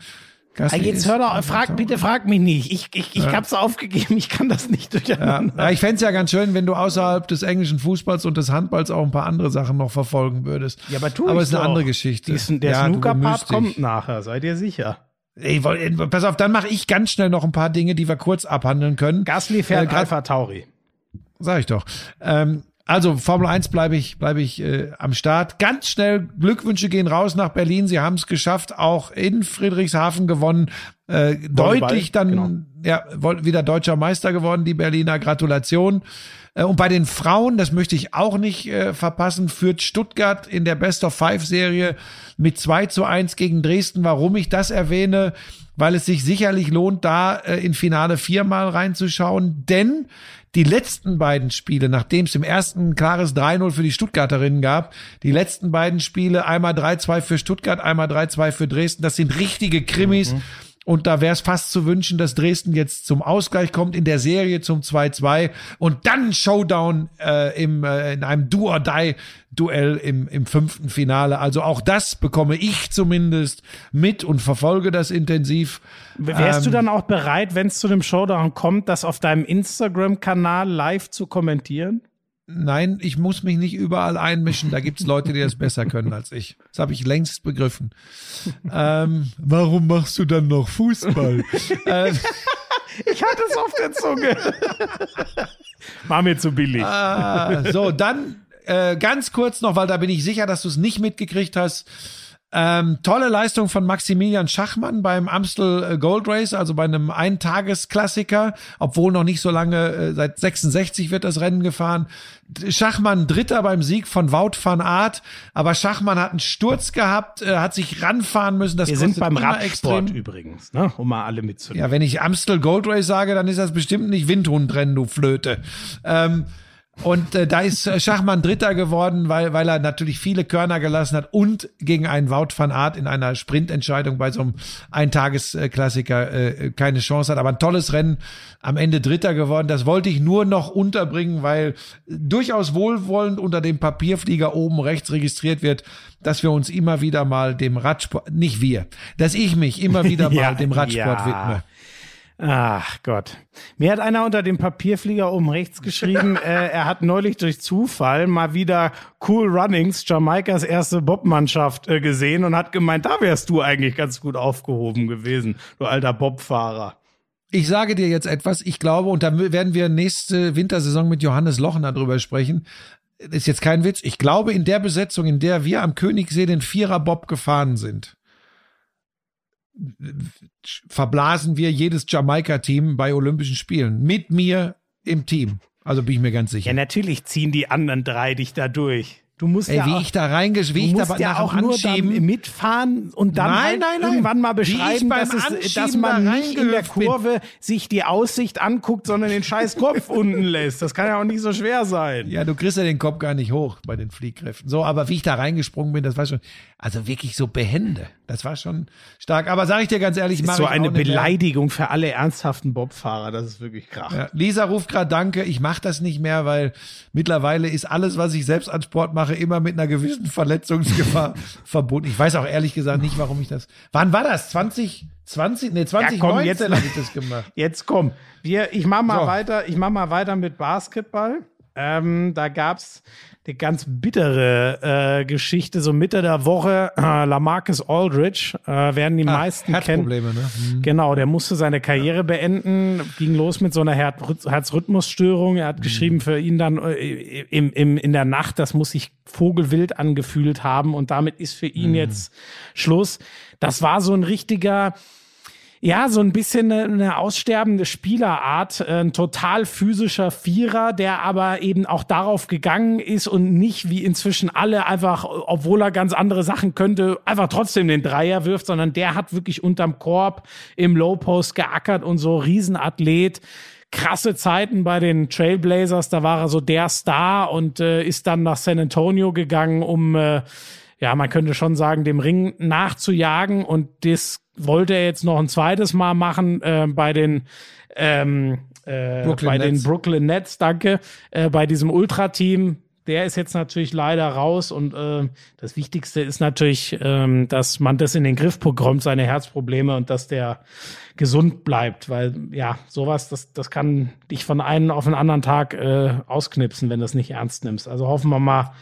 Gasly jetzt hör doch, frag, bitte frag mich nicht. Ich, ich, ich ja. hab's aufgegeben, ich kann das nicht durcheinander. Ja, ja ich fände ja ganz schön, wenn du außerhalb des englischen Fußballs und des Handballs auch ein paar andere Sachen noch verfolgen würdest. Ja, aber tu Aber es ist eine andere Geschichte. Diesen, der ja, Snooker-Part kommt nachher, seid ihr sicher. Ey, pass auf, dann mache ich ganz schnell noch ein paar Dinge, die wir kurz abhandeln können. Gasly fährt äh, Alpha Tauri. Sag ich doch. Ähm, also Formel 1 bleibe ich, bleibe ich äh, am Start. Ganz schnell Glückwünsche gehen raus nach Berlin. Sie haben es geschafft, auch in Friedrichshafen gewonnen. Äh, deutlich dann genau. ja wieder deutscher Meister geworden, die Berliner. Gratulation. Äh, und bei den Frauen, das möchte ich auch nicht äh, verpassen, führt Stuttgart in der Best of Five Serie mit 2 zu 1 gegen Dresden. Warum ich das erwähne? Weil es sich sicherlich lohnt, da äh, in Finale viermal reinzuschauen, denn die letzten beiden Spiele, nachdem es im ersten klares 3-0 für die Stuttgarterinnen gab, die letzten beiden Spiele, einmal 3-2 für Stuttgart, einmal 3-2 für Dresden, das sind richtige Krimis. Mhm. Und da wäre es fast zu wünschen, dass Dresden jetzt zum Ausgleich kommt in der Serie zum 2-2 und dann Showdown äh, im, äh, in einem Do-or-Die-Duell im, im fünften Finale. Also auch das bekomme ich zumindest mit und verfolge das intensiv. Wärst ähm, du dann auch bereit, wenn es zu dem Showdown kommt, das auf deinem Instagram-Kanal live zu kommentieren? Nein, ich muss mich nicht überall einmischen. Da gibt's Leute, die das besser können als ich. Das habe ich längst begriffen. Ähm, warum machst du dann noch Fußball? ähm, ich hatte es auf der Zunge. War mir zu billig. Ah, so, dann äh, ganz kurz noch, weil da bin ich sicher, dass du es nicht mitgekriegt hast. Ähm, tolle Leistung von Maximilian Schachmann beim Amstel äh, Gold Race, also bei einem Eintagesklassiker, obwohl noch nicht so lange, äh, seit 66 wird das Rennen gefahren. Schachmann Dritter beim Sieg von Wout van Aert, aber Schachmann hat einen Sturz gehabt, äh, hat sich ranfahren müssen. Das Wir sind beim Radsport extrem. übrigens, ne? um mal alle mitzunehmen. Ja, wenn ich Amstel Gold Race sage, dann ist das bestimmt nicht Windhundrennen, du Flöte. Ähm, und äh, da ist äh, Schachmann Dritter geworden, weil, weil er natürlich viele Körner gelassen hat und gegen einen Wout van Aert in einer Sprintentscheidung bei so einem Eintagesklassiker äh, keine Chance hat. Aber ein tolles Rennen, am Ende Dritter geworden. Das wollte ich nur noch unterbringen, weil durchaus wohlwollend unter dem Papierflieger oben rechts registriert wird, dass wir uns immer wieder mal dem Radsport, nicht wir, dass ich mich immer wieder mal ja, dem Radsport ja. widme. Ach Gott. Mir hat einer unter dem Papierflieger oben rechts geschrieben, äh, er hat neulich durch Zufall mal wieder Cool Runnings, Jamaikas erste Bobmannschaft, äh, gesehen und hat gemeint, da wärst du eigentlich ganz gut aufgehoben gewesen, du alter Bobfahrer. Ich sage dir jetzt etwas, ich glaube, und da werden wir nächste Wintersaison mit Johannes Lochner drüber sprechen. Ist jetzt kein Witz. Ich glaube, in der Besetzung, in der wir am Königssee den Vierer Bob gefahren sind, verblasen wir jedes Jamaika-Team bei Olympischen Spielen. Mit mir im Team. Also bin ich mir ganz sicher. Ja, natürlich ziehen die anderen drei dich da durch. Du musst Ey, ja wie auch, ich da reingesch, wie ich da ja auch nur mitfahren und dann nein, halt nein, nein. irgendwann mal beschreiben, dass, es, dass man da nicht in der Kurve bin. sich die Aussicht anguckt, sondern den scheiß Kopf unten lässt. Das kann ja auch nicht so schwer sein. Ja, du kriegst ja den Kopf gar nicht hoch bei den Fliehkräften. So, aber wie ich da reingesprungen bin, das war schon, also wirklich so behende. Das war schon stark. Aber sage ich dir ganz ehrlich, das ist so eine Beleidigung für alle ernsthaften Bobfahrer. Das ist wirklich krass. Ja, Lisa ruft gerade Danke. Ich mache das nicht mehr, weil mittlerweile ist alles, was ich selbst an Sport mache, immer mit einer gewissen Verletzungsgefahr verbunden. Ich weiß auch ehrlich gesagt nicht, warum ich das. Wann war das? 20? 20, nee, 2019 ja, komm, jetzt habe ich das gemacht. Jetzt komm. Wir, ich mach mal so. weiter, ich mach mal weiter mit Basketball. Ähm, da gab's eine ganz bittere äh, Geschichte, so Mitte der Woche. Äh, Lamarcus Aldridge äh, werden die ah, meisten kennen. Ne? Mhm. Genau, der musste seine Karriere beenden, ging los mit so einer Her Herzrhythmusstörung. Er hat mhm. geschrieben für ihn dann äh, im, im, in der Nacht, das muss sich vogelwild angefühlt haben und damit ist für ihn mhm. jetzt Schluss. Das war so ein richtiger ja, so ein bisschen eine, eine aussterbende Spielerart, ein total physischer Vierer, der aber eben auch darauf gegangen ist und nicht wie inzwischen alle einfach, obwohl er ganz andere Sachen könnte, einfach trotzdem den Dreier wirft, sondern der hat wirklich unterm Korb im Low Post geackert und so Riesenathlet. Krasse Zeiten bei den Trailblazers, da war er so der Star und äh, ist dann nach San Antonio gegangen, um äh, ja, man könnte schon sagen, dem Ring nachzujagen und das wollte er jetzt noch ein zweites Mal machen äh, bei den ähm, äh, bei Nets. den Brooklyn Nets, danke, äh, bei diesem Ultra-Team. Der ist jetzt natürlich leider raus und äh, das Wichtigste ist natürlich, ähm, dass man das in den Griff bekommt, seine Herzprobleme und dass der gesund bleibt, weil ja, sowas, das, das kann dich von einem auf den anderen Tag äh, ausknipsen, wenn du es nicht ernst nimmst. Also hoffen wir mal,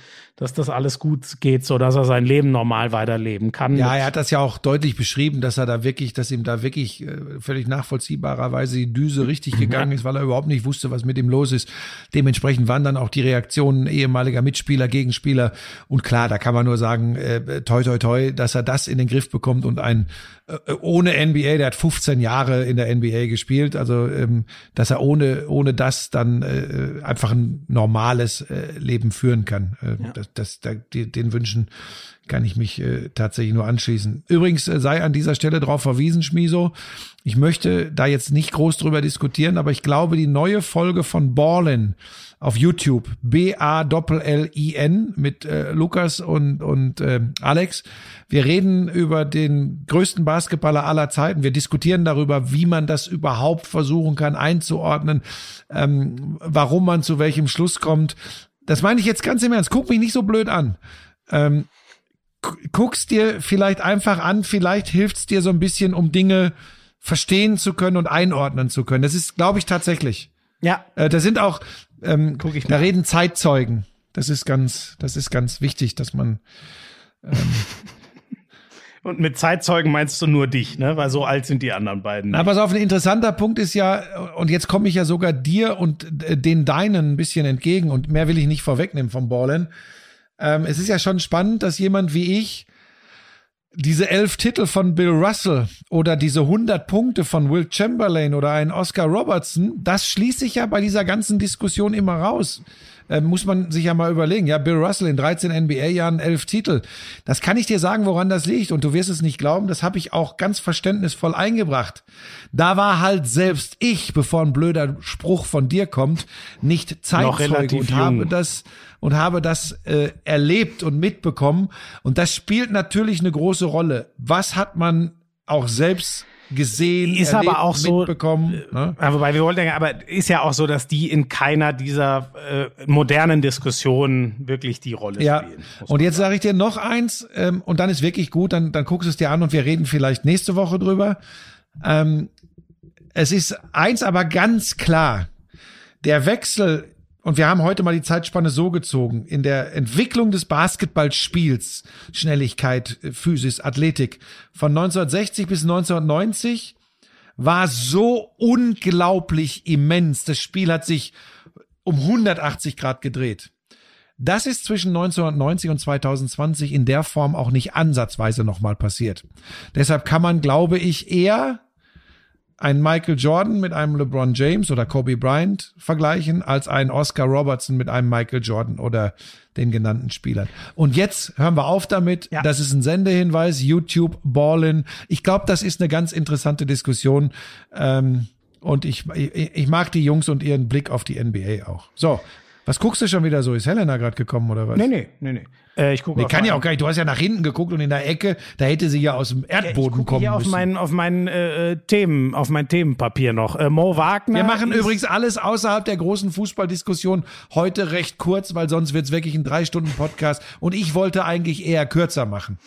dass das alles gut geht, so dass er sein Leben normal weiterleben kann. Ja, er hat das ja auch deutlich beschrieben, dass er da wirklich, dass ihm da wirklich äh, völlig nachvollziehbarerweise die Düse richtig gegangen ist, weil er überhaupt nicht wusste, was mit ihm los ist. Dementsprechend waren dann auch die Reaktionen ehemaliger Mitspieler, Gegenspieler. Und klar, da kann man nur sagen, äh, toi, toi, toi, dass er das in den Griff bekommt und ein äh, ohne NBA, der hat 15 Jahre in der NBA gespielt, also ähm, dass er ohne ohne das dann äh, einfach ein normales äh, Leben führen kann. Äh, ja. Das, das, da, den Wünschen kann ich mich äh, tatsächlich nur anschließen. Übrigens äh, sei an dieser Stelle darauf verwiesen, Schmiso. Ich möchte da jetzt nicht groß drüber diskutieren, aber ich glaube, die neue Folge von Ballin auf YouTube, B-A-L-L-I-N mit äh, Lukas und, und äh, Alex. Wir reden über den größten Basketballer aller Zeiten. Wir diskutieren darüber, wie man das überhaupt versuchen kann einzuordnen, ähm, warum man zu welchem Schluss kommt. Das meine ich jetzt ganz im Ernst. Guck mich nicht so blöd an. Ähm, guck's dir vielleicht einfach an, vielleicht hilft's dir so ein bisschen, um Dinge verstehen zu können und einordnen zu können. Das ist, glaube ich, tatsächlich. Ja. Äh, da sind auch, ähm, Guck ich da reden Zeitzeugen. Das ist ganz, das ist ganz wichtig, dass man. Ähm, Und mit Zeitzeugen meinst du nur dich, ne? Weil so alt sind die anderen beiden. Nicht. Na, pass auf, ein interessanter Punkt ist ja, und jetzt komme ich ja sogar dir und äh, den Deinen ein bisschen entgegen und mehr will ich nicht vorwegnehmen vom Ballen. Ähm, es ist ja schon spannend, dass jemand wie ich diese elf Titel von Bill Russell oder diese 100 Punkte von Will Chamberlain oder ein Oscar Robertson, das schließt sich ja bei dieser ganzen Diskussion immer raus äh, muss man sich ja mal überlegen. Ja, Bill Russell in 13 NBA-Jahren elf Titel. Das kann ich dir sagen, woran das liegt. Und du wirst es nicht glauben, das habe ich auch ganz verständnisvoll eingebracht. Da war halt selbst ich, bevor ein blöder Spruch von dir kommt, nicht Zeitzeuge und habe das und habe das äh, erlebt und mitbekommen. Und das spielt natürlich eine große Rolle. Was hat man auch selbst gesehen, ist erlebt, aber auch so, mitbekommen. Äh, ne? Wobei wir wollten, aber ist ja auch so, dass die in keiner dieser äh, modernen Diskussionen wirklich die Rolle ja. spielen. Und jetzt sage ich dir noch eins, ähm, und dann ist wirklich gut, dann, dann guckst du es dir an und wir reden vielleicht nächste Woche drüber. Ähm, es ist eins aber ganz klar, der Wechsel und wir haben heute mal die Zeitspanne so gezogen. In der Entwicklung des Basketballspiels, Schnelligkeit, Physis, Athletik, von 1960 bis 1990 war so unglaublich immens. Das Spiel hat sich um 180 Grad gedreht. Das ist zwischen 1990 und 2020 in der Form auch nicht ansatzweise nochmal passiert. Deshalb kann man, glaube ich, eher ein Michael Jordan mit einem LeBron James oder Kobe Bryant vergleichen, als ein Oscar Robertson mit einem Michael Jordan oder den genannten Spielern. Und jetzt hören wir auf damit. Ja. Das ist ein Sendehinweis. YouTube, Ballin. Ich glaube, das ist eine ganz interessante Diskussion. Ähm, und ich, ich, ich mag die Jungs und ihren Blick auf die NBA auch. So, was guckst du schon wieder so? Ist Helena gerade gekommen oder was? Nee, nee, nee, nee. Äh, ich gucke nee, kann ja auch gar nicht. Du hast ja nach hinten geguckt und in der Ecke, da hätte sie ja aus dem Erdboden ja, ich kommen hier müssen. auf mein, auf mein äh, Themen, auf mein Themenpapier noch. Äh, Mo Wagner. Wir machen übrigens alles außerhalb der großen Fußballdiskussion heute recht kurz, weil sonst wird's wirklich ein drei Stunden Podcast. Und ich wollte eigentlich eher kürzer machen.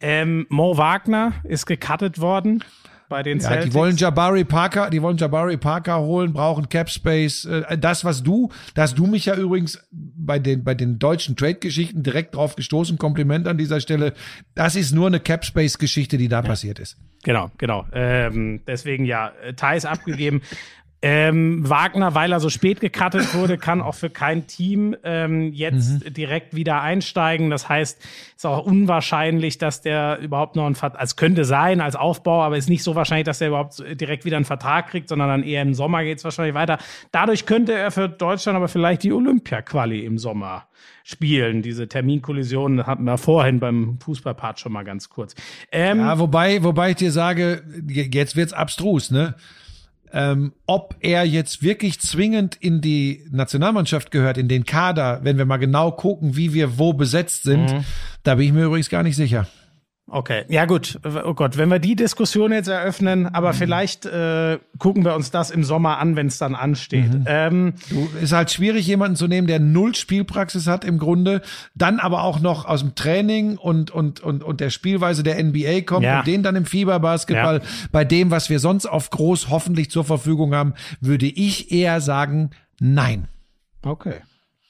Ähm, Mo Wagner ist gecuttet worden bei den ja, Die wollen Jabari Parker, die wollen Jabari Parker holen, brauchen Cap Space. Äh, das, was du, da hast du mich ja übrigens bei den, bei den deutschen Trade-Geschichten direkt drauf gestoßen. Kompliment an dieser Stelle. Das ist nur eine Cap Space-Geschichte, die da ja. passiert ist. Genau, genau. Ähm, deswegen ja, Thais abgegeben. Ähm, Wagner, weil er so spät gecuttet wurde, kann auch für kein Team ähm, jetzt mhm. direkt wieder einsteigen. Das heißt, es ist auch unwahrscheinlich, dass der überhaupt noch ein Vertrag, also könnte sein als Aufbau, aber ist nicht so wahrscheinlich, dass er überhaupt direkt wieder einen Vertrag kriegt, sondern dann eher im Sommer geht es wahrscheinlich weiter. Dadurch könnte er für Deutschland aber vielleicht die Olympia-Quali im Sommer spielen. Diese Terminkollisionen hatten wir vorhin beim Fußballpart schon mal ganz kurz. Ähm, ja, wobei, wobei ich dir sage, jetzt wird's abstrus, ne? Ähm, ob er jetzt wirklich zwingend in die Nationalmannschaft gehört, in den Kader, wenn wir mal genau gucken, wie wir wo besetzt sind, mhm. da bin ich mir übrigens gar nicht sicher. Okay, ja gut. Oh Gott, wenn wir die Diskussion jetzt eröffnen, aber mhm. vielleicht äh, gucken wir uns das im Sommer an, wenn es dann ansteht. Mhm. Ähm, du, ist halt schwierig, jemanden zu nehmen, der null Spielpraxis hat im Grunde, dann aber auch noch aus dem Training und und und und der Spielweise der NBA kommt ja. und den dann im Fieberbasketball. Ja. Bei dem, was wir sonst auf groß hoffentlich zur Verfügung haben, würde ich eher sagen, nein. Okay.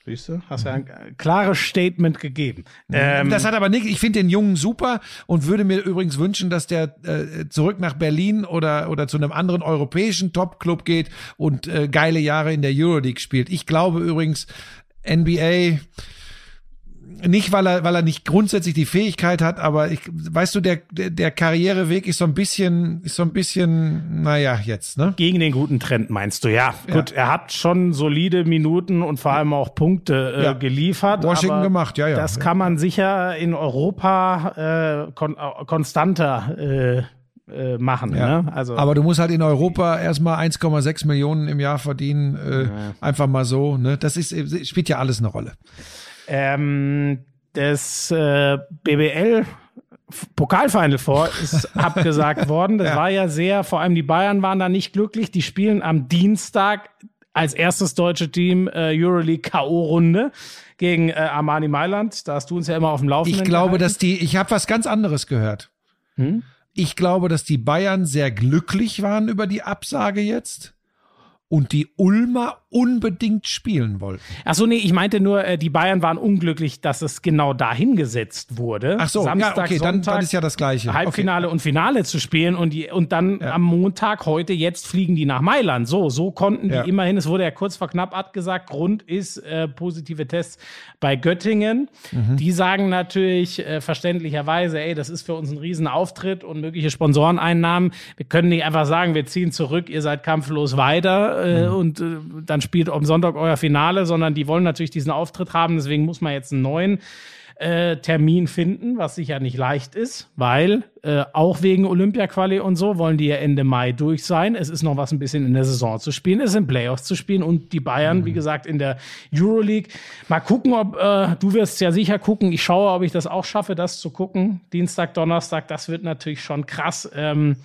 Siehst du? Hast ja ein klares Statement gegeben. Ähm, das hat aber nicht, ich finde den Jungen super und würde mir übrigens wünschen, dass der äh, zurück nach Berlin oder, oder zu einem anderen europäischen Top-Club geht und äh, geile Jahre in der Euroleague spielt. Ich glaube übrigens, NBA, nicht, weil er, weil er nicht grundsätzlich die Fähigkeit hat, aber ich, weißt du, der, der, Karriereweg ist so ein bisschen, ist so ein bisschen, naja, jetzt, ne? Gegen den guten Trend meinst du, ja. ja. Gut, er hat schon solide Minuten und vor allem auch Punkte äh, ja. geliefert. Washington gemacht, ja, ja. Das kann man sicher in Europa äh, kon äh, konstanter äh, äh, machen. Ja. Ne? Also, aber du musst halt in Europa erstmal 1,6 Millionen im Jahr verdienen, äh, ja. einfach mal so. Ne? Das ist spielt ja alles eine Rolle. Ähm, das äh, BBL Pokalfinal vor ist abgesagt worden. Das ja. war ja sehr, vor allem die Bayern waren da nicht glücklich. Die spielen am Dienstag als erstes deutsche Team äh, Euroleague K.O.-Runde gegen äh, Armani Mailand. Da hast du uns ja immer auf dem Laufenden. Ich glaube, gehalten. dass die, ich habe was ganz anderes gehört. Hm? Ich glaube, dass die Bayern sehr glücklich waren über die Absage jetzt und die Ulmer unbedingt spielen wollten. Ach so, nee, ich meinte nur, äh, die Bayern waren unglücklich, dass es genau dahin gesetzt wurde. Ach so, Samstag, ja, okay, Sonntag, dann, dann ist ja das Gleiche. Halbfinale okay. und Finale zu spielen und, die, und dann ja. am Montag, heute, jetzt fliegen die nach Mailand. So, so konnten die ja. immerhin, es wurde ja kurz vor knapp abgesagt, Grund ist äh, positive Tests bei Göttingen. Mhm. Die sagen natürlich äh, verständlicherweise, ey, das ist für uns ein Riesenauftritt und mögliche Sponsoreneinnahmen. Wir können nicht einfach sagen, wir ziehen zurück, ihr seid kampflos weiter äh, mhm. und äh, dann spielt am Sonntag euer Finale, sondern die wollen natürlich diesen Auftritt haben. Deswegen muss man jetzt einen neuen äh, Termin finden, was sicher nicht leicht ist, weil äh, auch wegen Olympia-Quali und so wollen die ja Ende Mai durch sein. Es ist noch was ein bisschen in der Saison zu spielen, es sind Playoffs zu spielen und die Bayern, mhm. wie gesagt, in der Euroleague. Mal gucken, ob äh, du wirst ja sicher gucken. Ich schaue, ob ich das auch schaffe, das zu gucken. Dienstag, Donnerstag, das wird natürlich schon krass. Ähm,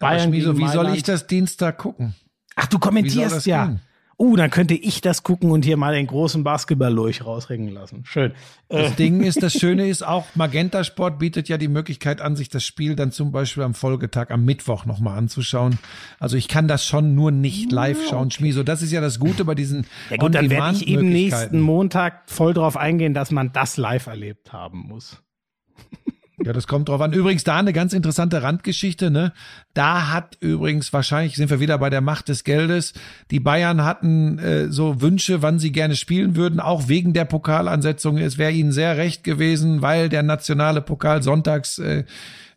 Bayern Schmieso, wie soll ich das Dienstag gucken? Ach, du kommentierst ja. Gehen? Uh, dann könnte ich das gucken und hier mal den großen Basketball-Lurch rausringen lassen. Schön. Das äh. Ding ist, das Schöne ist auch, Magenta Sport bietet ja die Möglichkeit an, sich das Spiel dann zum Beispiel am Folgetag, am Mittwoch nochmal anzuschauen. Also ich kann das schon nur nicht live schauen, Schmieso. Das ist ja das Gute bei diesen Ja gut, dann werde ich eben nächsten Montag voll drauf eingehen, dass man das live erlebt haben muss. Ja, das kommt drauf an. Übrigens, da eine ganz interessante Randgeschichte, ne? Da hat übrigens, wahrscheinlich sind wir wieder bei der Macht des Geldes. Die Bayern hatten äh, so Wünsche, wann sie gerne spielen würden, auch wegen der Pokalansetzung. Es wäre ihnen sehr recht gewesen, weil der nationale Pokal sonntags äh,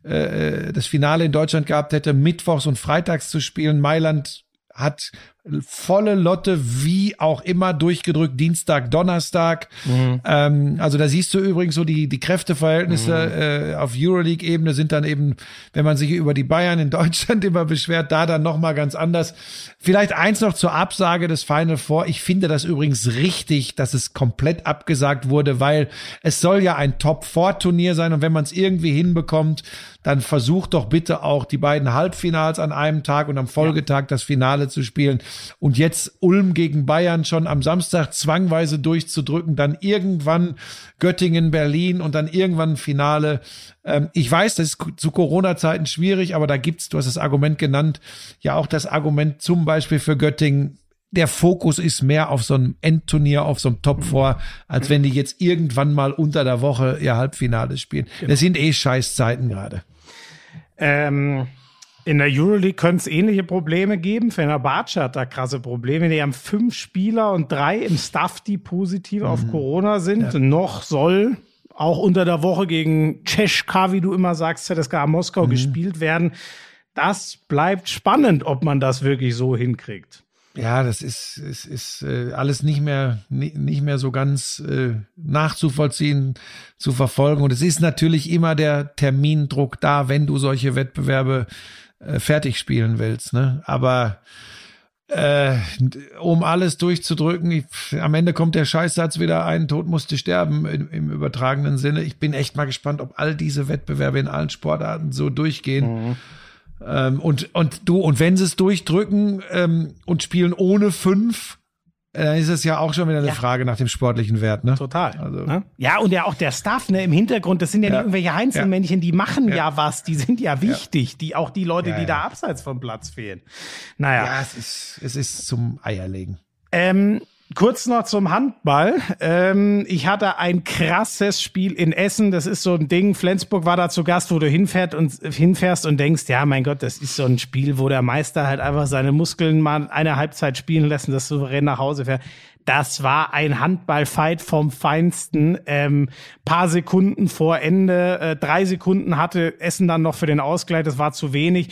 äh, das Finale in Deutschland gehabt hätte, mittwochs und freitags zu spielen. Mailand hat volle Lotte, wie auch immer, durchgedrückt, Dienstag, Donnerstag. Mhm. Ähm, also da siehst du übrigens so die, die Kräfteverhältnisse mhm. äh, auf Euroleague-Ebene sind dann eben, wenn man sich über die Bayern in Deutschland immer beschwert, da dann nochmal ganz anders. Vielleicht eins noch zur Absage des Final Four. Ich finde das übrigens richtig, dass es komplett abgesagt wurde, weil es soll ja ein Top-4-Turnier sein und wenn man es irgendwie hinbekommt, dann versucht doch bitte auch die beiden Halbfinals an einem Tag und am Folgetag das Finale zu spielen. Und jetzt Ulm gegen Bayern schon am Samstag zwangweise durchzudrücken, dann irgendwann Göttingen, Berlin und dann irgendwann ein Finale. Ähm, ich weiß, das ist zu Corona-Zeiten schwierig, aber da gibt's, du hast das Argument genannt, ja auch das Argument zum Beispiel für Göttingen, der Fokus ist mehr auf so einem Endturnier, auf so einem Top 4, als wenn die jetzt irgendwann mal unter der Woche ihr Halbfinale spielen. Genau. Das sind eh scheiß Zeiten gerade. Ähm, in der Euroleague könnte es ähnliche Probleme geben. Fenerbahce hat da krasse Probleme. Die haben fünf Spieler und drei im Staff, die positiv mhm. auf Corona sind. Ja. Noch soll auch unter der Woche gegen Czeska, wie du immer sagst, ZSKA Moskau mhm. gespielt werden. Das bleibt spannend, ob man das wirklich so hinkriegt. Ja, das ist, ist, ist äh, alles nicht mehr, nicht mehr so ganz äh, nachzuvollziehen, zu verfolgen. Und es ist natürlich immer der Termindruck da, wenn du solche Wettbewerbe äh, fertig spielen willst. Ne? Aber äh, um alles durchzudrücken, ich, am Ende kommt der Scheißsatz wieder ein, Tod musste sterben im, im, übertragenen Sinne. Ich bin echt mal gespannt, ob all diese Wettbewerbe in allen Sportarten so durchgehen. Mhm. Ähm, und, und du, und wenn sie es durchdrücken ähm, und spielen ohne fünf, dann ist es ja auch schon wieder eine ja. Frage nach dem sportlichen Wert, ne? Total. Also, ne? Ja, und ja auch der Staff, ne, im Hintergrund, das sind ja, ja. nicht irgendwelche Einzelmännchen, die machen ja. ja. was, die sind ja wichtig, die auch die Leute, die da abseits vom Platz fehlen. Naja. Ja, es ist, es ist zum Eierlegen. Ähm, Kurz noch zum Handball. Ähm, ich hatte ein krasses Spiel in Essen. Das ist so ein Ding. Flensburg war da zu Gast, wo du hinfährt und, hinfährst und denkst, ja, mein Gott, das ist so ein Spiel, wo der Meister halt einfach seine Muskeln mal eine Halbzeit spielen lässt und das souverän nach Hause fährt. Das war ein Handballfight vom Feinsten. Ähm, paar Sekunden vor Ende, äh, drei Sekunden hatte Essen dann noch für den Ausgleich. Das war zu wenig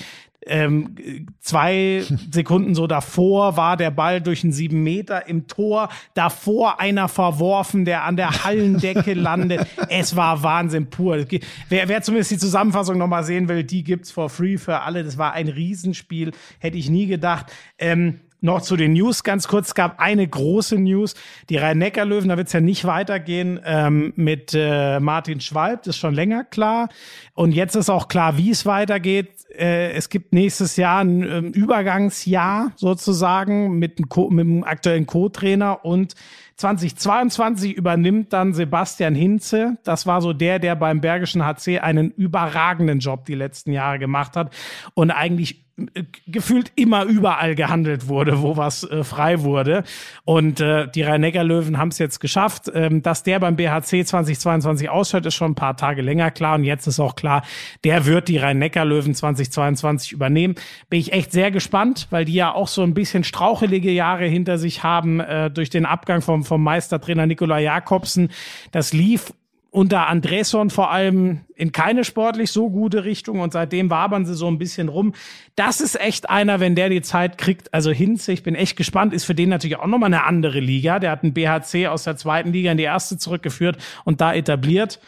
ähm, zwei Sekunden so davor war der Ball durch einen sieben Meter im Tor, davor einer verworfen, der an der Hallendecke landet. Es war Wahnsinn pur. Wer, wer zumindest die Zusammenfassung nochmal sehen will, die gibt's for free für alle. Das war ein Riesenspiel, hätte ich nie gedacht. Ähm, noch zu den News ganz kurz. Gab eine große News. Die Rhein-Neckar-Löwen, da wird es ja nicht weitergehen ähm, mit äh, Martin Schwalb. Das ist schon länger klar. Und jetzt ist auch klar, wie es weitergeht. Äh, es gibt nächstes Jahr ein äh, Übergangsjahr sozusagen mit, mit dem aktuellen Co-Trainer und 2022 übernimmt dann Sebastian Hinze. Das war so der, der beim Bergischen HC einen überragenden Job die letzten Jahre gemacht hat und eigentlich gefühlt immer überall gehandelt wurde, wo was äh, frei wurde. Und äh, die Rhein-Neckar-Löwen haben es jetzt geschafft. Ähm, dass der beim BHC 2022 aushört, ist schon ein paar Tage länger klar. Und jetzt ist auch klar, der wird die Rhein-Neckar-Löwen 2022 übernehmen. Bin ich echt sehr gespannt, weil die ja auch so ein bisschen strauchelige Jahre hinter sich haben äh, durch den Abgang vom, vom Meistertrainer Nikolai Jakobsen. Das lief unter Andresson vor allem in keine sportlich so gute Richtung und seitdem wabern sie so ein bisschen rum. Das ist echt einer, wenn der die Zeit kriegt, also Hinze, ich bin echt gespannt, ist für den natürlich auch nochmal eine andere Liga. Der hat einen BHC aus der zweiten Liga in die erste zurückgeführt und da etabliert.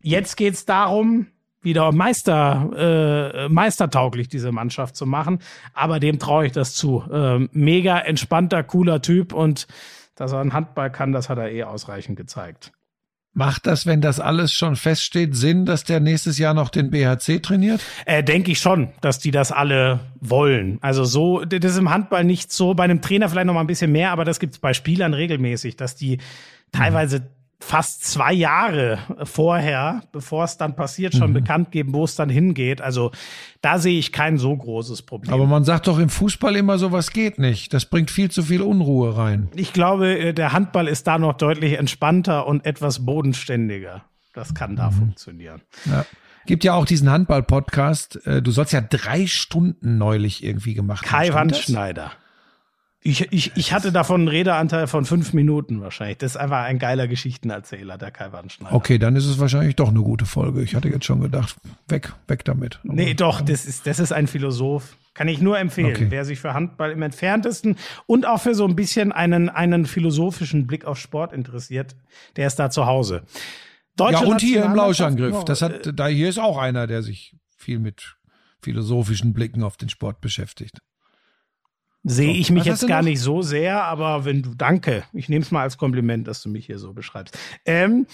Jetzt geht's darum, wieder Meister, äh, meistertauglich diese Mannschaft zu machen. Aber dem traue ich das zu. Äh, mega entspannter, cooler Typ und dass er einen Handball kann, das hat er eh ausreichend gezeigt. Macht das, wenn das alles schon feststeht, Sinn, dass der nächstes Jahr noch den BHC trainiert? Äh, Denke ich schon, dass die das alle wollen. Also so, das ist im Handball nicht so, bei einem Trainer vielleicht noch mal ein bisschen mehr, aber das gibt es bei Spielern regelmäßig, dass die teilweise fast zwei Jahre vorher, bevor es dann passiert, schon mhm. bekannt geben, wo es dann hingeht. Also da sehe ich kein so großes Problem. Aber man sagt doch im Fußball immer, sowas geht nicht. Das bringt viel zu viel Unruhe rein. Ich glaube, äh, der Handball ist da noch deutlich entspannter und etwas bodenständiger. Das kann da mhm. funktionieren. Ja. Gibt ja auch diesen Handball-Podcast. Äh, du sollst ja drei Stunden neulich irgendwie gemacht haben. Kai Wandschneider. Ich, ich, ich hatte davon einen Redeanteil von fünf Minuten wahrscheinlich. Das ist einfach ein geiler Geschichtenerzähler, der Kai Wandschneider. Okay, dann ist es wahrscheinlich doch eine gute Folge. Ich hatte jetzt schon gedacht, weg, weg damit. Aber, nee, doch, das ist, das ist ein Philosoph. Kann ich nur empfehlen. Okay. Wer sich für Handball im entferntesten und auch für so ein bisschen einen, einen philosophischen Blick auf Sport interessiert, der ist da zu Hause. Deutsche ja, und hier im Lauschangriff. Das hat, da hier ist auch einer, der sich viel mit philosophischen Blicken auf den Sport beschäftigt. Sehe ich mich jetzt gar noch? nicht so sehr, aber wenn du, danke. Ich nehme es mal als Kompliment, dass du mich hier so beschreibst. Ähm,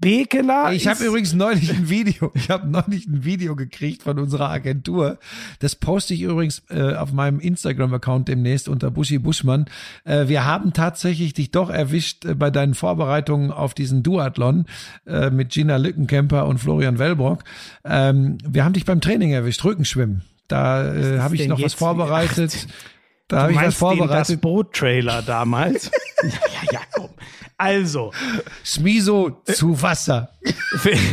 Bekeler. Ich habe übrigens neulich ein Video, ich habe neulich ein Video gekriegt von unserer Agentur. Das poste ich übrigens äh, auf meinem Instagram-Account demnächst unter Buschi Buschmann. Äh, wir haben tatsächlich dich doch erwischt äh, bei deinen Vorbereitungen auf diesen Duathlon äh, mit Gina Lückenkämper und Florian Wellbrock. Ähm, wir haben dich beim Training erwischt, Rückenschwimmen. Da äh, habe ich noch was vorbereitet. Da habe ich was vorbereitet. Den das Boot-Trailer damals. ja, ja, ja, komm. Also. Smiso zu Wasser.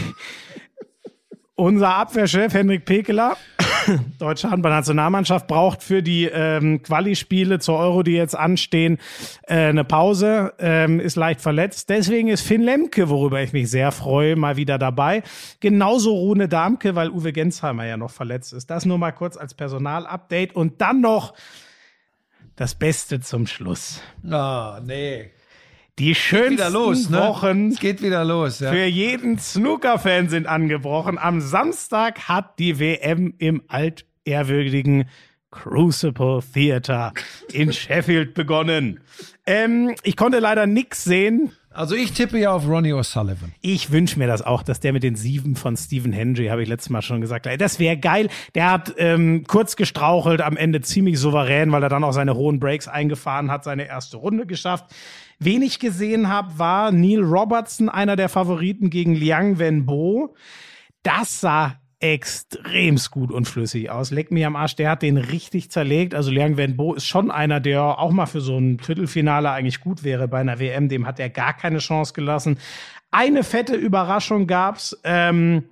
Unser Abwehrchef Henrik Pekeler, deutsche Handballnationalmannschaft, braucht für die ähm, Quali-Spiele zur Euro, die jetzt anstehen, äh, eine Pause, ähm, ist leicht verletzt. Deswegen ist Finn Lemke, worüber ich mich sehr freue, mal wieder dabei. Genauso Rune Damke, weil Uwe Gensheimer ja noch verletzt ist. Das nur mal kurz als Personalupdate. Und dann noch das Beste zum Schluss. Ah, oh, nee. Die schönsten los, ne? Wochen es geht wieder los, ja. für jeden Snooker-Fan sind angebrochen. Am Samstag hat die WM im altehrwürdigen Crucible Theater in Sheffield begonnen. Ähm, ich konnte leider nix sehen. Also ich tippe ja auf Ronnie O'Sullivan. Ich wünsche mir das auch, dass der mit den Sieben von Stephen Hendry, habe ich letztes Mal schon gesagt, das wäre geil. Der hat ähm, kurz gestrauchelt, am Ende ziemlich souverän, weil er dann auch seine hohen Breaks eingefahren hat, seine erste Runde geschafft. Wen ich gesehen habe, war Neil Robertson, einer der Favoriten gegen Liang Wenbo. Das sah extremst gut und flüssig aus. Leck mir am Arsch, der hat den richtig zerlegt. Also Liang Wenbo ist schon einer, der auch mal für so ein Viertelfinale eigentlich gut wäre bei einer WM. Dem hat er gar keine Chance gelassen. Eine fette Überraschung gab's. Ähm,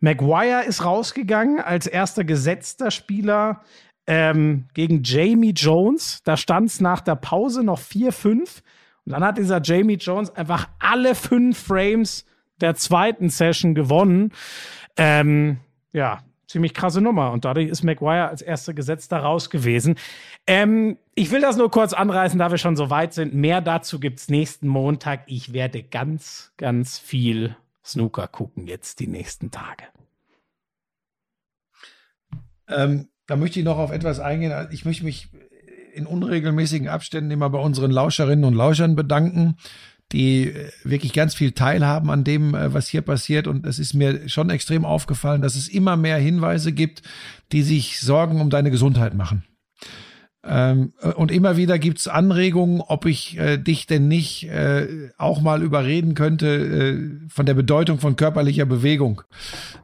Maguire ist rausgegangen als erster gesetzter Spieler ähm, gegen Jamie Jones. Da stand es nach der Pause noch 4-5. Und dann hat dieser Jamie Jones einfach alle fünf Frames der zweiten Session gewonnen. Ähm, ja, ziemlich krasse Nummer. Und dadurch ist Maguire als erster Gesetzter raus gewesen. Ähm, ich will das nur kurz anreißen, da wir schon so weit sind. Mehr dazu gibt's nächsten Montag. Ich werde ganz, ganz viel Snooker gucken jetzt die nächsten Tage. Ähm, da möchte ich noch auf etwas eingehen. Ich möchte mich in unregelmäßigen Abständen immer bei unseren Lauscherinnen und Lauschern bedanken die äh, wirklich ganz viel teilhaben an dem, äh, was hier passiert. Und es ist mir schon extrem aufgefallen, dass es immer mehr Hinweise gibt, die sich Sorgen um deine Gesundheit machen. Ähm, und immer wieder gibt's Anregungen, ob ich äh, dich denn nicht äh, auch mal überreden könnte äh, von der Bedeutung von körperlicher Bewegung.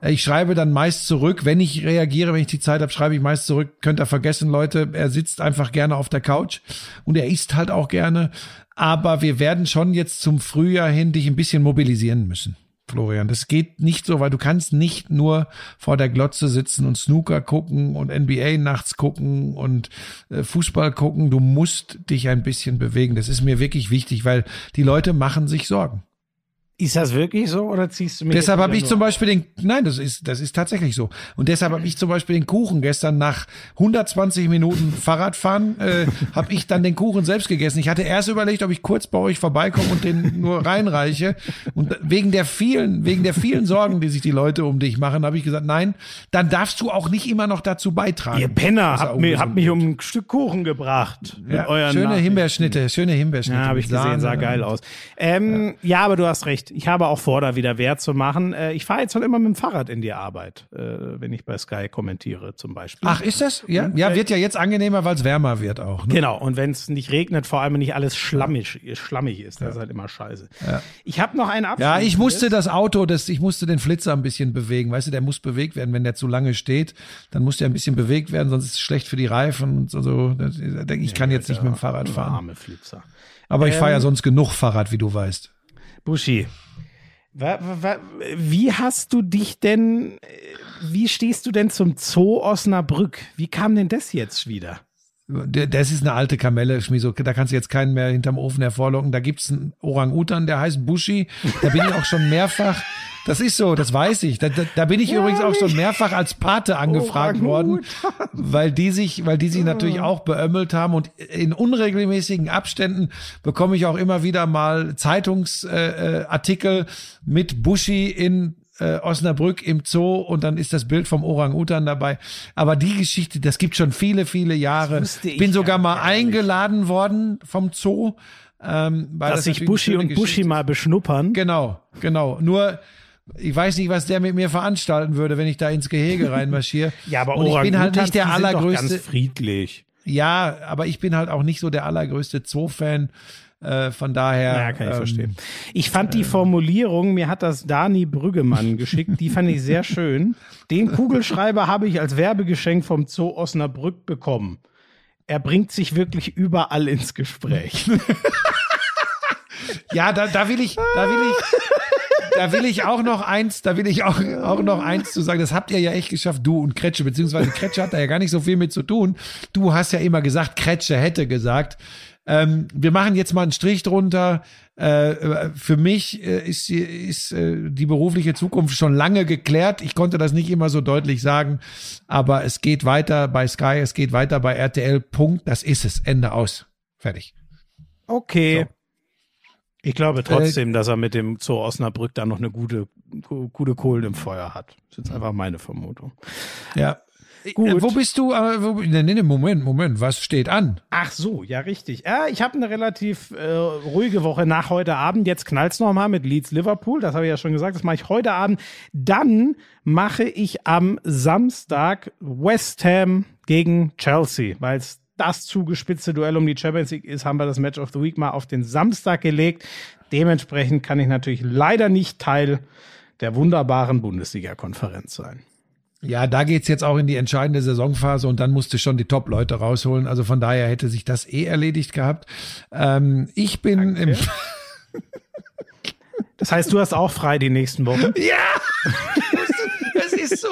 Äh, ich schreibe dann meist zurück, wenn ich reagiere, wenn ich die Zeit habe, schreibe ich meist zurück, könnt ihr vergessen, Leute, er sitzt einfach gerne auf der Couch und er isst halt auch gerne. Aber wir werden schon jetzt zum Frühjahr hin dich ein bisschen mobilisieren müssen. Florian. Das geht nicht so, weil du kannst nicht nur vor der Glotze sitzen und Snooker gucken und NBA nachts gucken und äh, Fußball gucken. Du musst dich ein bisschen bewegen. Das ist mir wirklich wichtig, weil die Leute machen sich Sorgen. Ist das wirklich so oder ziehst du mir Deshalb habe ich zum Beispiel den, nein, das ist, das ist tatsächlich so. Und deshalb habe ich zum Beispiel den Kuchen gestern nach 120 Minuten Fahrradfahren, äh, habe ich dann den Kuchen selbst gegessen. Ich hatte erst überlegt, ob ich kurz bei euch vorbeikomme und den nur reinreiche. Und wegen der vielen, wegen der vielen Sorgen, die sich die Leute um dich machen, habe ich gesagt, nein, dann darfst du auch nicht immer noch dazu beitragen. Ihr Penner, habt, mir, habt mich um ein Stück Kuchen gebracht. Ja, schöne Himbeerschnitte, schöne Himbeerschnitte. Ja, habe ich gesehen, sah geil aus. Ähm, ja. ja, aber du hast recht ich habe auch vor, da wieder Wert zu machen. Äh, ich fahre jetzt halt immer mit dem Fahrrad in die Arbeit, äh, wenn ich bei Sky kommentiere zum Beispiel. Ach, ist das? Ja, ja wird ja jetzt angenehmer, weil es wärmer wird auch. Ne? Genau, und wenn es nicht regnet, vor allem nicht alles schlammig, schlammig ist, das ist halt immer scheiße. Ja. Ich habe noch einen Abschluss. Ja, ich musste das Auto, das, ich musste den Flitzer ein bisschen bewegen. Weißt du, der muss bewegt werden, wenn der zu lange steht, dann muss der ein bisschen bewegt werden, sonst ist es schlecht für die Reifen und so. Ich kann jetzt nicht mit dem Fahrrad fahren. Arme Flitzer. Aber ich fahre ja ähm, sonst genug Fahrrad, wie du weißt. Buschi, wie hast du dich denn, wie stehst du denn zum Zoo Osnabrück? Wie kam denn das jetzt wieder? Das ist eine alte Kamelle, Schmiso. Da kannst du jetzt keinen mehr hinterm Ofen hervorlocken. Da gibt's einen Orang-Utan, der heißt Bushi. Da bin ich auch schon mehrfach. Das ist so, das weiß ich. Da, da, da bin ich ja, übrigens auch schon mehrfach als Pate angefragt worden, weil die sich, weil die sich natürlich auch beömmelt haben und in unregelmäßigen Abständen bekomme ich auch immer wieder mal Zeitungsartikel äh, mit Bushi in äh, Osnabrück im Zoo und dann ist das Bild vom Orang-Utan dabei. Aber die Geschichte, das gibt schon viele, viele Jahre. Ich bin sogar mal eingeladen worden vom Zoo. Ähm, weil Dass das sich Buschi und Buschi mal beschnuppern. Genau, genau. Nur ich weiß nicht, was der mit mir veranstalten würde, wenn ich da ins Gehege reinmarschiere. ja, aber und ich bin halt nicht der allergrößte. Ganz friedlich. Ja, aber ich bin halt auch nicht so der allergrößte Zoo-Fan. Äh, von daher. Ja, kann ich ähm, verstehen. Ich fand die Formulierung, mir hat das Dani Brüggemann geschickt, die fand ich sehr schön. Den Kugelschreiber habe ich als Werbegeschenk vom Zoo Osnabrück bekommen. Er bringt sich wirklich überall ins Gespräch. ja, da, da will ich, da will ich, da will ich auch noch eins, da will ich auch, auch noch eins zu sagen. Das habt ihr ja echt geschafft, du und Kretsche, beziehungsweise Kretsche hat da ja gar nicht so viel mit zu tun. Du hast ja immer gesagt, Kretsche hätte gesagt. Ähm, wir machen jetzt mal einen Strich drunter. Äh, für mich äh, ist, ist äh, die berufliche Zukunft schon lange geklärt. Ich konnte das nicht immer so deutlich sagen, aber es geht weiter bei Sky, es geht weiter bei RTL. Punkt. Das ist es. Ende aus. Fertig. Okay. So. Ich glaube trotzdem, äh, dass er mit dem Zoo Osnabrück da noch eine gute, gute Kohlen im Feuer hat. Das ist jetzt einfach meine Vermutung. Ja. Äh, Gut. Wo bist du? Äh, wo, nee, nee, Moment, Moment, was steht an? Ach so, ja, richtig. Ja, ich habe eine relativ äh, ruhige Woche nach heute Abend. Jetzt knallt's noch mal mit Leeds Liverpool. Das habe ich ja schon gesagt. Das mache ich heute Abend. Dann mache ich am Samstag West Ham gegen Chelsea, weil es das zugespitzte Duell um die Champions League ist, haben wir das Match of the Week mal auf den Samstag gelegt. Dementsprechend kann ich natürlich leider nicht Teil der wunderbaren Bundesliga-Konferenz sein. Ja, da geht's jetzt auch in die entscheidende Saisonphase und dann musste schon die Top-Leute rausholen. Also von daher hätte sich das eh erledigt gehabt. Ähm, ich bin Danke. im Das heißt, du hast auch frei die nächsten Wochen? Ja!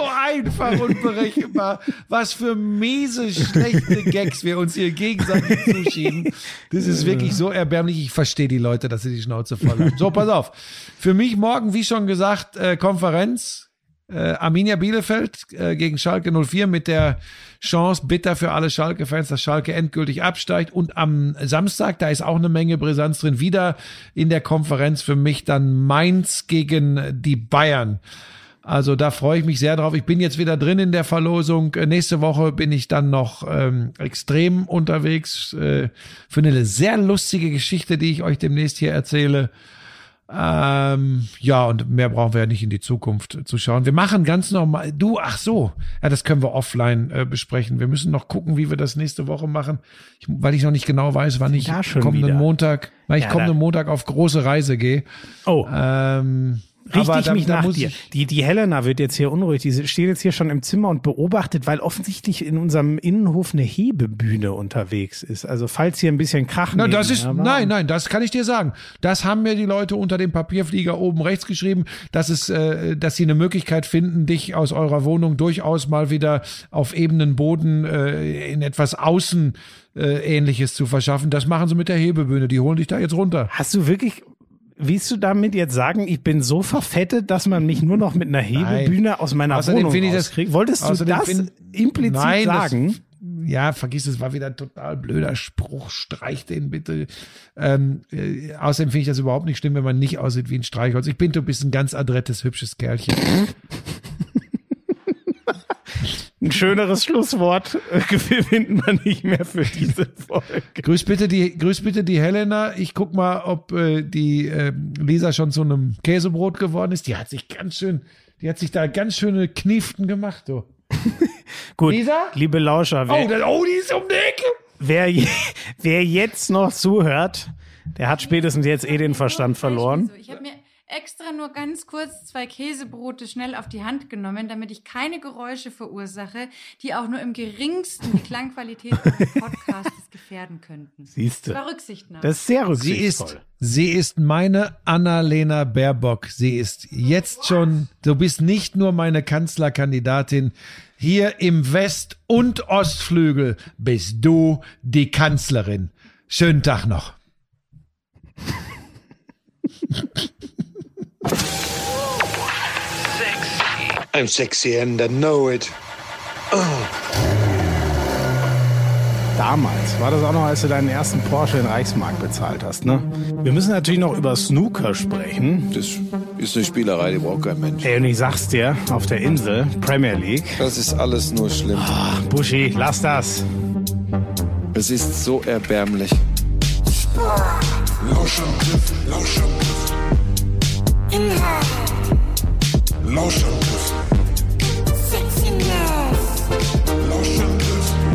Einfach und berechenbar, was für miese, schlechte Gags wir uns hier gegenseitig zuschieben. Das ist wirklich so erbärmlich. Ich verstehe die Leute, dass sie die Schnauze voll haben. So, pass auf. Für mich morgen, wie schon gesagt, äh, Konferenz äh, Arminia Bielefeld äh, gegen Schalke 04 mit der Chance bitter für alle Schalke-Fans, dass Schalke endgültig absteigt. Und am Samstag, da ist auch eine Menge Brisanz drin, wieder in der Konferenz für mich dann Mainz gegen die Bayern. Also da freue ich mich sehr drauf. Ich bin jetzt wieder drin in der Verlosung. Äh, nächste Woche bin ich dann noch ähm, extrem unterwegs äh, für eine sehr lustige Geschichte, die ich euch demnächst hier erzähle. Ähm, ja, und mehr brauchen wir ja nicht in die Zukunft zu schauen. Wir machen ganz normal. Du, ach so, ja, das können wir offline äh, besprechen. Wir müssen noch gucken, wie wir das nächste Woche machen, ich, weil ich noch nicht genau weiß, wann ich kommenden wieder. Montag, weil ich ja, kommenden Montag auf große Reise gehe. Oh. Ähm, Richtig da, mich da nach dir. Die, die Helena wird jetzt hier unruhig. Die steht jetzt hier schon im Zimmer und beobachtet, weil offensichtlich in unserem Innenhof eine Hebebühne unterwegs ist. Also falls hier ein bisschen krachen. Na, das ist, nein, nein, das kann ich dir sagen. Das haben mir die Leute unter dem Papierflieger oben rechts geschrieben, dass es, äh, dass sie eine Möglichkeit finden, dich aus eurer Wohnung durchaus mal wieder auf ebenen Boden äh, in etwas außen äh, ähnliches zu verschaffen. Das machen sie mit der Hebebühne. Die holen dich da jetzt runter. Hast du wirklich Willst du damit jetzt sagen, ich bin so verfettet, dass man mich nur noch mit einer Hebebühne Nein. aus meiner außerdem Wohnung rauskriegt? Wolltest du das find, implizit Nein, sagen? Das, ja, vergiss es, war wieder ein total blöder Spruch. Streich den bitte. Ähm, äh, außerdem finde ich das überhaupt nicht schlimm, wenn man nicht aussieht wie ein Streichholz. Ich bin, du bist ein ganz adrettes, hübsches Kerlchen. Ein schöneres Schlusswort äh, finden wir nicht mehr für diese Folge. Grüß bitte die, grüß bitte die Helena. Ich guck mal, ob äh, die äh, Lisa schon zu einem Käsebrot geworden ist. Die hat sich ganz schön, die hat sich da ganz schöne Knieften gemacht, du. Gut, Lisa? liebe Lauscher. Wer, oh, das, oh, die ist um die Ecke. Wer, wer jetzt noch zuhört, der hat spätestens jetzt eh den Verstand verloren. Ich habe mir extra nur ganz kurz zwei Käsebrote schnell auf die Hand genommen, damit ich keine Geräusche verursache, die auch nur im geringsten die Klangqualität des Podcasts gefährden könnten. Siehst du. Das war Rücksichtnahme. Das ist sehr rücksichtsvoll. Sie ist, sie ist meine Annalena Baerbock. Sie ist jetzt schon, du bist nicht nur meine Kanzlerkandidatin, hier im West- und Ostflügel bist du die Kanzlerin. Schönen Tag noch. Sexy. I'm sexy and I know it. Oh. Damals war das auch noch, als du deinen ersten Porsche in Reichsmark bezahlt hast, ne? Wir müssen natürlich noch über Snooker sprechen. Das ist eine Spielerei, die braucht kein Mensch. Ey, und ich sag's dir, auf der Insel, Premier League. Das ist alles nur schlimm. Ach, Buschi, lass das. Es ist so erbärmlich. Lauschangriff, Lauschangriff. and. Lotion. Sexiness. Lotion.